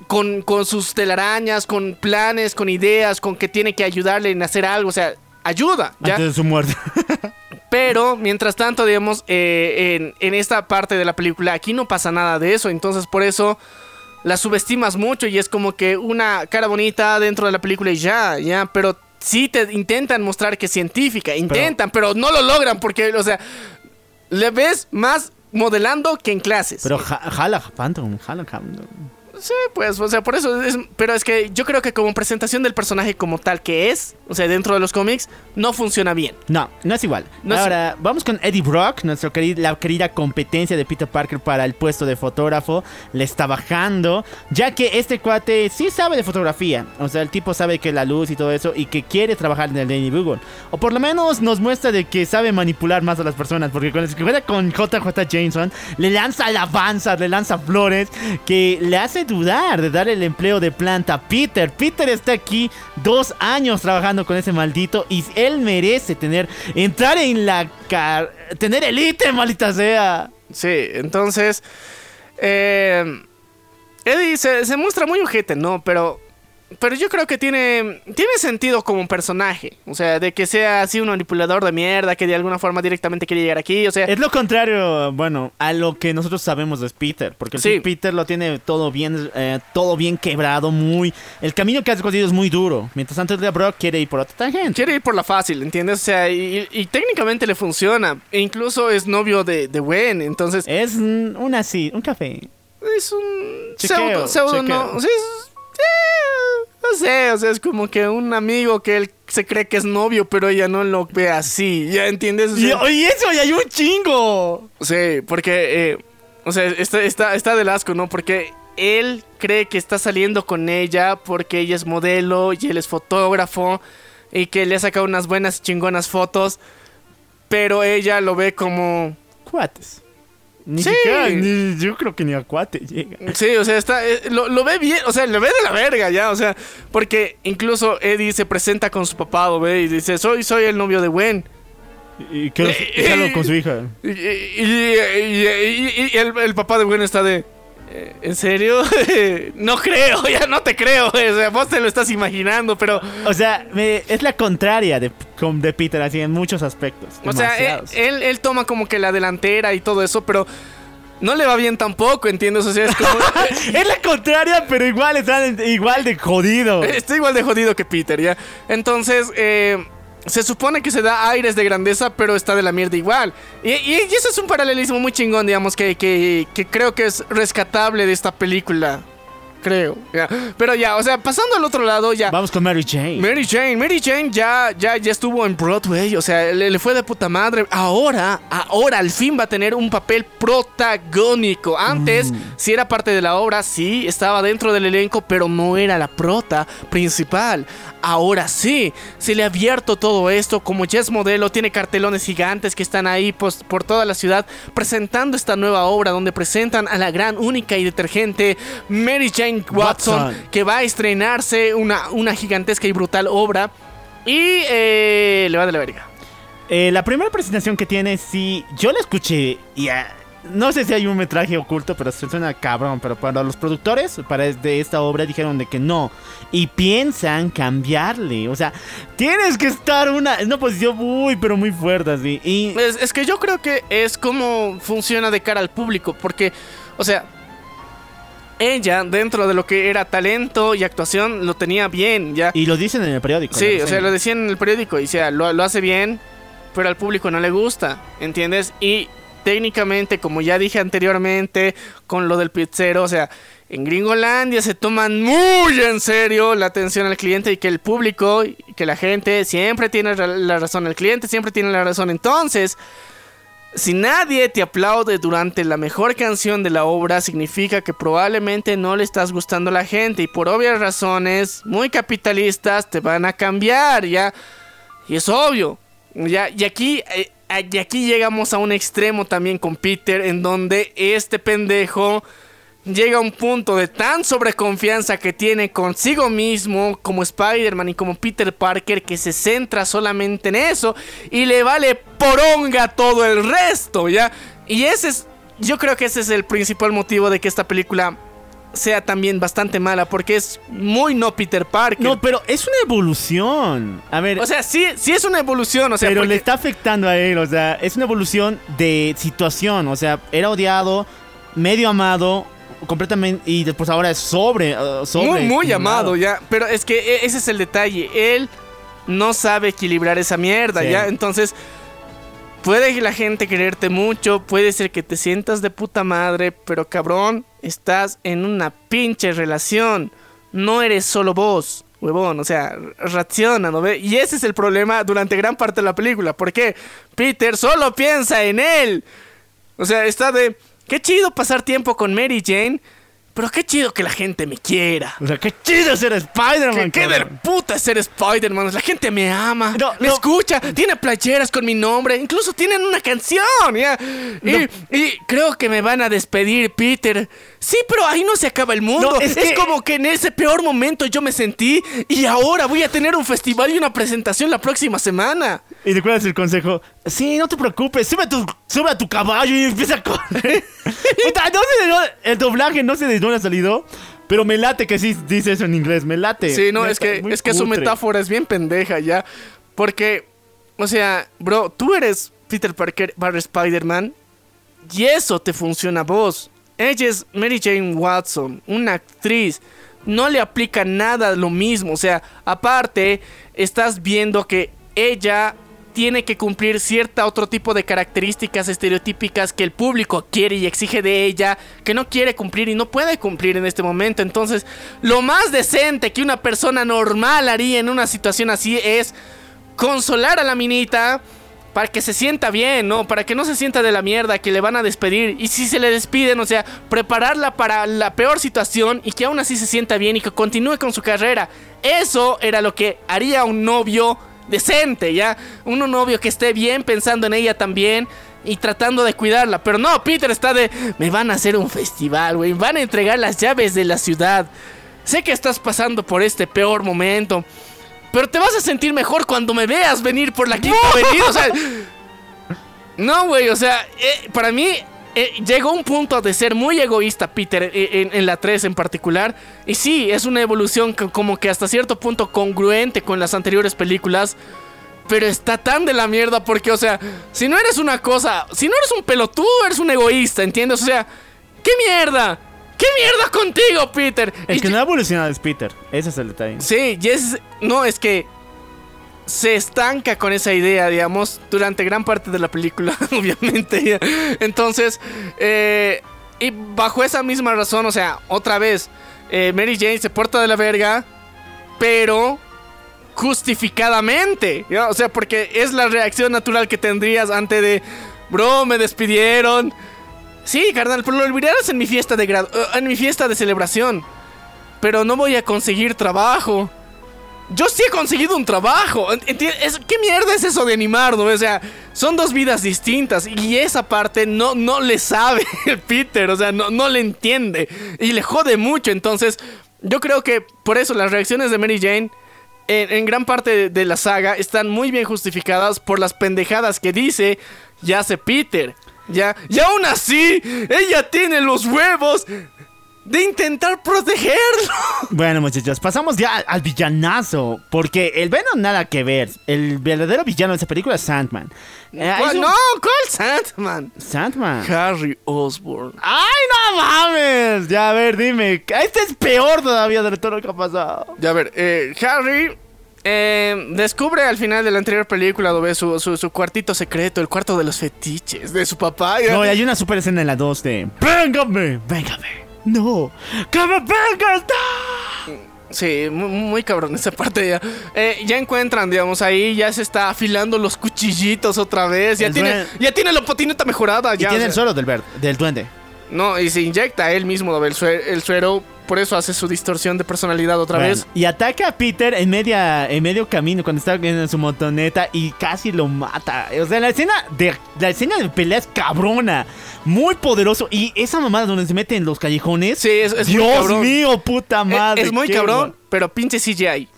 A: con, con sus telarañas, con planes, con ideas, con que tiene que ayudarle en hacer algo. O sea, ayuda. ¿ya?
C: Antes de su muerte.
A: Pero, mientras tanto, digamos, eh, en, en esta parte de la película, aquí no pasa nada de eso. Entonces, por eso la subestimas mucho y es como que una cara bonita dentro de la película y ya, ya. Pero sí te intentan mostrar que es científica. Intentan, pero, no lo logran porque, o sea, le ves más modelando que en clases.
C: Pero ja- jala Phantom, jala Phantom.
A: Sí, pues, o sea, por eso es. Pero es que yo creo que como presentación del personaje como tal que es, o sea, dentro de los cómics, no funciona bien.
C: No, no es igual.
A: No es-
C: Ahora, vamos con Eddie Brock, nuestro querido, la querida competencia de Peter Parker para el puesto de fotógrafo. Le está bajando, ya que este cuate sí sabe de fotografía. O sea, el tipo sabe que la luz y todo eso y que quiere trabajar en el Daily Bugle. O por lo menos nos muestra de que sabe manipular más a las personas. Porque cuando se encuentra con JJ Jameson, le lanza alabanzas, le lanza flores, que le hace dudar de dar el empleo de planta a Peter. Peter está aquí dos años trabajando con ese maldito y él merece tener, entrar en la car tener elite, maldita sea.
A: Sí, entonces. Eh, Eddie se, se muestra muy ojete, ¿no? Pero. Pero yo creo que tiene. Tiene sentido como un personaje. O sea, de que sea así un manipulador de mierda, que de alguna forma directamente quiere llegar aquí. O sea.
C: Es lo contrario, bueno, a lo que nosotros sabemos de Peter, porque el
A: Sí.
C: Peter lo tiene todo bien, eh, todo bien quebrado, muy, el camino que ha recorrido es muy duro, mientras tanto el de Brock quiere ir por otra tangente.
A: Quiere ir por la fácil, ¿entiendes? O sea, y, y técnicamente le funciona. E incluso es novio de, de Gwen. Entonces,
C: Es mm, una sí, un café.
A: es un.
C: Chequeo,
A: pseudo, pseudo,
C: chequeo.
A: no. o sea, es- no sé, o sea, es como que un amigo que él se cree que es novio, pero ella no lo ve así. ¿Ya entiendes? O
C: Y, eso, y hay un chingo.
A: Sí, porque, eh, o sea, está, está, está del asco, ¿no? Porque él cree que está saliendo con ella porque ella es modelo y él es fotógrafo y que le ha sacado unas buenas chingonas fotos, pero ella lo ve como...
C: Cuates. Ni
A: Sí.
C: siquiera, ni- yo creo que ni a cuate llega.
A: Sí, o sea, está, eh, lo, lo ve bien, o sea, lo ve de la verga ya, o sea, porque incluso Eddie se presenta con su papá, ¿lo ve? Y dice, soy, soy el novio de Gwen.
C: Y quiero
A: Eh,
C: con su hija.
A: Y- y- y el, el papá de Gwen está de. Eh, ¿En serio? no creo, ya no te creo. O sea, vos te lo estás imaginando, pero.
C: O sea, me- es la contraria de, Peter, así en muchos aspectos.
A: O sea, eh, él,
C: demasiados.
A: él, él toma como que la delantera y todo eso, pero. No le va bien tampoco, ¿entiendes? O sea, es como.
C: es la contraria, pero igual están igual de jodido.
A: Está igual de jodido que Peter, ¿ya? Entonces, eh, se supone que se da aires de grandeza, pero está de la mierda igual. Y, y- eso es un paralelismo muy chingón, digamos, que, que, que creo que es rescatable de esta película. Creo. ya. Pero ya, o sea, pasando al otro lado, ya.
C: Vamos con Mary Jane.
A: Mary Jane, Mary Jane ya, ya, ya estuvo en Broadway, o sea, le, le fue de puta madre. Ahora, ahora al fin va a tener un papel protagónico. Antes, si era parte de la obra, sí, estaba dentro del elenco, pero no era la prota principal. Ahora sí, se le ha abierto todo esto, como ya es modelo, tiene cartelones gigantes que están ahí pues, por toda la ciudad presentando esta nueva obra donde presentan a la gran, única y detergente Mary Jane Watson,
C: Watson.
A: que va a estrenarse una, una gigantesca y brutal obra. Y eh, le va de la verga.
C: Eh, la primera presentación que tiene, sí, yo la escuché y ah, no sé si hay un metraje oculto, pero se suena cabrón. Pero para los productores, para de esta obra, dijeron de que no. Y piensan cambiarle. O sea, tienes que estar una, en una posición muy, pero muy fuerte así. Y
A: Es, es que yo creo que es como funciona de cara al público, porque, o sea, ella dentro de lo que era talento y actuación lo tenía bien, ya.
C: Y lo dicen en el periódico.
A: Sí, o sea, lo decían en el periódico, y o sea, lo, lo hace bien, pero al público no le gusta, ¿entiendes? Y técnicamente, como ya dije anteriormente, con lo del pizzero, o sea, en Gringolandia se toman muy en serio la atención al cliente y que el público, que la gente siempre tiene la razón, el cliente siempre tiene la razón. Entonces, si nadie te aplaude durante la mejor canción de la obra, significa que probablemente no le estás gustando a la gente y por obvias razones muy capitalistas te van a cambiar, ¿ya? Y es obvio. Ya, y aquí, eh, y aquí llegamos a un extremo también con Peter, en donde este pendejo llega a un punto de tan sobreconfianza que tiene consigo mismo como Spider-Man y como Peter Parker que se centra solamente en eso y le vale poronga todo el resto, ¿ya? Y ese es, yo creo que ese es el principal motivo de que esta película sea también bastante mala porque es muy no Peter Parker.
C: No, pero es una evolución. A ver,
A: o sea, sí, sí es una evolución, o sea,
C: pero
A: porque-
C: le está afectando a él, o sea, es una evolución de situación, o sea, era odiado, medio amado, completamente, y después ahora es sobre, uh, sobre
A: muy, muy amado ya. Pero es que e- ese es el detalle. Él no sabe equilibrar esa mierda,
C: Sí.
A: ya. Entonces, puede que la gente quererte mucho, puede ser que te sientas de puta madre, pero cabrón, estás en una pinche relación. No eres solo vos. Huevón, o sea, reacciona, ¿no ve? Y ese es el problema durante gran parte de la película. ¿Por qué? Peter solo piensa en él. O sea, está de. Qué chido pasar tiempo con Mary Jane. Pero qué chido que la gente me quiera.
C: O sea, qué chido ser Spider-Man.
A: Que qué del puta es ser Spider-Man. La gente me ama.
C: No,
A: me
C: no.
A: escucha. Tiene playeras con mi nombre. Incluso tienen una canción. ¿ya? Y, y creo que me van a despedir, Peter. Sí, pero ahí no se acaba el mundo.
C: Es
A: es
C: que-
A: como que en ese peor momento yo me sentí. Y ahora voy a tener un festival y una presentación la próxima semana.
C: Y recuerdas el consejo, sí, no te preocupes, sube a tu, sube a tu caballo y empieza a correr. No sé el doblaje no sé de dónde ha salido, pero me late que sí dice eso en inglés, me late.
A: Sí, no, es que, es que su metáfora es bien pendeja ya. Porque, o sea, bro, tú eres Peter Parker barra Spider-Man y eso te funciona a vos. Ella es Mary Jane Watson, una actriz. No le aplica nada lo mismo. O sea, aparte, estás viendo que ella tiene que cumplir cierta otro tipo de características estereotípicas que el público quiere y exige de ella, que no quiere cumplir y no puede cumplir en este momento. Entonces, lo más decente que una persona normal haría en una situación así es consolar a la minita para que se sienta bien, ¿no? Para que no se sienta de la mierda que le van a despedir. Y si se le despiden, o sea, prepararla para la peor situación y que aún así se sienta bien y que continúe con su carrera. Eso era lo que haría un novio decente, ¿ya? Un novio que esté bien pensando en ella también y tratando de cuidarla. Pero no, Peter está de... Me van a hacer un festival, güey. Van a entregar las llaves de la ciudad. Sé que estás pasando por este peor momento. Pero te vas a sentir mejor cuando me veas venir por la quinta avenida. O sea, no, güey, o sea, eh, para mí eh, llegó un punto de ser muy egoísta Peter eh, en, en la 3 en particular. Y sí, es una evolución como que hasta cierto punto congruente con las anteriores películas. Pero está tan de la mierda porque, o sea, si no eres una cosa, si no eres un pelotudo, eres un egoísta, ¿entiendes? O sea, ¿qué mierda? ¿Qué mierda contigo, Peter?
C: Es
A: Y
C: que no ha evolucionado es Peter, ese es el detalle.
A: Sí, y es. No, es que. Se estanca con esa idea, digamos, durante gran parte de la película, obviamente. Entonces, eh, y bajo esa misma razón, o sea, otra vez, eh, Mary Jane se porta de la verga, pero justificadamente. O sea, porque es la reacción natural que tendrías ante de, bro, me despidieron. Sí, carnal, pero lo olvidaron en mi fiesta de grado, eh, en mi fiesta de celebración. Pero no voy a conseguir trabajo. Yo sí he conseguido un trabajo. ¿Qué mierda es eso de animar, no? O sea, son dos vidas distintas. Y esa parte no, no le sabe Peter. O sea, no, no le entiende. Y le jode mucho. Entonces, yo creo que por eso las reacciones de Mary Jane. En, gran parte de, de la saga están muy bien justificadas por las pendejadas que dice y hace Peter. Ya, y aún así, ella tiene los huevos de intentar protegerlo.
C: Bueno, muchachos, pasamos ya al, al villanazo. Porque el Venom nada que ver. El verdadero villano de esa película es Sandman. Eh, es
A: ¿Cuál?
C: un-
A: No, ¿cuál Sandman?
C: Sandman.
A: Harry Osborn.
C: ¡Ay, no mames! Ya, a ver, dime. Este es peor todavía de todo lo que ha pasado.
A: Ya a ver, eh, Harry eh, descubre al final de la anterior película donde su, su, su cuartito secreto, el cuarto de los fetiches de su papá. ya.
C: No, y hay una super escena en la 2 de... ¡Véngame! ¡Véngame! ¡No! ¡Que me vengas! ¡No!
A: Sí, muy, muy cabrón esa parte ya. Eh, ya encuentran, digamos, ahí ya se está afilando los cuchillitos otra vez. Ya
C: El
A: tiene, ya tiene la patineta mejorada.
C: Y
A: Ya,
C: tiene
A: o
C: el suelo del, ver- del duende.
A: No, y se inyecta él mismo el, suero, el suero. Por eso hace su distorsión de personalidad otra
C: Bueno,
A: vez.
C: Y ataca a Peter en media en medio camino cuando está en su motoneta y casi lo mata. O sea, la escena de la escena de pelea es cabrona, muy poderoso y esa mamada donde se mete en los callejones.
A: Sí, es, es
C: Dios mío, puta madre.
A: es muy cabrón, pero pinche CGI.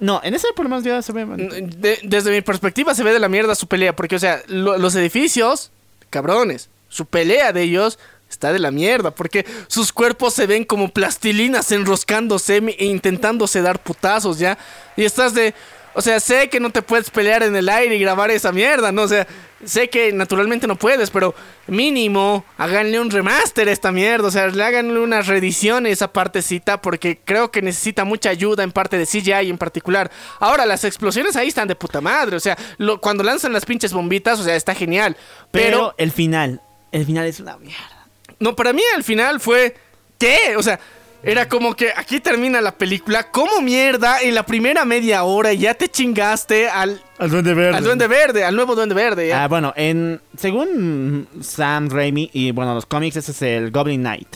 C: No, en ese por menos ya se ve. man.
A: De- desde mi perspectiva se ve de la mierda su pelea, porque, o sea, lo- los edificios, cabrones, su pelea de ellos está de la mierda, porque sus cuerpos se ven como plastilinas enroscándose e intentándose dar putazos, ¿ya? Y estás de... O sea, sé que no te puedes pelear en el aire y grabar esa mierda, ¿no? O sea, sé que naturalmente no puedes, pero mínimo háganle un remaster a esta mierda. O sea, le háganle una reedición a esa partecita porque creo que necesita mucha ayuda en parte de CGI en particular. Ahora, las explosiones ahí están de puta madre. O sea, lo- cuando lanzan las pinches bombitas, o sea, está genial.
C: Pero, el final, el final es una mierda.
A: No, para mí al final fue... ¿Qué? O sea... Era como que aquí termina la película. ¿Cómo mierda en la primera media hora ya te chingaste al,
C: Al duende verde.
A: al Duende Verde, al nuevo Duende Verde? ¿ya?
C: Ah, bueno, en según Sam Raimi y bueno, los cómics ese es el Goblin Knight.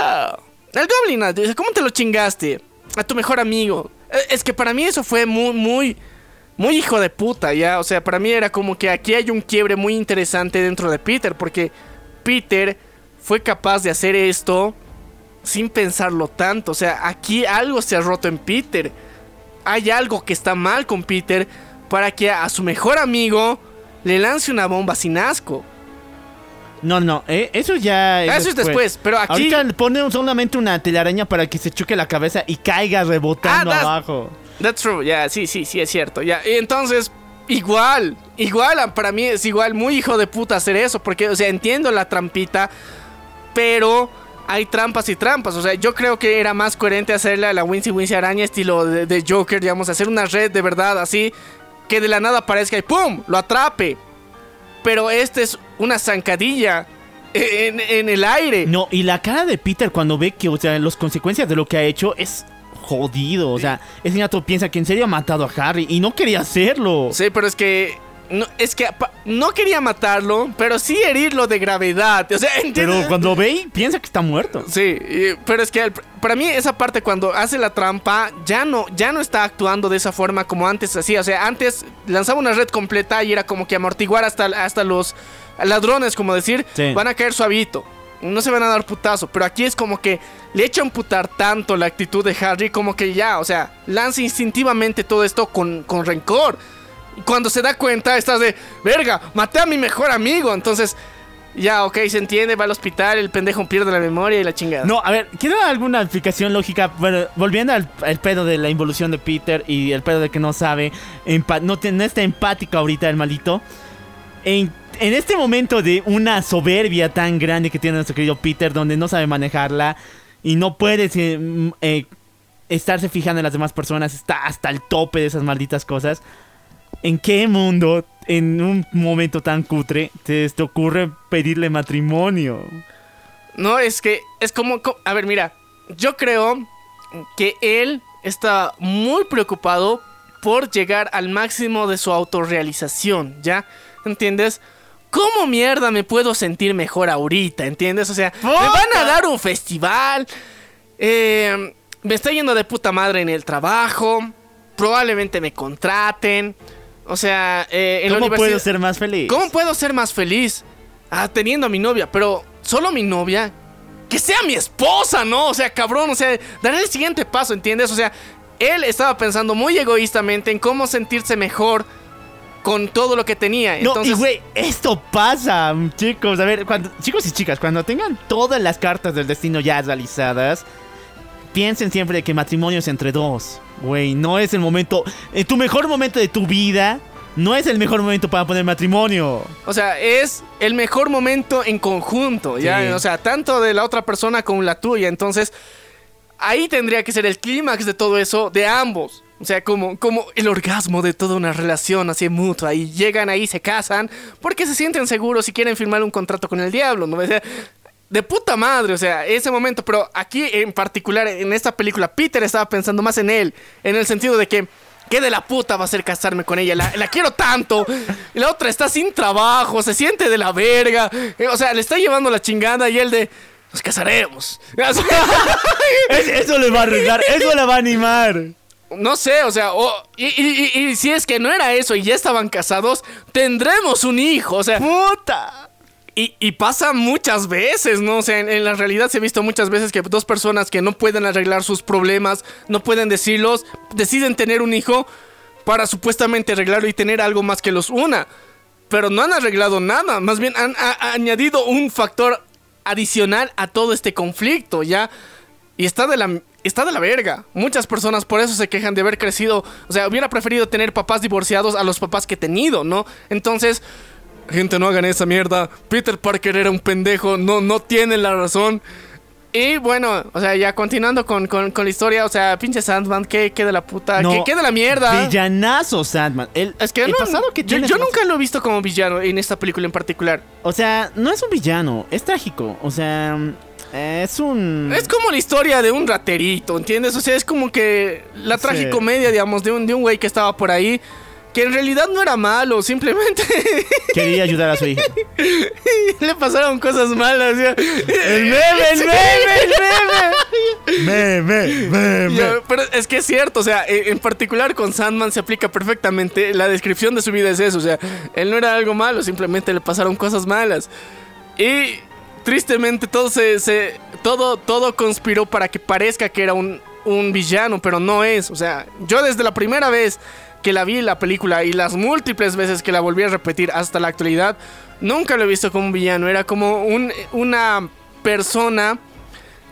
A: Ya. El Goblin Knight, dice, ¿cómo te lo chingaste? A tu mejor amigo. Eh, Es que para mí eso fue muy, muy, muy hijo de puta, ya. O sea, para mí era como que aquí hay un quiebre muy interesante dentro de Peter, porque Peter fue capaz de hacer esto sin pensarlo tanto. O sea, aquí algo se ha roto en Peter. Hay algo que está mal con Peter para que a su mejor amigo le lance una bomba sin asco.
C: No, no, eh, eso ya
A: Eso es después, pero aquí-
C: Ahorita le ponen solamente una telaraña para que se choque la cabeza y caiga rebotando
A: Ah,
C: abajo.
A: That's true, ya, sí, sí, sí, es cierto. Ya, y entonces, igual, igual, para mí es igual muy hijo de puta hacer eso, porque, o sea, entiendo la trampita, pero hay trampas y trampas. O sea, yo creo que era más coherente hacerle a la Wincy Wincy Araña estilo de, de Joker, digamos, hacer una red de verdad así, que de la nada aparezca y ¡pum! lo atrape. Pero este es una zancadilla en, en el aire.
C: No, y la cara de Peter cuando ve que, o sea, las consecuencias de lo que ha hecho es jodido. O sea, ese gato piensa que en serio ha matado a Harry y no quería hacerlo.
A: Sí, pero es que. No, es que no quería matarlo, pero sí herirlo de gravedad. O sea, ¿entiendes?
C: Pero cuando ve, y piensa que está muerto.
A: Sí, pero es que para mí esa parte cuando hace la trampa ya no, ya no está actuando de esa forma como antes hacía. O sea, antes lanzaba una red completa y era como que amortiguar hasta, hasta los ladrones, como decir,
C: Sí.
A: van a caer suavito. No se van a dar putazo, pero aquí es como que le echa a putar tanto la actitud de Harry como que ya, o sea, lanza instintivamente todo esto con, con rencor. Cuando se da cuenta, estás de, verga, maté a mi mejor amigo. Entonces, ya, ok, se entiende, va al hospital, el pendejo pierde la memoria y la chingada.
C: No, a ver, ¿quiero alguna explicación lógica? Bueno, volviendo al, pedo de la involución de Peter y el pedo de que no sabe, no, no está empático ahorita el malito. En, en este momento de una soberbia tan grande que tiene nuestro querido Peter, donde no sabe manejarla y no puede eh, mm, eh, estarse fijando en las demás personas, está hasta el tope de esas malditas cosas. ¿En qué mundo, en un momento tan cutre, te, ocurre pedirle matrimonio?
A: No, es que es como, co- a ver, mira, yo creo que él está muy preocupado por llegar al máximo de su autorrealización, ¿ya? ¿Entiendes? ¿Cómo mierda me puedo sentir mejor ahorita? ¿Entiendes? O sea, me van a dar un festival. eh, me está yendo de puta madre en el trabajo. Probablemente me contraten. O sea, eh, en la
C: ¿Cómo puedo ser más feliz?
A: ¿Cómo puedo ser más feliz? Ah, teniendo a mi novia, pero solo mi novia. Que sea mi esposa, ¿no? O sea, cabrón, o sea, daré el siguiente paso, ¿entiendes? O sea, él estaba pensando muy egoístamente en cómo sentirse mejor con todo lo que tenía.
C: No,
A: Entonces,
C: y güey, esto pasa, chicos. A ver, cuando, chicos y chicas, cuando tengan todas las cartas del destino ya realizadas, piensen siempre que matrimonio es entre dos. Güey, no es el momento, en tu mejor momento de tu vida, no es el mejor momento para poner matrimonio.
A: o sea, es el mejor momento en conjunto, ¿ya?
C: Sí.
A: O sea, tanto de la otra persona como la tuya. Entonces, ahí tendría que ser el clímax de todo eso de ambos. O sea, como, como el orgasmo de toda una relación así mutua. Y llegan ahí, se casan, porque se sienten seguros y quieren firmar un contrato con el diablo, ¿no? O de puta madre, o sea, ese momento. Pero aquí en particular, en esta película, Peter estaba pensando más en él. En el sentido de que, ¿qué de la puta va a ser casarme con ella? La, la quiero tanto. La otra está sin trabajo, se siente de la verga. Eh, O sea, le está llevando la chingada y él de... Nos casaremos.
C: Es- eso le va a arreglar, eso le va a animar.
A: No sé, o sea, y, y- y- y si es que no era eso y ya estaban casados, tendremos un hijo, o sea,
C: ¡Puta!
A: y, pasa muchas veces, ¿no? O sea, en, en la realidad se ha visto muchas veces que dos personas que no pueden arreglar sus problemas, no pueden decirlos, deciden tener un hijo para supuestamente arreglarlo y tener algo más que los una. Pero no han arreglado nada, más bien han ha- añadido un factor adicional a todo este conflicto, ¿ya? Y está de la está de la verga. Muchas personas por eso se quejan de haber crecido, o sea, hubiera preferido tener papás divorciados a los papás que he tenido, ¿no? Entonces, gente, no hagan esa mierda. Peter Parker era un pendejo, no no tiene la razón. Y bueno, o sea, ya continuando con, con- con la historia, o sea, pinche Sandman, ¿qué, qué de la puta?
C: No,
A: ¿Qué, qué de la mierda?
C: Villanazo, Sandman. El,
A: Es que
C: el
A: no,
C: pasado que
A: yo, yo nunca lo he visto como villano en esta película en particular.
C: O sea, no es un villano, es trágico. O sea, es un.
A: Es como la historia de un raterito, ¿entiendes? O sea, es como que la tragicomedia, digamos, de un, de un güey que estaba por ahí, que en realidad no era malo, simplemente
C: Quería ayudar a su hija.
A: le pasaron cosas malas.
C: ¡El meme, el meme, el meme! ¡Meme,
A: pero es que es cierto, o sea, en en particular con Sandman se aplica perfectamente. La descripción de su vida es eso, o sea, él no era algo malo, simplemente le pasaron cosas malas. Y tristemente todo se, todo, todo conspiró para que parezca que era un, un villano, pero no es. O sea, yo desde la primera vez que la vi la película y las múltiples veces que la volví a repetir hasta la actualidad, nunca lo he visto como un villano. Era como un- una persona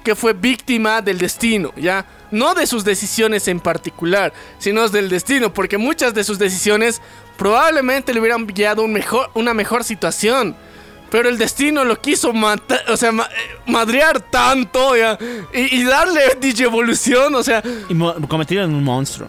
A: que fue víctima del destino, ¿ya? No de sus decisiones en particular, sino del destino, porque muchas de sus decisiones probablemente le hubieran guiado un mejor, una mejor situación. Pero el destino lo quiso matar, o sea, ma- eh, madrear tanto, ¿ya? Y, y darle digievolución, o sea,
C: Y convertido en un monstruo.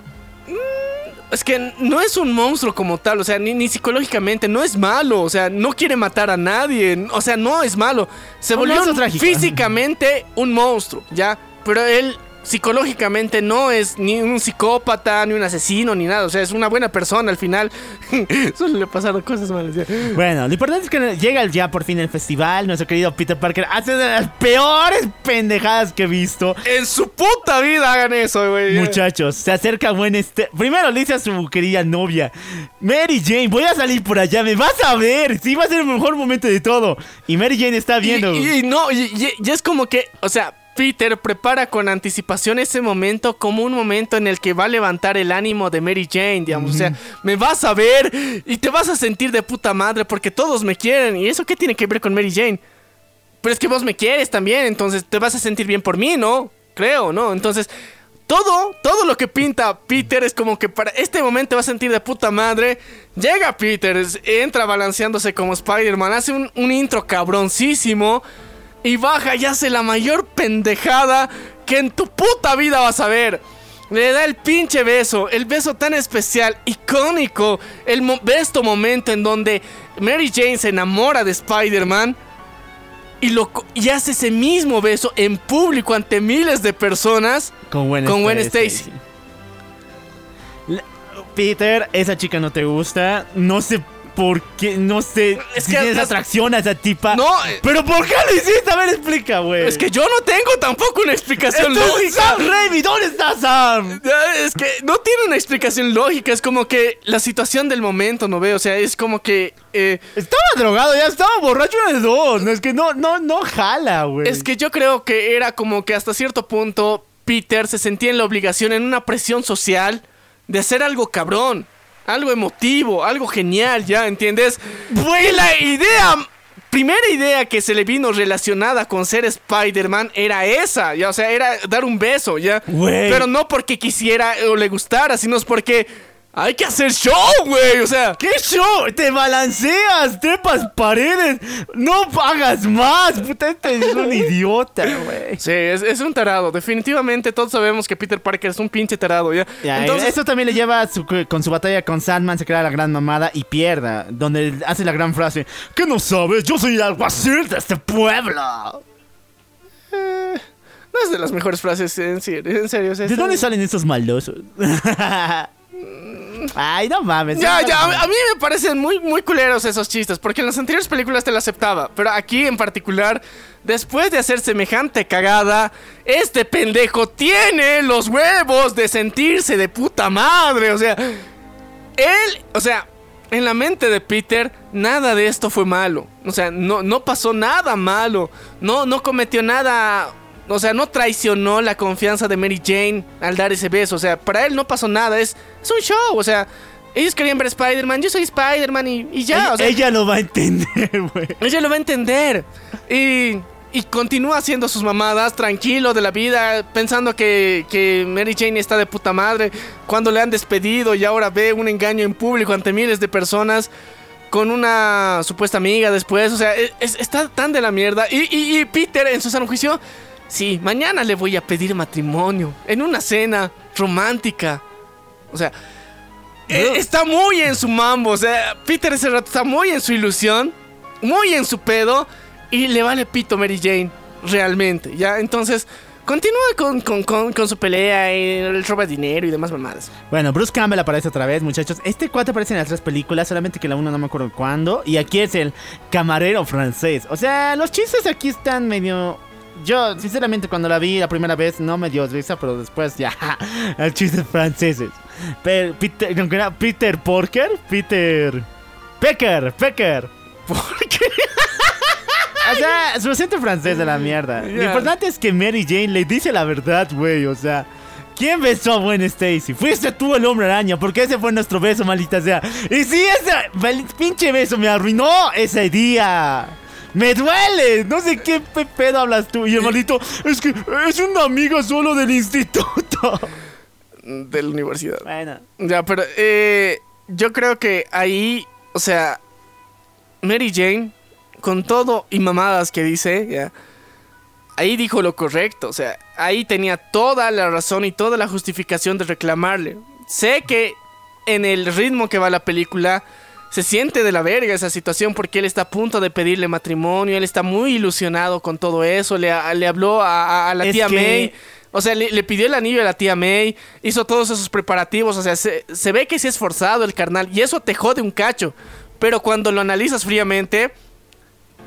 A: es que no es un monstruo como tal, o sea, ni, ni psicológicamente, no es malo, o sea, no quiere matar a nadie, o sea, no es malo. Se volvió físicamente un monstruo, ¿ya? Pero él psicológicamente no es ni un psicópata, ni un asesino, ni nada, o sea, es una buena persona al final. Solo le pasaron cosas malas.
C: Bueno, lo importante es que llega ya por fin el festival. Nuestro querido Peter Parker hace de las peores pendejadas que he visto.
A: En su puta vida hagan eso, güey.
C: Muchachos, se acerca buen este. Primero le dice a su querida novia: Mary Jane, voy a salir por allá, me vas a ver. Sí, va a ser el mejor momento de todo. Y Mary Jane está viendo.
A: Y, y no, y- y es como que, o sea, Peter prepara con anticipación ese momento como un momento en el que va a levantar el ánimo de Mary Jane, digamos. O sea, me vas a ver y te vas a sentir de puta madre porque todos me quieren. ¿Y eso qué tiene que ver con Mary Jane? Pero es que vos me quieres también, entonces te vas a sentir bien por mí, ¿no? Creo, ¿no? Entonces, todo, todo lo que pinta Peter es como que para este momento vas a sentir de puta madre. Llega Peter, entra balanceándose como Spider-Man, hace un, un intro cabroncísimo y baja y hace la mayor pendejada que en tu puta vida vas a ver. Le da el pinche beso, el beso tan especial, icónico, el mo- besto momento en donde Mary Jane se enamora de Spider-Man. y, lo, y hace ese mismo beso en público ante miles de personas
C: Con Gwen,
A: con Gwen
C: Stacy.
A: Stacy.
C: La- Peter, esa chica no te gusta. No sé por qué. No sé
A: Es
C: si
A: que
C: tienes atracción a esa tipa.
A: No, eh,
C: ¿Pero por qué lo hiciste? A ver, explica, güey.
A: Es que yo no tengo tampoco una explicación
C: Entonces,
A: lógica.
C: Sam Raimi, ¿dónde está Sam?
A: Es que no tiene una explicación lógica, es como que la situación del momento, ¿no veo? O sea, es como que... eh,
C: Estaba drogado, ya estaba borracho de dos. No, es que no, no, no jala, güey.
A: es que yo creo que era como que hasta cierto punto Peter se sentía en la obligación, en una presión social, de hacer algo cabrón, algo emotivo, algo genial, ¿ya? ¿Entiendes? Y la idea... Primera idea que se le vino relacionada con ser Spider-Man era esa, ya, o sea, era dar un beso, ya. Pero no porque quisiera o le gustara, sino es porque hay que hacer show, güey, o sea.
C: ¿Qué show? Te balanceas, trepas paredes. No hagas más. Puta, este es un idiota, güey.
A: Sí, es, es un tarado. Definitivamente todos sabemos que Peter Parker es un pinche tarado, ¿ya?
C: Ya,
A: Entonces,
C: eso también le lleva su- con su batalla con Sandman, se crea la gran mamada y pierda, donde hace la gran frase, ¿qué no sabes? Yo soy el alguacil de este pueblo.
A: no es de las mejores frases, en serio. En serio
C: ¿De dónde salen estos malosos? Ay, no mames.
A: Ya,
C: no
A: ya,
C: mames.
A: a, a mí me parecen muy, muy culeros esos chistes, porque en las anteriores películas te lo aceptaba, pero aquí en particular, después de hacer semejante cagada, este pendejo tiene los huevos de sentirse de puta madre, o sea, él, o sea, en la mente de Peter, nada de esto fue malo, o sea, no, no pasó nada malo, no, no cometió nada... O sea, no traicionó la confianza de Mary Jane al dar ese beso. O sea, para él no pasó nada. Es, es un show. O sea, ellos querían ver Spider-Man. Yo soy Spider-Man y, y ya.
C: ella,
A: o sea,
C: ella lo va a entender, güey.
A: ella lo va a entender. Y, y continúa haciendo sus mamadas, tranquilo de la vida, pensando que, que Mary Jane está de puta madre. Cuando le han despedido y ahora ve un engaño en público ante miles de personas. Con una supuesta amiga después. O sea, es- está tan de la mierda. Y, y- y Peter, en su sano juicio, sí, mañana le voy a pedir matrimonio. En una cena romántica. O sea, eh, está muy en su mambo. O sea, Peter ese rato está muy en su ilusión, muy en su pedo, y le vale pito Mary Jane, realmente. ¿Ya? Entonces, continúa con, con- con- con su pelea, y el roba dinero y demás mamadas.
C: Bueno, Bruce Campbell aparece otra vez, muchachos. Este cuate aparece en las tres películas, solamente que la uno no me acuerdo cuándo. Y aquí es el camarero francés. O sea, los chistes aquí están medio. Yo, sinceramente, cuando la vi la primera vez no me dio risa, pero después ya. El chistes franceses. Pero Peter, ¿cómo que era? Peter Porker, Peter. Pecker, Pecker. O sea, su acento francés de la mierda. Lo
A: Ya.
C: importante es que Mary Jane le dice la verdad, güey. O sea, ¿quién besó a Gwen Stacy? Fuiste tú el hombre araña, porque ese fue nuestro beso, maldita sea. Y sí, ese pinche beso me arruinó ese día. Me duele, no sé qué pe- pedo hablas tú. Y el maldito, es que es una amiga solo del instituto.
A: De la universidad.
C: Bueno,
A: Ya, pero eh, yo creo que ahí, o sea, Mary Jane, con todo y mamadas que dice, ya, ahí dijo lo correcto. O sea, ahí tenía toda la razón y toda la justificación de reclamarle. Sé que en el ritmo que va la película se siente de la verga esa situación porque él está a punto de pedirle matrimonio, él está muy ilusionado con todo eso, le, le habló a, a- a la
C: Es
A: tía
C: que-
A: May. O sea, le, le pidió el anillo a la tía May, hizo todos esos preparativos, o sea, se, se ve que sí es forzado el carnal y eso te jode un cacho. Pero cuando lo analizas fríamente,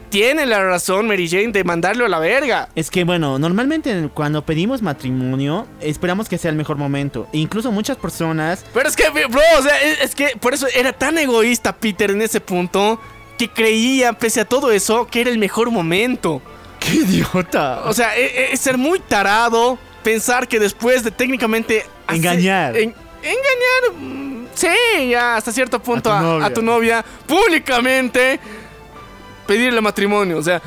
A: tiene la razón Mary Jane de mandarlo a la verga.
C: Es que bueno, normalmente cuando pedimos matrimonio, esperamos que sea el mejor momento. E incluso muchas personas
A: Pero es que, bro, o sea, es, es que por eso era tan egoísta Peter en ese punto que creía, pese a todo eso, que era el mejor momento.
C: ¡Qué idiota!
A: O sea, e- e- es, ser muy tarado pensar que después de técnicamente... hacer-
C: Engañar.
A: en- engañar... mm, Sí, ya hasta cierto punto
C: A tu novia,
A: públicamente pedirle matrimonio. O sea,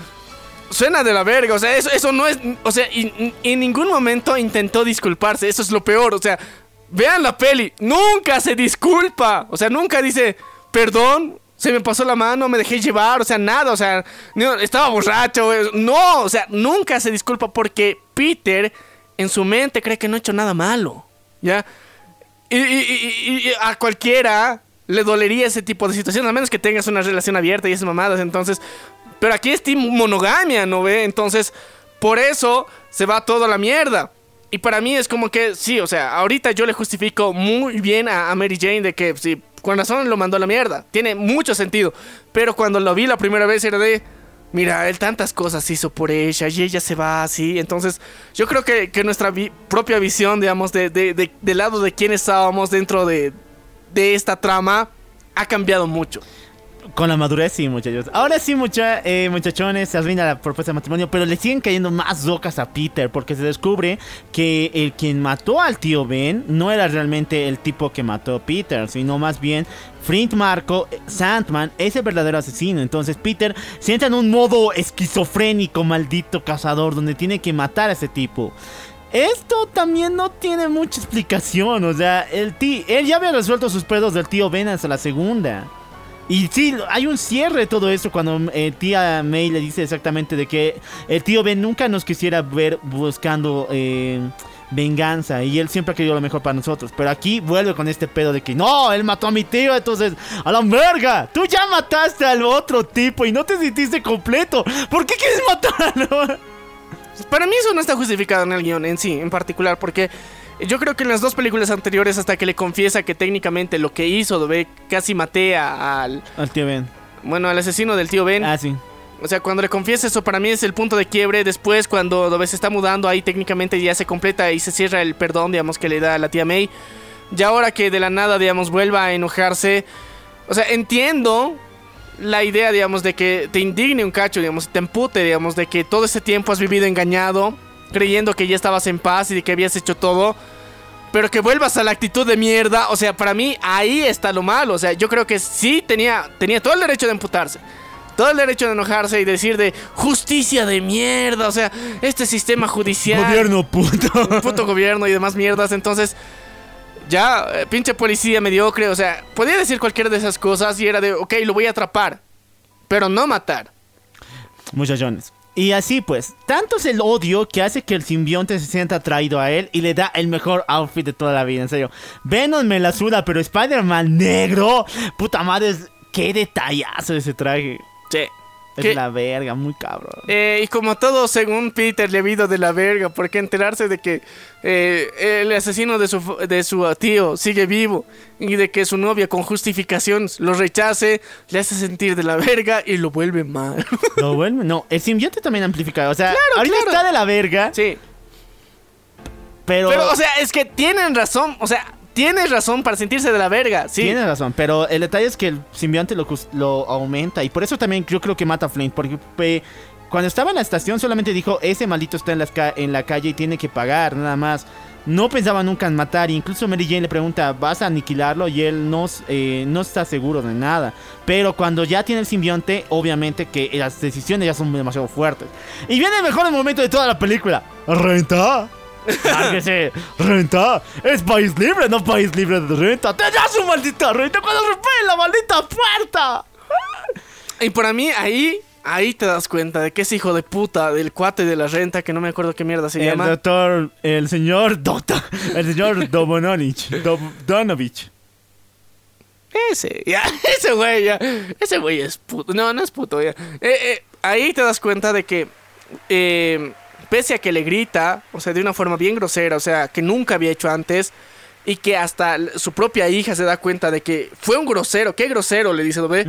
A: suena de la verga. O sea, eso, eso no es... O sea, y- en ningún momento intentó disculparse. Eso es lo peor. O sea, vean la peli. Nunca se disculpa. O sea, nunca dice, perdón. Se me pasó la mano, me dejé llevar, o sea, nada, o sea, estaba borracho, no, o sea, nunca se disculpa porque Peter en su mente cree que no ha hecho nada malo, ¿ya? Y, y- y- y a cualquiera le dolería ese tipo de situaciones, a menos que tengas una relación abierta y esas mamadas. Entonces, Pero aquí es team monogamia, ¿no ve? Entonces, por eso se va todo a la mierda. Y para mí es como que, sí, o sea, ahorita yo le justifico muy bien a, Mary Jane de que, sí, con razón lo mandó a la mierda. Tiene mucho sentido. Pero cuando lo vi la primera vez era de, mira, él tantas cosas hizo por ella y ella se va así. Entonces, yo creo que, que nuestra propia visión, digamos, de- de- del lado de quién estábamos dentro de, de esta trama ha cambiado mucho.
C: Con la madurez, sí, muchachos. Ahora sí, mucha, eh, muchachones, se arruina la propuesta de matrimonio, pero le siguen cayendo más locas a Peter porque se descubre que el quien mató al tío Ben no era realmente el tipo que mató a Peter, sino más bien Flint Marco Sandman es el verdadero asesino. Entonces Peter se entra en un modo esquizofrénico, maldito cazador, donde tiene que matar a ese tipo. Esto también no tiene mucha explicación, o sea, el tí- él ya había resuelto sus pedos del tío Ben hasta la segunda. Y sí, hay un cierre de todo eso cuando eh, tía May le dice exactamente de que el tío Ben nunca nos quisiera ver buscando eh, venganza y él siempre ha querido lo mejor para nosotros. Pero aquí vuelve con este pedo de que no, él mató a mi tío, entonces a la verga, tú ya mataste al otro tipo y no te sentiste completo. ¿Por qué quieres matarlo?
A: Para mí eso no está justificado en el guion en sí, en particular, porque yo creo que en las dos películas anteriores, hasta que le confiesa que técnicamente lo que hizo, ve, casi maté a- al,
C: Al tío Ben.
A: bueno, al asesino del tío Ben.
C: Ah, sí.
A: O sea, cuando le confiesa eso, para mí es el punto de quiebre. Después, cuando Dove se está mudando, ahí técnicamente ya se completa y se cierra el perdón, digamos, que le da a la tía May. Y ahora que de la nada, digamos, vuelva a enojarse. O sea, entiendo la idea, digamos, de que te indigne un cacho, digamos, te empute, digamos, de que todo ese tiempo has vivido engañado, creyendo que ya estabas en paz y de que habías hecho todo. Pero que vuelvas a la actitud de mierda, o sea, para mí ahí está lo malo. O sea, yo creo que sí tenía, tenía todo el derecho de emputarse. Todo el derecho de enojarse y decir de justicia de mierda. O sea, este sistema judicial.
C: Gobierno puto.
A: puto gobierno y demás mierdas. Entonces, ya, eh, pinche policía mediocre. O sea, podía decir cualquiera de esas cosas y era de, ok, lo voy a atrapar. Pero no matar.
C: Muchachones. Y así pues, tanto es el odio que hace que el simbionte se sienta atraído a él y le da el mejor outfit de toda la vida, en serio. Venom me la suda, pero Spider-Man negro, puta madre, qué detallazo ese traje.
A: Sí.
C: Es la verga, muy cabrón.
A: Eh, y como todo, según Peter, le ha habido de la verga, porque enterarse de que eh, el asesino de su, de su tío sigue vivo y de que su novia con justificación lo rechace, le hace sentir de la verga y lo vuelve mal.
C: Lo vuelve, no, el simbionte también amplifica, o sea, ahorita
A: claro.
C: está de la verga,
A: sí.
C: pero...
A: Pero, o sea, es que tienen razón, o sea, tienes razón para sentirse de la verga, sí.
C: Tienes razón, pero el detalle es que el simbionte lo, aumenta y por eso también yo creo que mata a Flint, porque cuando estaba en la estación solamente dijo, ese maldito está en, ca- en la calle y tiene que pagar, nada más. No pensaba nunca en matar, incluso Mary Jane le pregunta, ¿vas a aniquilarlo? Y él no, eh, no está seguro de nada. Pero cuando ya tiene el simbionte, obviamente que las decisiones ya son demasiado fuertes. Y viene el mejor momento de toda la película. ¿Renta? Lárguese, renta. Es país libre, no país libre de renta. ¡Te da su maldita renta cuando rompe la maldita puerta!
A: Y para mí, ahí, ahí te das cuenta de que es hijo de puta del cuate de la renta, que no me acuerdo qué mierda se
C: El
A: llama.
C: doctor, el señor Doctor, el señor Dobonovich, Dob- Donovich.
A: Ese, ya, ese güey, ya. Ese güey es puto. No, no es puto, ya. Eh, eh, ahí te das cuenta de que, eh, pese a que le grita, o sea, de una forma bien grosera, o sea, que nunca había hecho antes, y que hasta su propia hija se da cuenta de que fue un grosero, qué grosero, le dice, ¿lo ve?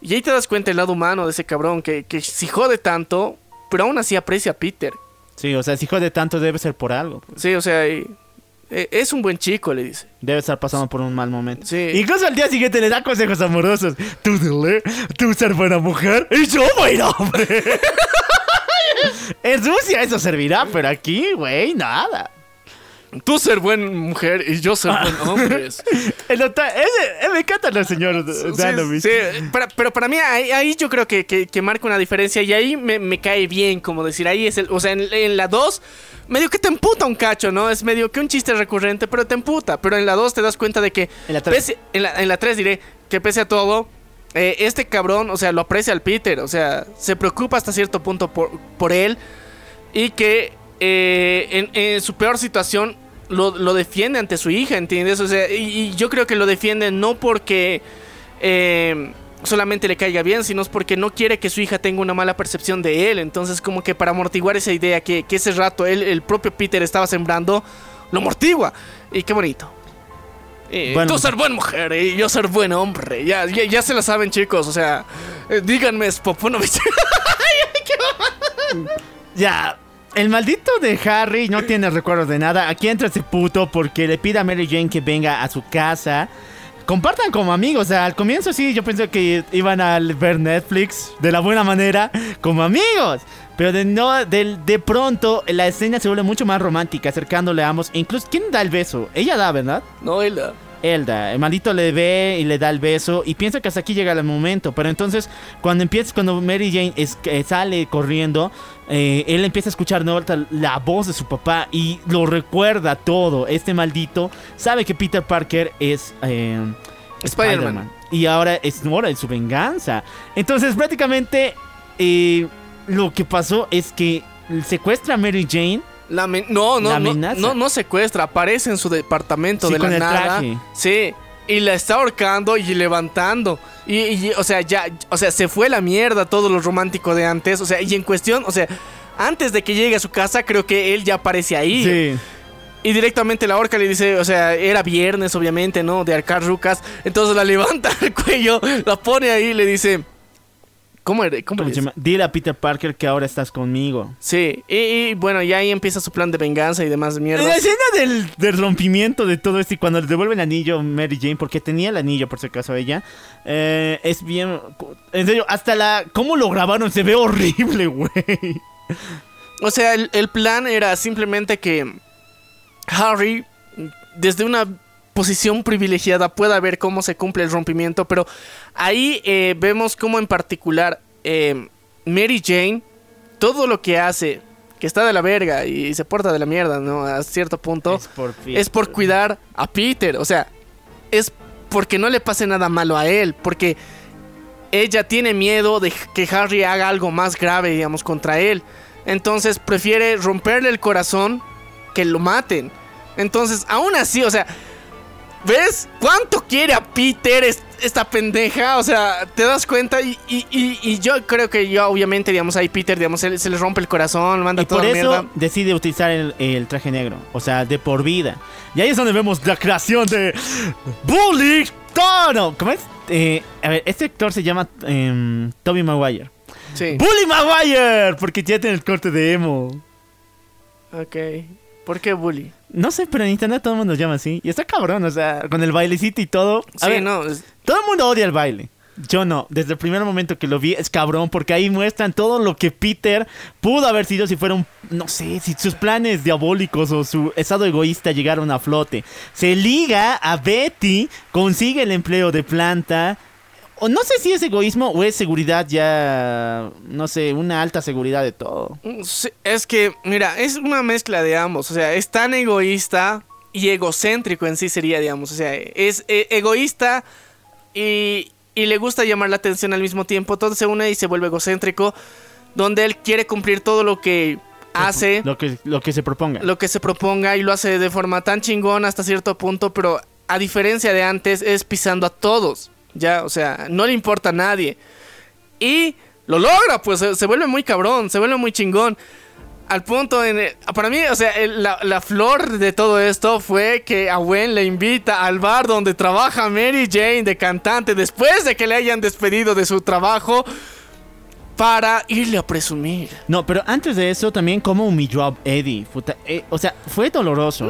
A: Y ahí te das cuenta el lado humano de ese cabrón, que, que si jode tanto, pero aún así aprecia a Peter.
C: Sí, o sea, si hijo de tanto debe ser por algo. pues.
A: Sí, o sea, y- eh, es un buen chico, le dice.
C: Debe estar pasando por un mal momento.
A: Sí.
C: Incluso al día siguiente le da consejos amorosos. Tú dile, tú ser buena mujer y yo buen hombre. en Rusia eso servirá, pero aquí, güey, nada.
A: Tú ser buena mujer y yo ser buen hombre.
C: El ese- eh, me encanta el señor Danovich.
A: Sí, pero para mí ahí, ahí yo creo que, que- que marca una diferencia y ahí me, me cae bien, como decir, ahí es el, o sea, en, en la 2, medio que te emputa un cacho, ¿no? Es medio que un chiste recurrente, pero te emputa, pero en la 2 te das cuenta de que,
C: En la tres.
A: pese- en la, en la 3 diré, que pese a todo, eh, este cabrón, o sea, lo aprecia al Peter, o sea, se preocupa hasta cierto punto por, por él y que eh, en, su peor situación lo, lo defiende ante su hija, ¿entiendes? O sea, y, y yo creo que lo defiende no porque eh, solamente le caiga bien, sino es porque no quiere que su hija tenga una mala percepción de él. Entonces, como que para amortiguar esa idea que, que ese rato él, el propio Peter estaba sembrando, lo amortigua. Y qué bonito. Eh,
C: Bueno.
A: tú ser buena mujer y yo ser buen hombre. Ya, ya, ya se la saben, chicos. O sea, eh, díganme, Spoponovich.
C: Ya, el maldito de Harry no tiene recuerdos de nada. Aquí entra ese puto porque le pide a Mary Jane que venga a su casa. Compartan como amigos. O sea, al comienzo sí, yo pensé que iban a ver Netflix de la buena manera como amigos. Pero de, no, de, de pronto la escena se vuelve mucho más romántica, acercándole a ambos. Incluso, ¿quién da el beso? Ella da, ¿verdad?
A: no, Ella.
C: Elda, el maldito le ve y le da el beso y piensa que hasta aquí llega el momento, pero entonces cuando empieza, cuando Mary Jane es- eh, sale corriendo, eh, él empieza a escuchar de vuelta la voz de su papá y lo recuerda todo. Este maldito sabe que Peter Parker es eh,
A: Spider-Man.
C: y ahora es hora de su venganza. Entonces prácticamente lo que pasó es que secuestra a Mary Jane.
A: No, no,
C: La
A: no, no, no secuestra, aparece en su departamento
C: Sí,
A: de la
C: con el traje.
A: Sí, y la está ahorcando y levantando. Y, y, o sea, ya, o sea, se fue la mierda todo lo romántico de antes. O sea, y en cuestión, o sea, antes de que llegue a su casa, creo que él ya aparece ahí.
C: Sí.
A: Y directamente la horca le dice, o sea, era viernes, obviamente, ¿no? De arcar rucas. Entonces la levanta al cuello, la pone ahí y le dice. ¿Cómo era? ¿Cómo
C: ¿Cómo
A: le
C: se
A: dice?
C: llama? Dile a Peter Parker que ahora estás conmigo.
A: Sí, y, y, bueno, ya ahí empieza su plan de venganza y demás
C: La
A: mierdas.
C: escena del, del rompimiento de todo esto y cuando le devuelve el anillo Mary Jane, porque tenía el anillo por si acaso ella, eh, es bien... En serio, hasta la... ¿Cómo lo grabaron? Se ve horrible, güey.
A: O sea, el, el plan era simplemente que Harry, desde una posición privilegiada, pueda ver cómo se cumple el rompimiento, pero ahí eh, vemos cómo en particular eh, Mary Jane, todo lo que hace, que está de la verga y se porta de la mierda, ¿no? A cierto punto,
C: Es por
A: es por cuidar a Peter, o sea, es porque no le pase nada malo a él, porque ella tiene miedo de que Harry haga algo más grave, digamos, contra él. Entonces prefiere romperle el corazón que lo maten. Entonces, aún así, o sea, ¿ves cuánto quiere a Peter es- esta pendeja? O sea, te das cuenta y, y- y- y yo creo que yo, obviamente, digamos, ahí Peter, digamos, se, le- se le rompe el corazón, manda
C: Y
A: toda
C: por
A: la
C: eso
A: mierda.
C: decide utilizar el, el traje negro. O sea, de por vida. Y ahí es donde vemos la creación de Bully Tono. ¿Cómo es? Eh, a ver, este actor se llama eh, Toby Maguire.
A: Sí.
C: ¡Bully Maguire! Porque ya tiene el corte de emo.
A: Ok. ¿Por qué bully?
C: No sé, pero en internet todo el mundo llama así. Y está cabrón, o sea, con el bailecito y todo. A
A: Sí,
C: ver,
A: no. es-
C: Todo el mundo odia el baile. Yo no. Desde el primer momento que lo vi es cabrón porque ahí muestran todo lo que Peter pudo haber sido si fuera un... No sé, si sus planes diabólicos o su estado egoísta llegaron a flote. Se liga a Betty, consigue el empleo de planta. O no sé si es egoísmo o es seguridad ya... No sé, una alta seguridad de todo.
A: Sí, es que, mira, es una mezcla de ambos. O sea, es tan egoísta y egocéntrico en sí sería, digamos. O sea, es eh, egoísta y, y le gusta llamar la atención al mismo tiempo. Todo se une y se vuelve egocéntrico. Donde él quiere cumplir todo lo que hace,
C: Lo que, lo que se proponga.
A: lo que se proponga y lo hace de forma tan chingón hasta cierto punto. Pero a diferencia de antes, es pisando a todos. Ya, o sea, no le importa a nadie. Y lo logra, pues se, se vuelve muy cabrón, se vuelve muy chingón. Al punto en... el- para mí, o sea, el- la, la flor de todo esto fue que a Gwen le invita al bar donde trabaja Mary Jane de cantante después de que le hayan despedido de su trabajo para irle a presumir.
C: No, pero antes de eso también como humilló a Eddie. Puta, eh, o sea, fue doloroso.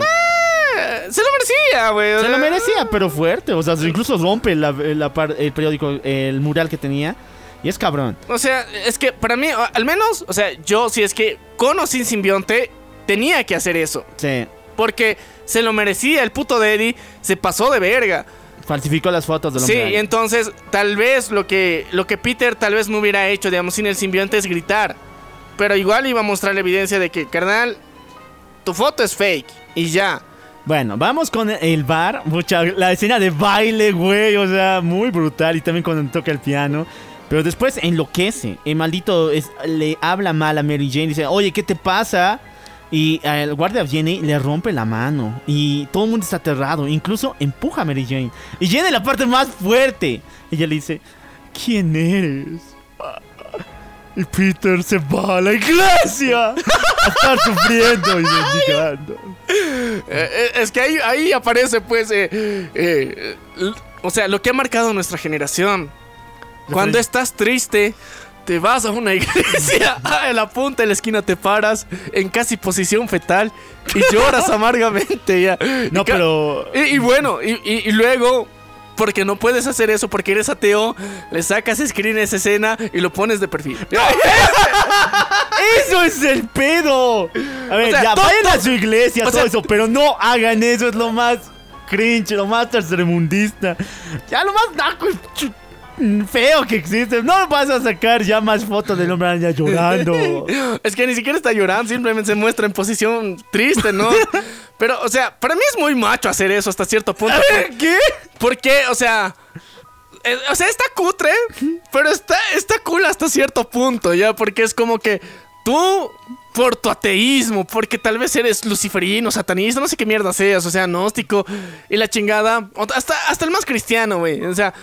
A: Se lo merecía, güey.
C: Se lo merecía, pero fuerte. O sea, incluso rompe la- la par- el periódico, el mural que tenía. Y es cabrón.
A: O sea, es que para mí, al menos, o sea, yo si es que con o sin simbionte, tenía que hacer eso.
C: Sí.
A: Porque se lo merecía, el puto de Eddie se pasó de verga.
C: Falsificó las fotos del
A: Sí,
C: hombre.
A: y entonces tal vez lo que, lo que Peter tal vez no hubiera hecho, digamos, sin el simbionte es gritar. Pero igual iba a mostrar la evidencia de que, carnal, tu foto es fake. Y ya.
C: Bueno, vamos con el bar. Mucha, la escena de baile, güey. O sea, muy brutal. Y también cuando toca el piano. Pero después enloquece. El maldito le habla mal a Mary Jane. Dice, oye, ¿qué te pasa? Y el guardia viene y le rompe la mano. Y todo el mundo está aterrado. Incluso empuja a Mary Jane. Y viene la parte más fuerte. Ella le dice, ¿quién eres? Y Peter se va a la iglesia a estar sufriendo y mendigando.
A: Eh, eh, es que ahí, ahí aparece, pues, eh, eh, o sea, lo que ha marcado nuestra generación. Cuando estás triste, te vas a una iglesia, en la punta de la esquina te paras en casi posición fetal y lloras amargamente ya.
C: No,
A: Y
C: pero.
A: Y, y bueno, y luego, porque no puedes hacer eso porque eres ateo, le sacas screen a esa escena y lo pones de perfil.
C: ¡Eso es el pedo! A ver,
A: O sea,
C: ya
A: todo-
C: vayan a su iglesia,
A: o
C: todo
A: sea-
C: eso, pero no hagan eso, es lo más cringe, lo más tercermundista. Ya lo más naco feo que existe. No vas a sacar ya más fotos del hombre araña llorando.
A: Es que ni siquiera está llorando, simplemente se muestra en posición triste, ¿no? Pero, o sea, para mí es muy macho hacer eso hasta cierto punto.
C: ¿Qué?
A: Porque, o sea. eh, o sea, está cutre, pero está, está cool hasta cierto punto, ¿ya? Porque es como que tú, por tu ateísmo, porque tal vez eres luciferino, satanista, no sé qué mierda seas, o sea, gnóstico y la chingada, hasta, hasta el más cristiano, güey. O sea,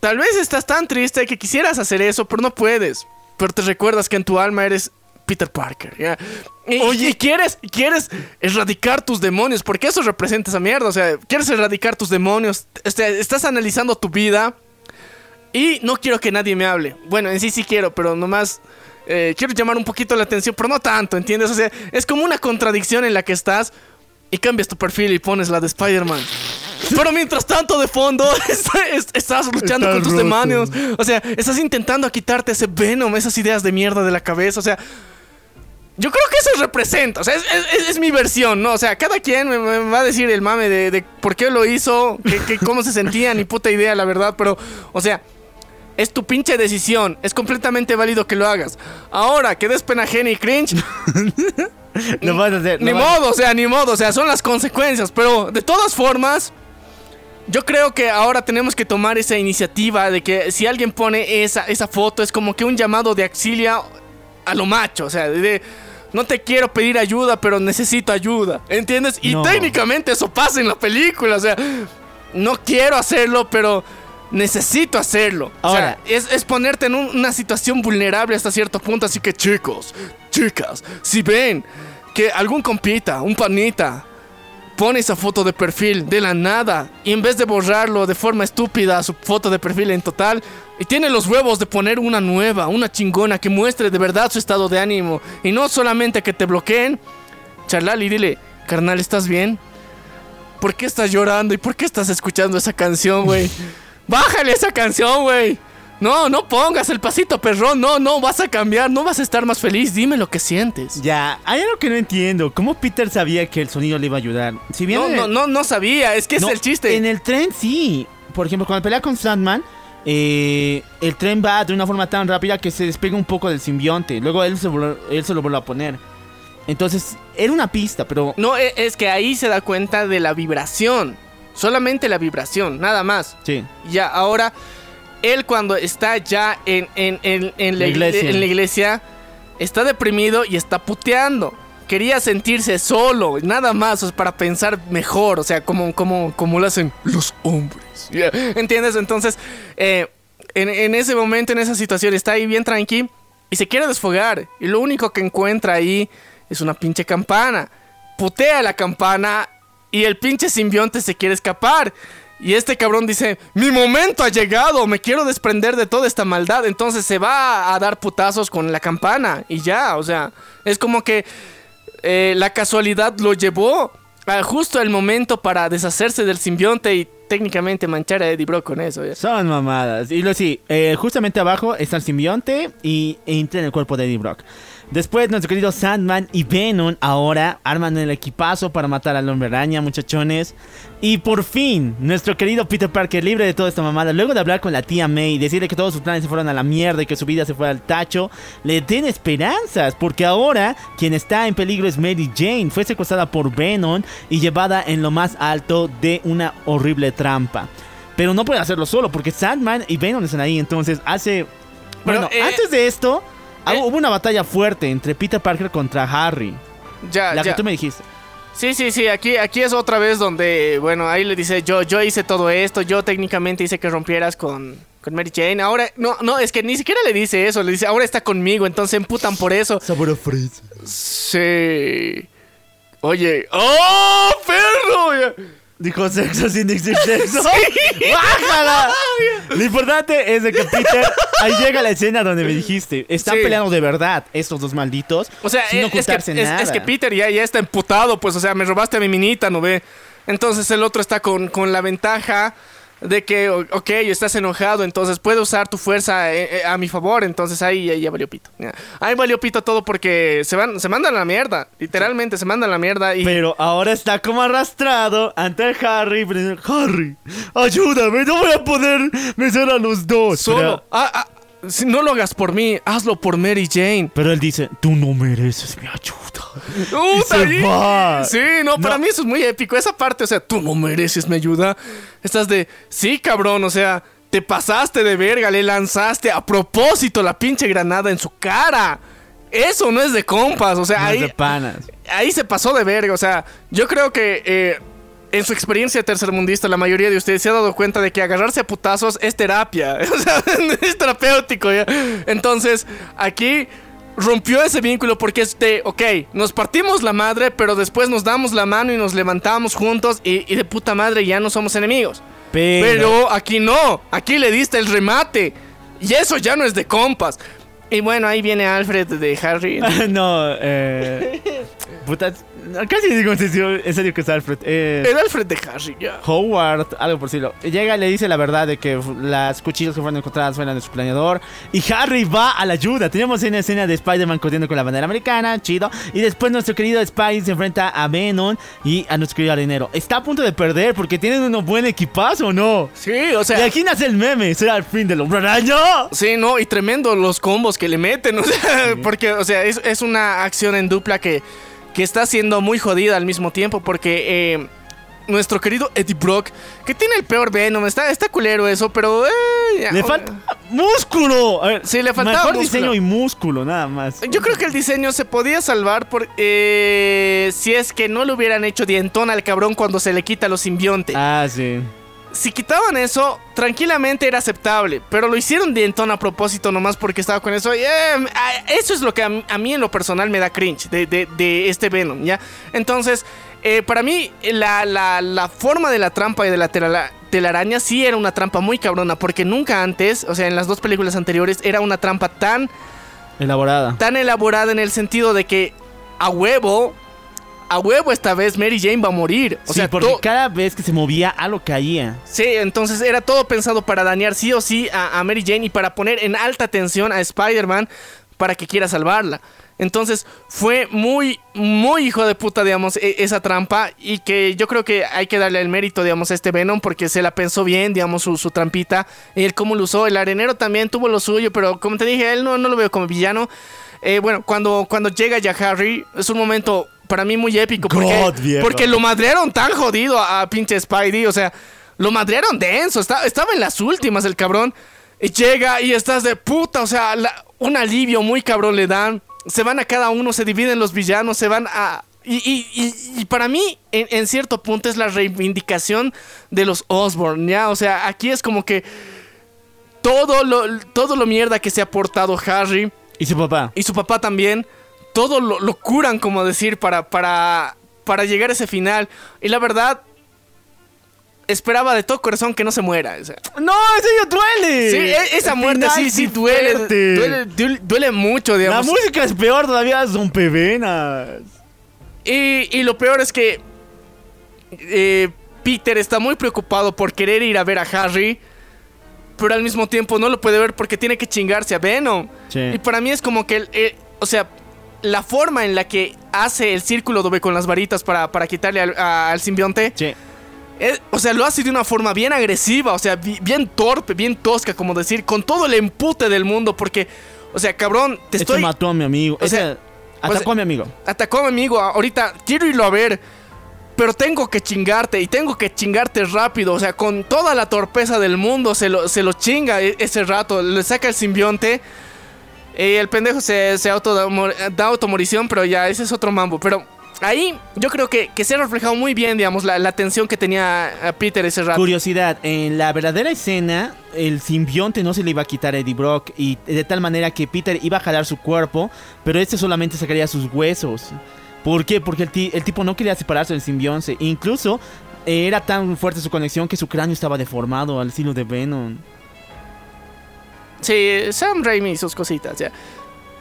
A: tal vez estás tan triste que quisieras hacer eso, pero no puedes. Pero te recuerdas que en tu alma eres Peter Parker, ¿ya? Y, Oye, quieres, quieres erradicar tus demonios, porque eso representa esa mierda, o sea, quieres erradicar tus demonios, sea, estás analizando tu vida y no quiero que nadie me hable. Bueno, en sí sí quiero, pero nomás eh, quiero llamar un poquito la atención, pero no tanto, ¿entiendes? O sea, es como una contradicción en la que estás y cambias tu perfil y pones la de Spider-Man. Pero mientras tanto, de fondo, está- es- estás luchando
C: Está
A: con tus
C: roto.
A: demonios. O sea, estás intentando quitarte ese venom, esas ideas de mierda de la cabeza. O sea, yo creo que eso representa, o sea, es, es- es mi versión, ¿no? O sea, cada quien me, me va a decir el mame de, de por qué lo hizo, que, que cómo se sentía, ni puta idea, la verdad, pero, o sea, es tu pinche decisión, es completamente válido que lo hagas. Ahora, que des pena ajena y cringe,
C: Lo vas a hacer.
A: ni
C: lo vas-
A: modo, o sea, ni modo, o sea, son las consecuencias, pero de todas formas, yo creo que ahora tenemos que tomar esa iniciativa de que si alguien pone esa, esa foto, es como que un llamado de auxilia a lo macho, o sea, de, no te quiero pedir ayuda, pero necesito ayuda, ¿entiendes? Y
C: No.
A: técnicamente eso pasa en la película, o sea, no quiero hacerlo, pero necesito hacerlo. O sea,
C: Ahora.
A: es, es ponerte en un- una situación vulnerable hasta cierto punto. Así que chicos, chicas, si ven que algún compita, un panita, pone esa foto de perfil de la nada y en vez de borrarlo de forma estúpida su foto de perfil en total y tiene los huevos de poner una nueva, una chingona que muestre de verdad su estado de ánimo y no solamente que te bloqueen, charlale y dile, carnal, ¿estás bien? ¿Por qué estás llorando y por qué estás escuchando esa canción, güey? Bájale esa canción, güey. No, no pongas el pasito perrón. No, no, vas a cambiar. No vas a estar más feliz. Dime lo que sientes.
C: Ya, hay algo que no entiendo. ¿Cómo Peter sabía que el sonido le iba a ayudar? Si bien
A: No,
C: el-
A: no, no, no sabía. Es que es el chiste.
C: En el tren sí. Por ejemplo, cuando pelea con Sandman, eh, el tren va de una forma tan rápida que se despega un poco del simbionte. Luego él se, él se lo vuelve a poner. Entonces, era una pista, pero...
A: No, e- es que ahí se da cuenta de la vibración. Solamente la vibración, nada más.
C: Sí.
A: Ya, ahora, él cuando está ya en, en, en, en la,
C: La iglesia.
A: iglesia. en la iglesia, está deprimido y está puteando. Quería sentirse solo, nada más, o sea, para pensar mejor, o sea, como, como, como lo hacen los hombres. ¿Entiendes? Entonces, eh, en, en ese momento, en esa situación, está ahí bien tranqui y se quiere desfogar. Y lo único que encuentra ahí es una pinche campana. Putea la campana y el pinche simbionte se quiere escapar. Y este cabrón dice, mi momento ha llegado, me quiero desprender de toda esta maldad. Entonces se va a dar putazos con la campana y ya, o sea, es como que eh, la casualidad lo llevó a justo el momento para deshacerse del simbionte y técnicamente manchar a Eddie Brock con eso. ya.
C: Son mamadas. Y lo sí, eh, justamente abajo está el simbionte y entra en el cuerpo de Eddie Brock. Después, nuestro querido Sandman y Venom ahora arman el equipazo para matar al hombre araña, muchachones. Y por fin, nuestro querido Peter Parker libre de toda esta mamada. Luego de hablar con la tía May y decirle que todos sus planes se fueron a la mierda y que su vida se fue al tacho, le den esperanzas. Porque ahora, quien está en peligro es Mary Jane. Fue secuestrada por Venom y llevada en lo más alto de una horrible trampa. Pero no puede hacerlo solo porque Sandman y Venom están ahí. Entonces hace.
A: Pero,
C: Bueno,
A: eh,
C: antes de esto, ah,
A: eh,
C: hubo una batalla fuerte entre Peter Parker contra Harry.
A: Ya,
C: La
A: ya.
C: que tú me dijiste.
A: Sí, sí, sí, aquí, aquí es otra vez donde, bueno, ahí le dice, yo, yo hice todo esto, yo técnicamente hice que rompieras con, con Mary Jane. Ahora, no, no, es que ni siquiera le dice eso, le dice, ahora está conmigo, entonces se emputan por eso.
C: Sabor a fresa.
A: Sí. Oye, ¡oh, perro!
C: Dijo sexo sin decir sexo. ¡Bájala! Lo importante es de que Peter. Ahí llega la escena donde me dijiste. Están
A: Sí.
C: peleando de verdad estos dos malditos.
A: O sea,
C: sin
A: eh, es, que,
C: ocultarse
A: es-
C: nada.
A: es que Peter ya, ya está emputado, pues, o sea, me robaste a mi minita, ¿no ve? Entonces el otro está con, con la ventaja de que, ok, estás enojado, entonces puedo usar tu fuerza eh, eh, a mi favor, entonces ahí ya, ya valió pito. Ahí valió pito todo porque se van, se mandan a la mierda, literalmente se mandan a la mierda y...
C: Pero ahora está como arrastrado ante el Harry. Harry, ayúdame, no voy a poder vencer a los dos.
A: Solo, ah, ah, si no lo hagas por mí, hazlo por Mary Jane.
C: Pero, él dice, tú no mereces mi ayuda.
A: Puta,
C: se va.
A: Sí, no, para mí eso es muy épico. Esa parte, o sea, tú no mereces mi ayuda. Estás de, sí, cabrón, o sea, te pasaste de verga, le lanzaste a propósito la pinche granada en su cara. Eso no es de compas, o sea,
C: No es
A: ahí,
C: de panas.
A: ahí se pasó de verga. O sea, yo creo que eh, en su experiencia tercermundista, la mayoría de ustedes se ha dado cuenta de que agarrarse a putazos es terapia. O sea, es terapéutico. ¿ya? Entonces, aquí rompió ese vínculo porque es de, ok, nos partimos la madre, pero después nos damos la mano y nos levantamos juntos y, y de puta madre ya no somos enemigos.
C: Pero,
A: Pero aquí no, aquí le diste el remate. Y eso ya no es de compas. Y bueno, ahí viene Alfred de Harry.
C: no, eh. Puta, casi digo en serio, que es Alfred. Eh,
A: El Alfred de Harry, ya.
C: Howard, algo por decirlo. Llega y le dice la verdad de que las cuchillas que fueron encontradas fueron de su planeador. Y Harry va a la ayuda. Tenemos una escena de Spider-Man corriendo con la bandera americana, chido. Y después nuestro querido Spidey se enfrenta a Venom y a nuestro querido arenero. Está a punto de perder porque tienen un buen equipazo, ¿o no?
A: Sí, o
C: Y
A: sea.
C: aquí nace el meme. ¿Será el fin del hombre araña?
A: Sí, no, y tremendo los combos que le meten, o sea, porque, o sea, es, es una acción en dupla que, que está siendo muy jodida al mismo tiempo, porque eh, nuestro querido Eddie Brock, que tiene el peor Venom, está, está culero eso, pero... eh, ya,
C: Le falta músculo. A ver,
A: Sí, le faltaba
C: Mejor
A: músculo.
C: diseño y músculo, nada más.
A: Yo creo que el diseño se podía salvar por, eh, si es que no le hubieran hecho dientón al cabrón cuando se le quita los simbionte.
C: Ah, sí.
A: Si quitaban eso, tranquilamente era aceptable. Pero lo hicieron dientón a propósito nomás porque estaba con eso. y, eh, eso es lo que a, mí- a mí en lo personal me da cringe de, de- de este Venom, ¿ya? Entonces, eh, para mí, la, la- la forma de la trampa y de la tela- telaraña sí era una trampa muy cabrona. Porque nunca antes, o sea, en las dos películas anteriores, era una trampa tan
C: Elaborada.
A: tan elaborada en el sentido de que a huevo, a huevo esta vez Mary Jane va a morir. O
C: sí,
A: sea,
C: porque cada vez que se movía, algo caía.
A: sí, entonces era todo pensado para dañar sí o sí a, a Mary Jane y para poner en alta tensión a Spider-Man para que quiera salvarla. Entonces fue muy, muy hijo de puta, digamos, e- esa trampa. Y que yo creo que hay que darle el mérito, digamos, a este Venom. Porque se la pensó bien, digamos, su, su trampita. Y él cómo lo usó. El arenero también tuvo lo suyo. Pero como te dije, él no, no lo veo como villano. Eh, bueno, cuando, cuando llega ya Harry, es un momento para mí muy épico. Porque,
C: God,
A: porque lo madrearon tan jodido a, a pinche Spidey. O sea, lo madrearon denso. Está- estaba en las últimas el cabrón. Y llega y estás de puta. O sea, la- un alivio muy cabrón le dan. Se van a cada uno, se dividen los villanos, se van a... Y, y- y- y para mí, en, en cierto punto, es la reivindicación de los Osborn, ¿ya? O sea, aquí es como que todo lo, todo lo mierda que se ha portado Harry
C: Y su papá.
A: y su papá también, todo lo, lo curan, como decir, para, para, para llegar a ese final. Y la verdad, esperaba de todo corazón que no se muera. o sea.
C: ¡No, ese ya duele!
A: Sí, e- esa
C: El
A: muerte sí, sí duele, duele, duele- duele mucho,
C: La
A: digamos.
C: música es peor todavía, son pevenas.
A: Y, y lo peor es que eh, Peter está muy preocupado por querer ir a ver a Harry, pero al mismo tiempo no lo puede ver porque tiene que chingarse a Venom.
C: Sí.
A: Y para mí es como que, el- o sea, la forma en la que hace el círculo doble con las varitas para, para quitarle al, a- al simbionte,
C: Sí.
A: eh, o sea, lo hace de una forma bien agresiva, o sea, bi- bien torpe, bien tosca, como decir, con todo el empute del mundo, porque, o sea, cabrón, te
C: Este
A: estoy...
C: mató a mi amigo.
A: o sea,
C: Ese atacó
A: pues-
C: a mi amigo.
A: atacó a mi amigo. Ahorita quiero irlo a ver. Pero tengo que chingarte y tengo que chingarte rápido. O sea, con toda la torpeza del mundo se lo, se lo chinga e- ese rato. Le saca el simbionte. El pendejo se, se auto da, da automorición, pero ya ese es otro mambo. Pero ahí yo creo que, se ha reflejado muy bien, digamos, la, la tensión que tenía a Peter ese rato.
C: Curiosidad, en la verdadera escena, el simbionte no se le iba a quitar a Eddie Brock y de tal manera que Peter iba a jalar su cuerpo, pero este solamente sacaría sus huesos. ¿Por qué? Porque el, el tipo no quería separarse del simbionte. Incluso eh, era tan fuerte su conexión que su cráneo estaba deformado al estilo de Venom.
A: Sí, Sam Raimi y sus cositas, ya.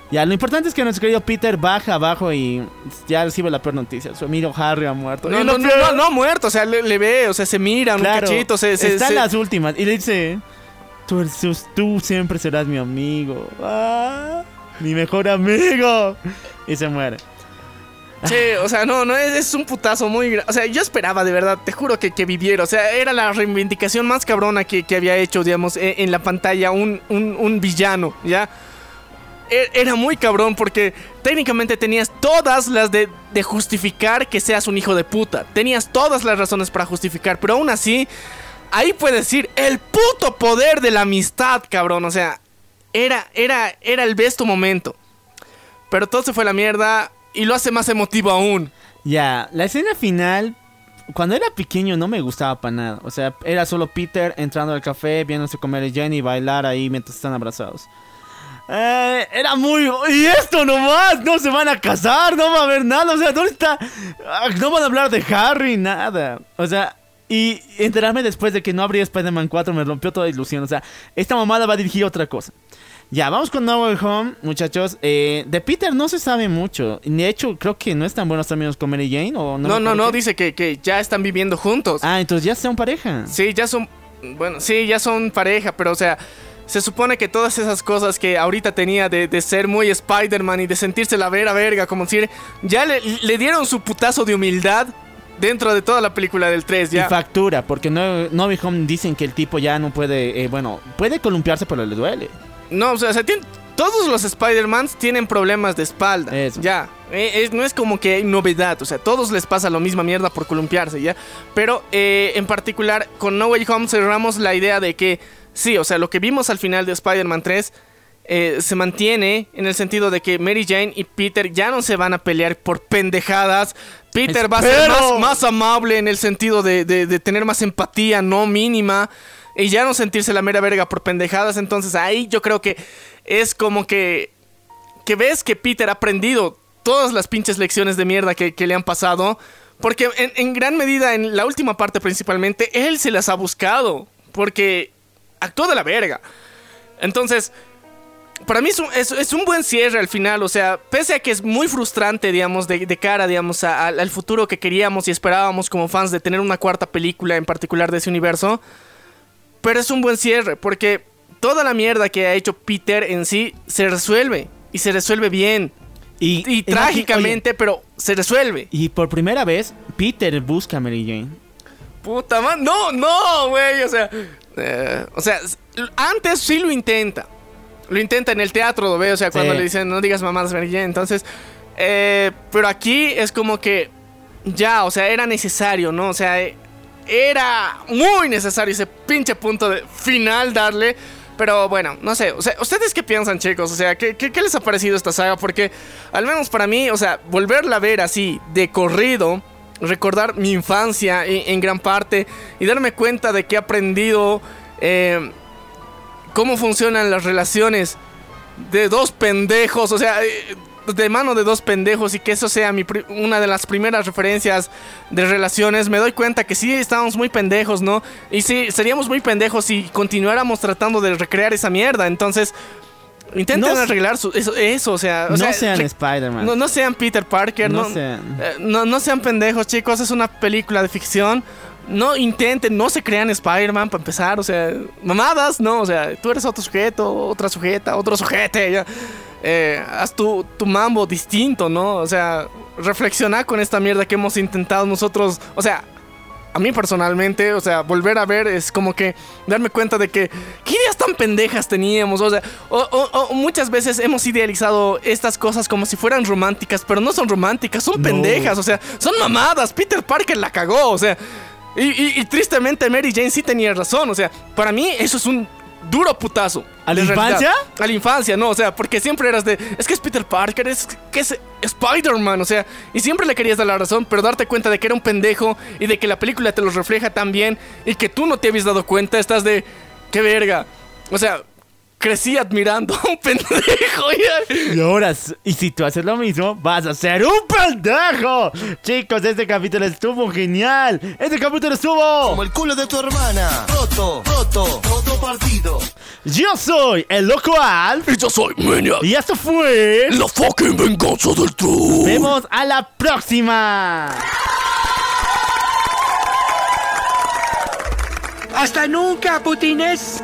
C: Ya, lo importante es que nuestro querido Peter baja abajo y ya recibe la peor noticia. Su amigo Harry ha muerto.
A: No, no, no, no, no ha muerto, o sea, le, le ve, o sea, se miran
C: Claro,
A: un cachito, se, se,
C: están
A: se-
C: las últimas. Y le dice: Tú, tú siempre serás mi amigo. Ah, mi mejor amigo. Y se muere.
A: Sí, o sea, no, no, es, un putazo muy. O sea, yo esperaba de verdad, te juro que, que viviera. O sea, era la reivindicación más cabrona que, que había hecho, digamos, e- en, la pantalla un, un, un villano, ¿ya? E- Era muy cabrón porque técnicamente tenías todas las de, de justificar que seas un hijo de puta. Tenías todas las razones para justificar, pero aún así, ahí puedes decir el puto poder de la amistad, cabrón. O sea, era, era, era el besto momento. Pero todo se fue a la mierda y lo hace más emotivo aún.
C: Ya, la escena final. Cuando era pequeño no me gustaba para nada. O sea, era solo Peter entrando al café, viéndose comer a Jenny y bailar ahí mientras están abrazados. Eh, era muy... Y esto nomás, no se van a casar, no va a haber nada. O sea, ¿dónde está? Ah, No van a hablar de Harry, nada. O sea, y enterarme después de que no habría Spider-Man 4 me rompió toda ilusión. O sea, esta mamada va a dirigir otra cosa. Ya, vamos con No Way Home, muchachos. Eh, de Peter no se sabe mucho. De hecho, creo que no están buenos términos con Mary Jane. ¿o
A: No, no, no,
C: parece?
A: dice que, que ya están viviendo juntos.
C: Ah, entonces ya son pareja.
A: Sí, ya son. Bueno, sí, ya son pareja, pero o sea, se supone que todas esas cosas que ahorita tenía de, de ser muy Spider-Man y de sentirse la vera verga, como decir, ya le, le dieron su putazo de humildad dentro de toda la película del 3,
C: Y
A: ya.
C: factura, porque no, no Home dicen que el tipo ya no puede, eh, bueno, puede columpiarse, pero le duele.
A: No, o sea, se tiene- todos los Spider-Mans tienen problemas de espalda.
C: Eso.
A: Ya. Eh, es- no es como que hay novedad. O sea, todos les pasa la misma mierda por columpiarse, ¿ya? Pero eh, en particular, con No Way Home cerramos la idea de que, sí, o sea, lo que vimos al final de Spider-Man 3 eh, se mantiene en el sentido de que Mary Jane y Peter ya no se van a pelear por pendejadas. Peter va a ser más, más amable en el sentido de, de- de tener más empatía, no mínima. Y ya no sentirse la mera verga por pendejadas. Entonces ahí yo creo que es como que. Que ves que Peter ha aprendido todas las pinches lecciones de mierda que, le han pasado. Porque en, gran medida, en la última parte principalmente, él se las ha buscado. Porque actuó de la verga. Entonces, para mí es un, buen cierre al final, o sea, pese a que es muy frustrante, digamos, de, cara, digamos, al futuro que queríamos y esperábamos como fans de tener una cuarta película en particular de ese universo, pero es un buen cierre, porque toda la mierda que ha hecho Peter en sí se resuelve, y se resuelve bien,
C: Y,
A: trágicamente, pero se resuelve.
C: y por primera vez, Peter busca a Mary Jane.
A: Puta madre, no, no, güey, o sea, eh, o sea, antes sí lo intenta. Lo intenta en el teatro, lo veo, o sea, cuando
C: Sí.
A: le dicen no digas mamadas, Mary Jane", entonces, eh, pero aquí es como que ya, o sea, era necesario, ¿no? O sea, eh, era muy necesario ese pinche punto de final darle. Pero bueno, no sé, o sea, ¿ustedes qué piensan, chicos? O sea, ¿qué, qué, les ha parecido esta saga? Porque, al menos para mí, o sea, volverla a ver así, de corrido, recordar mi infancia en, en gran parte y darme cuenta de que he aprendido eh, cómo funcionan las relaciones de dos pendejos, o sea, eh, de mano de dos pendejos y que eso sea mi una de las primeras referencias de relaciones, me doy cuenta que sí estábamos muy pendejos, ¿no? Y sí, seríamos muy pendejos si continuáramos tratando de recrear esa mierda, entonces intenten
C: No
A: arreglar su- eso, eso, o sea, o
C: no
A: sea,
C: sean Spider-Man.
A: no, no sean Peter Parker,
C: No
A: no,
C: sean.
A: eh, no, no sean pendejos, chicos. Es una película de ficción. No intenten, no se crean Spider-Man para empezar. O sea, mamadas, no. O sea, tú eres otro sujeto, otra sujeta, otro sujete. ya. Eh, haz tu, tu mambo distinto, ¿no? O sea, reflexiona con esta mierda que hemos intentado nosotros. O sea, a mí personalmente, o sea, volver a ver es como que darme cuenta de que qué ideas tan pendejas teníamos, o sea, o, o- o muchas veces hemos idealizado estas cosas como si fueran románticas, pero no son románticas, son
C: No.
A: pendejas, o sea, son mamadas. Peter Parker la cagó, o sea, y, y- y tristemente Mary Jane sí tenía razón, o sea, para mí eso es un duro putazo.
C: ¿A la
A: realidad.
C: infancia?
A: A la infancia, no, o sea, porque siempre eras de. Es que es Peter Parker, es que es Spider-Man, o sea, y siempre le querías dar la razón, pero darte cuenta de que era un pendejo y de que la película te los refleja tan bien y que tú no te habías dado cuenta, estás de. ¡Qué verga! O sea, crecí admirando a un pendejo.
C: Y ahora, y si tú haces lo mismo, vas a ser un pendejo. Chicos, este capítulo estuvo genial. Este capítulo estuvo.
E: Como el culo de tu hermana. Roto, roto, roto partido.
C: Yo soy el loco Alf.
A: Y yo soy Maniac.
C: Y esto fue.
A: La fucking venganza del truth.
C: Vemos a la próxima.
F: ¡Hasta nunca, putines!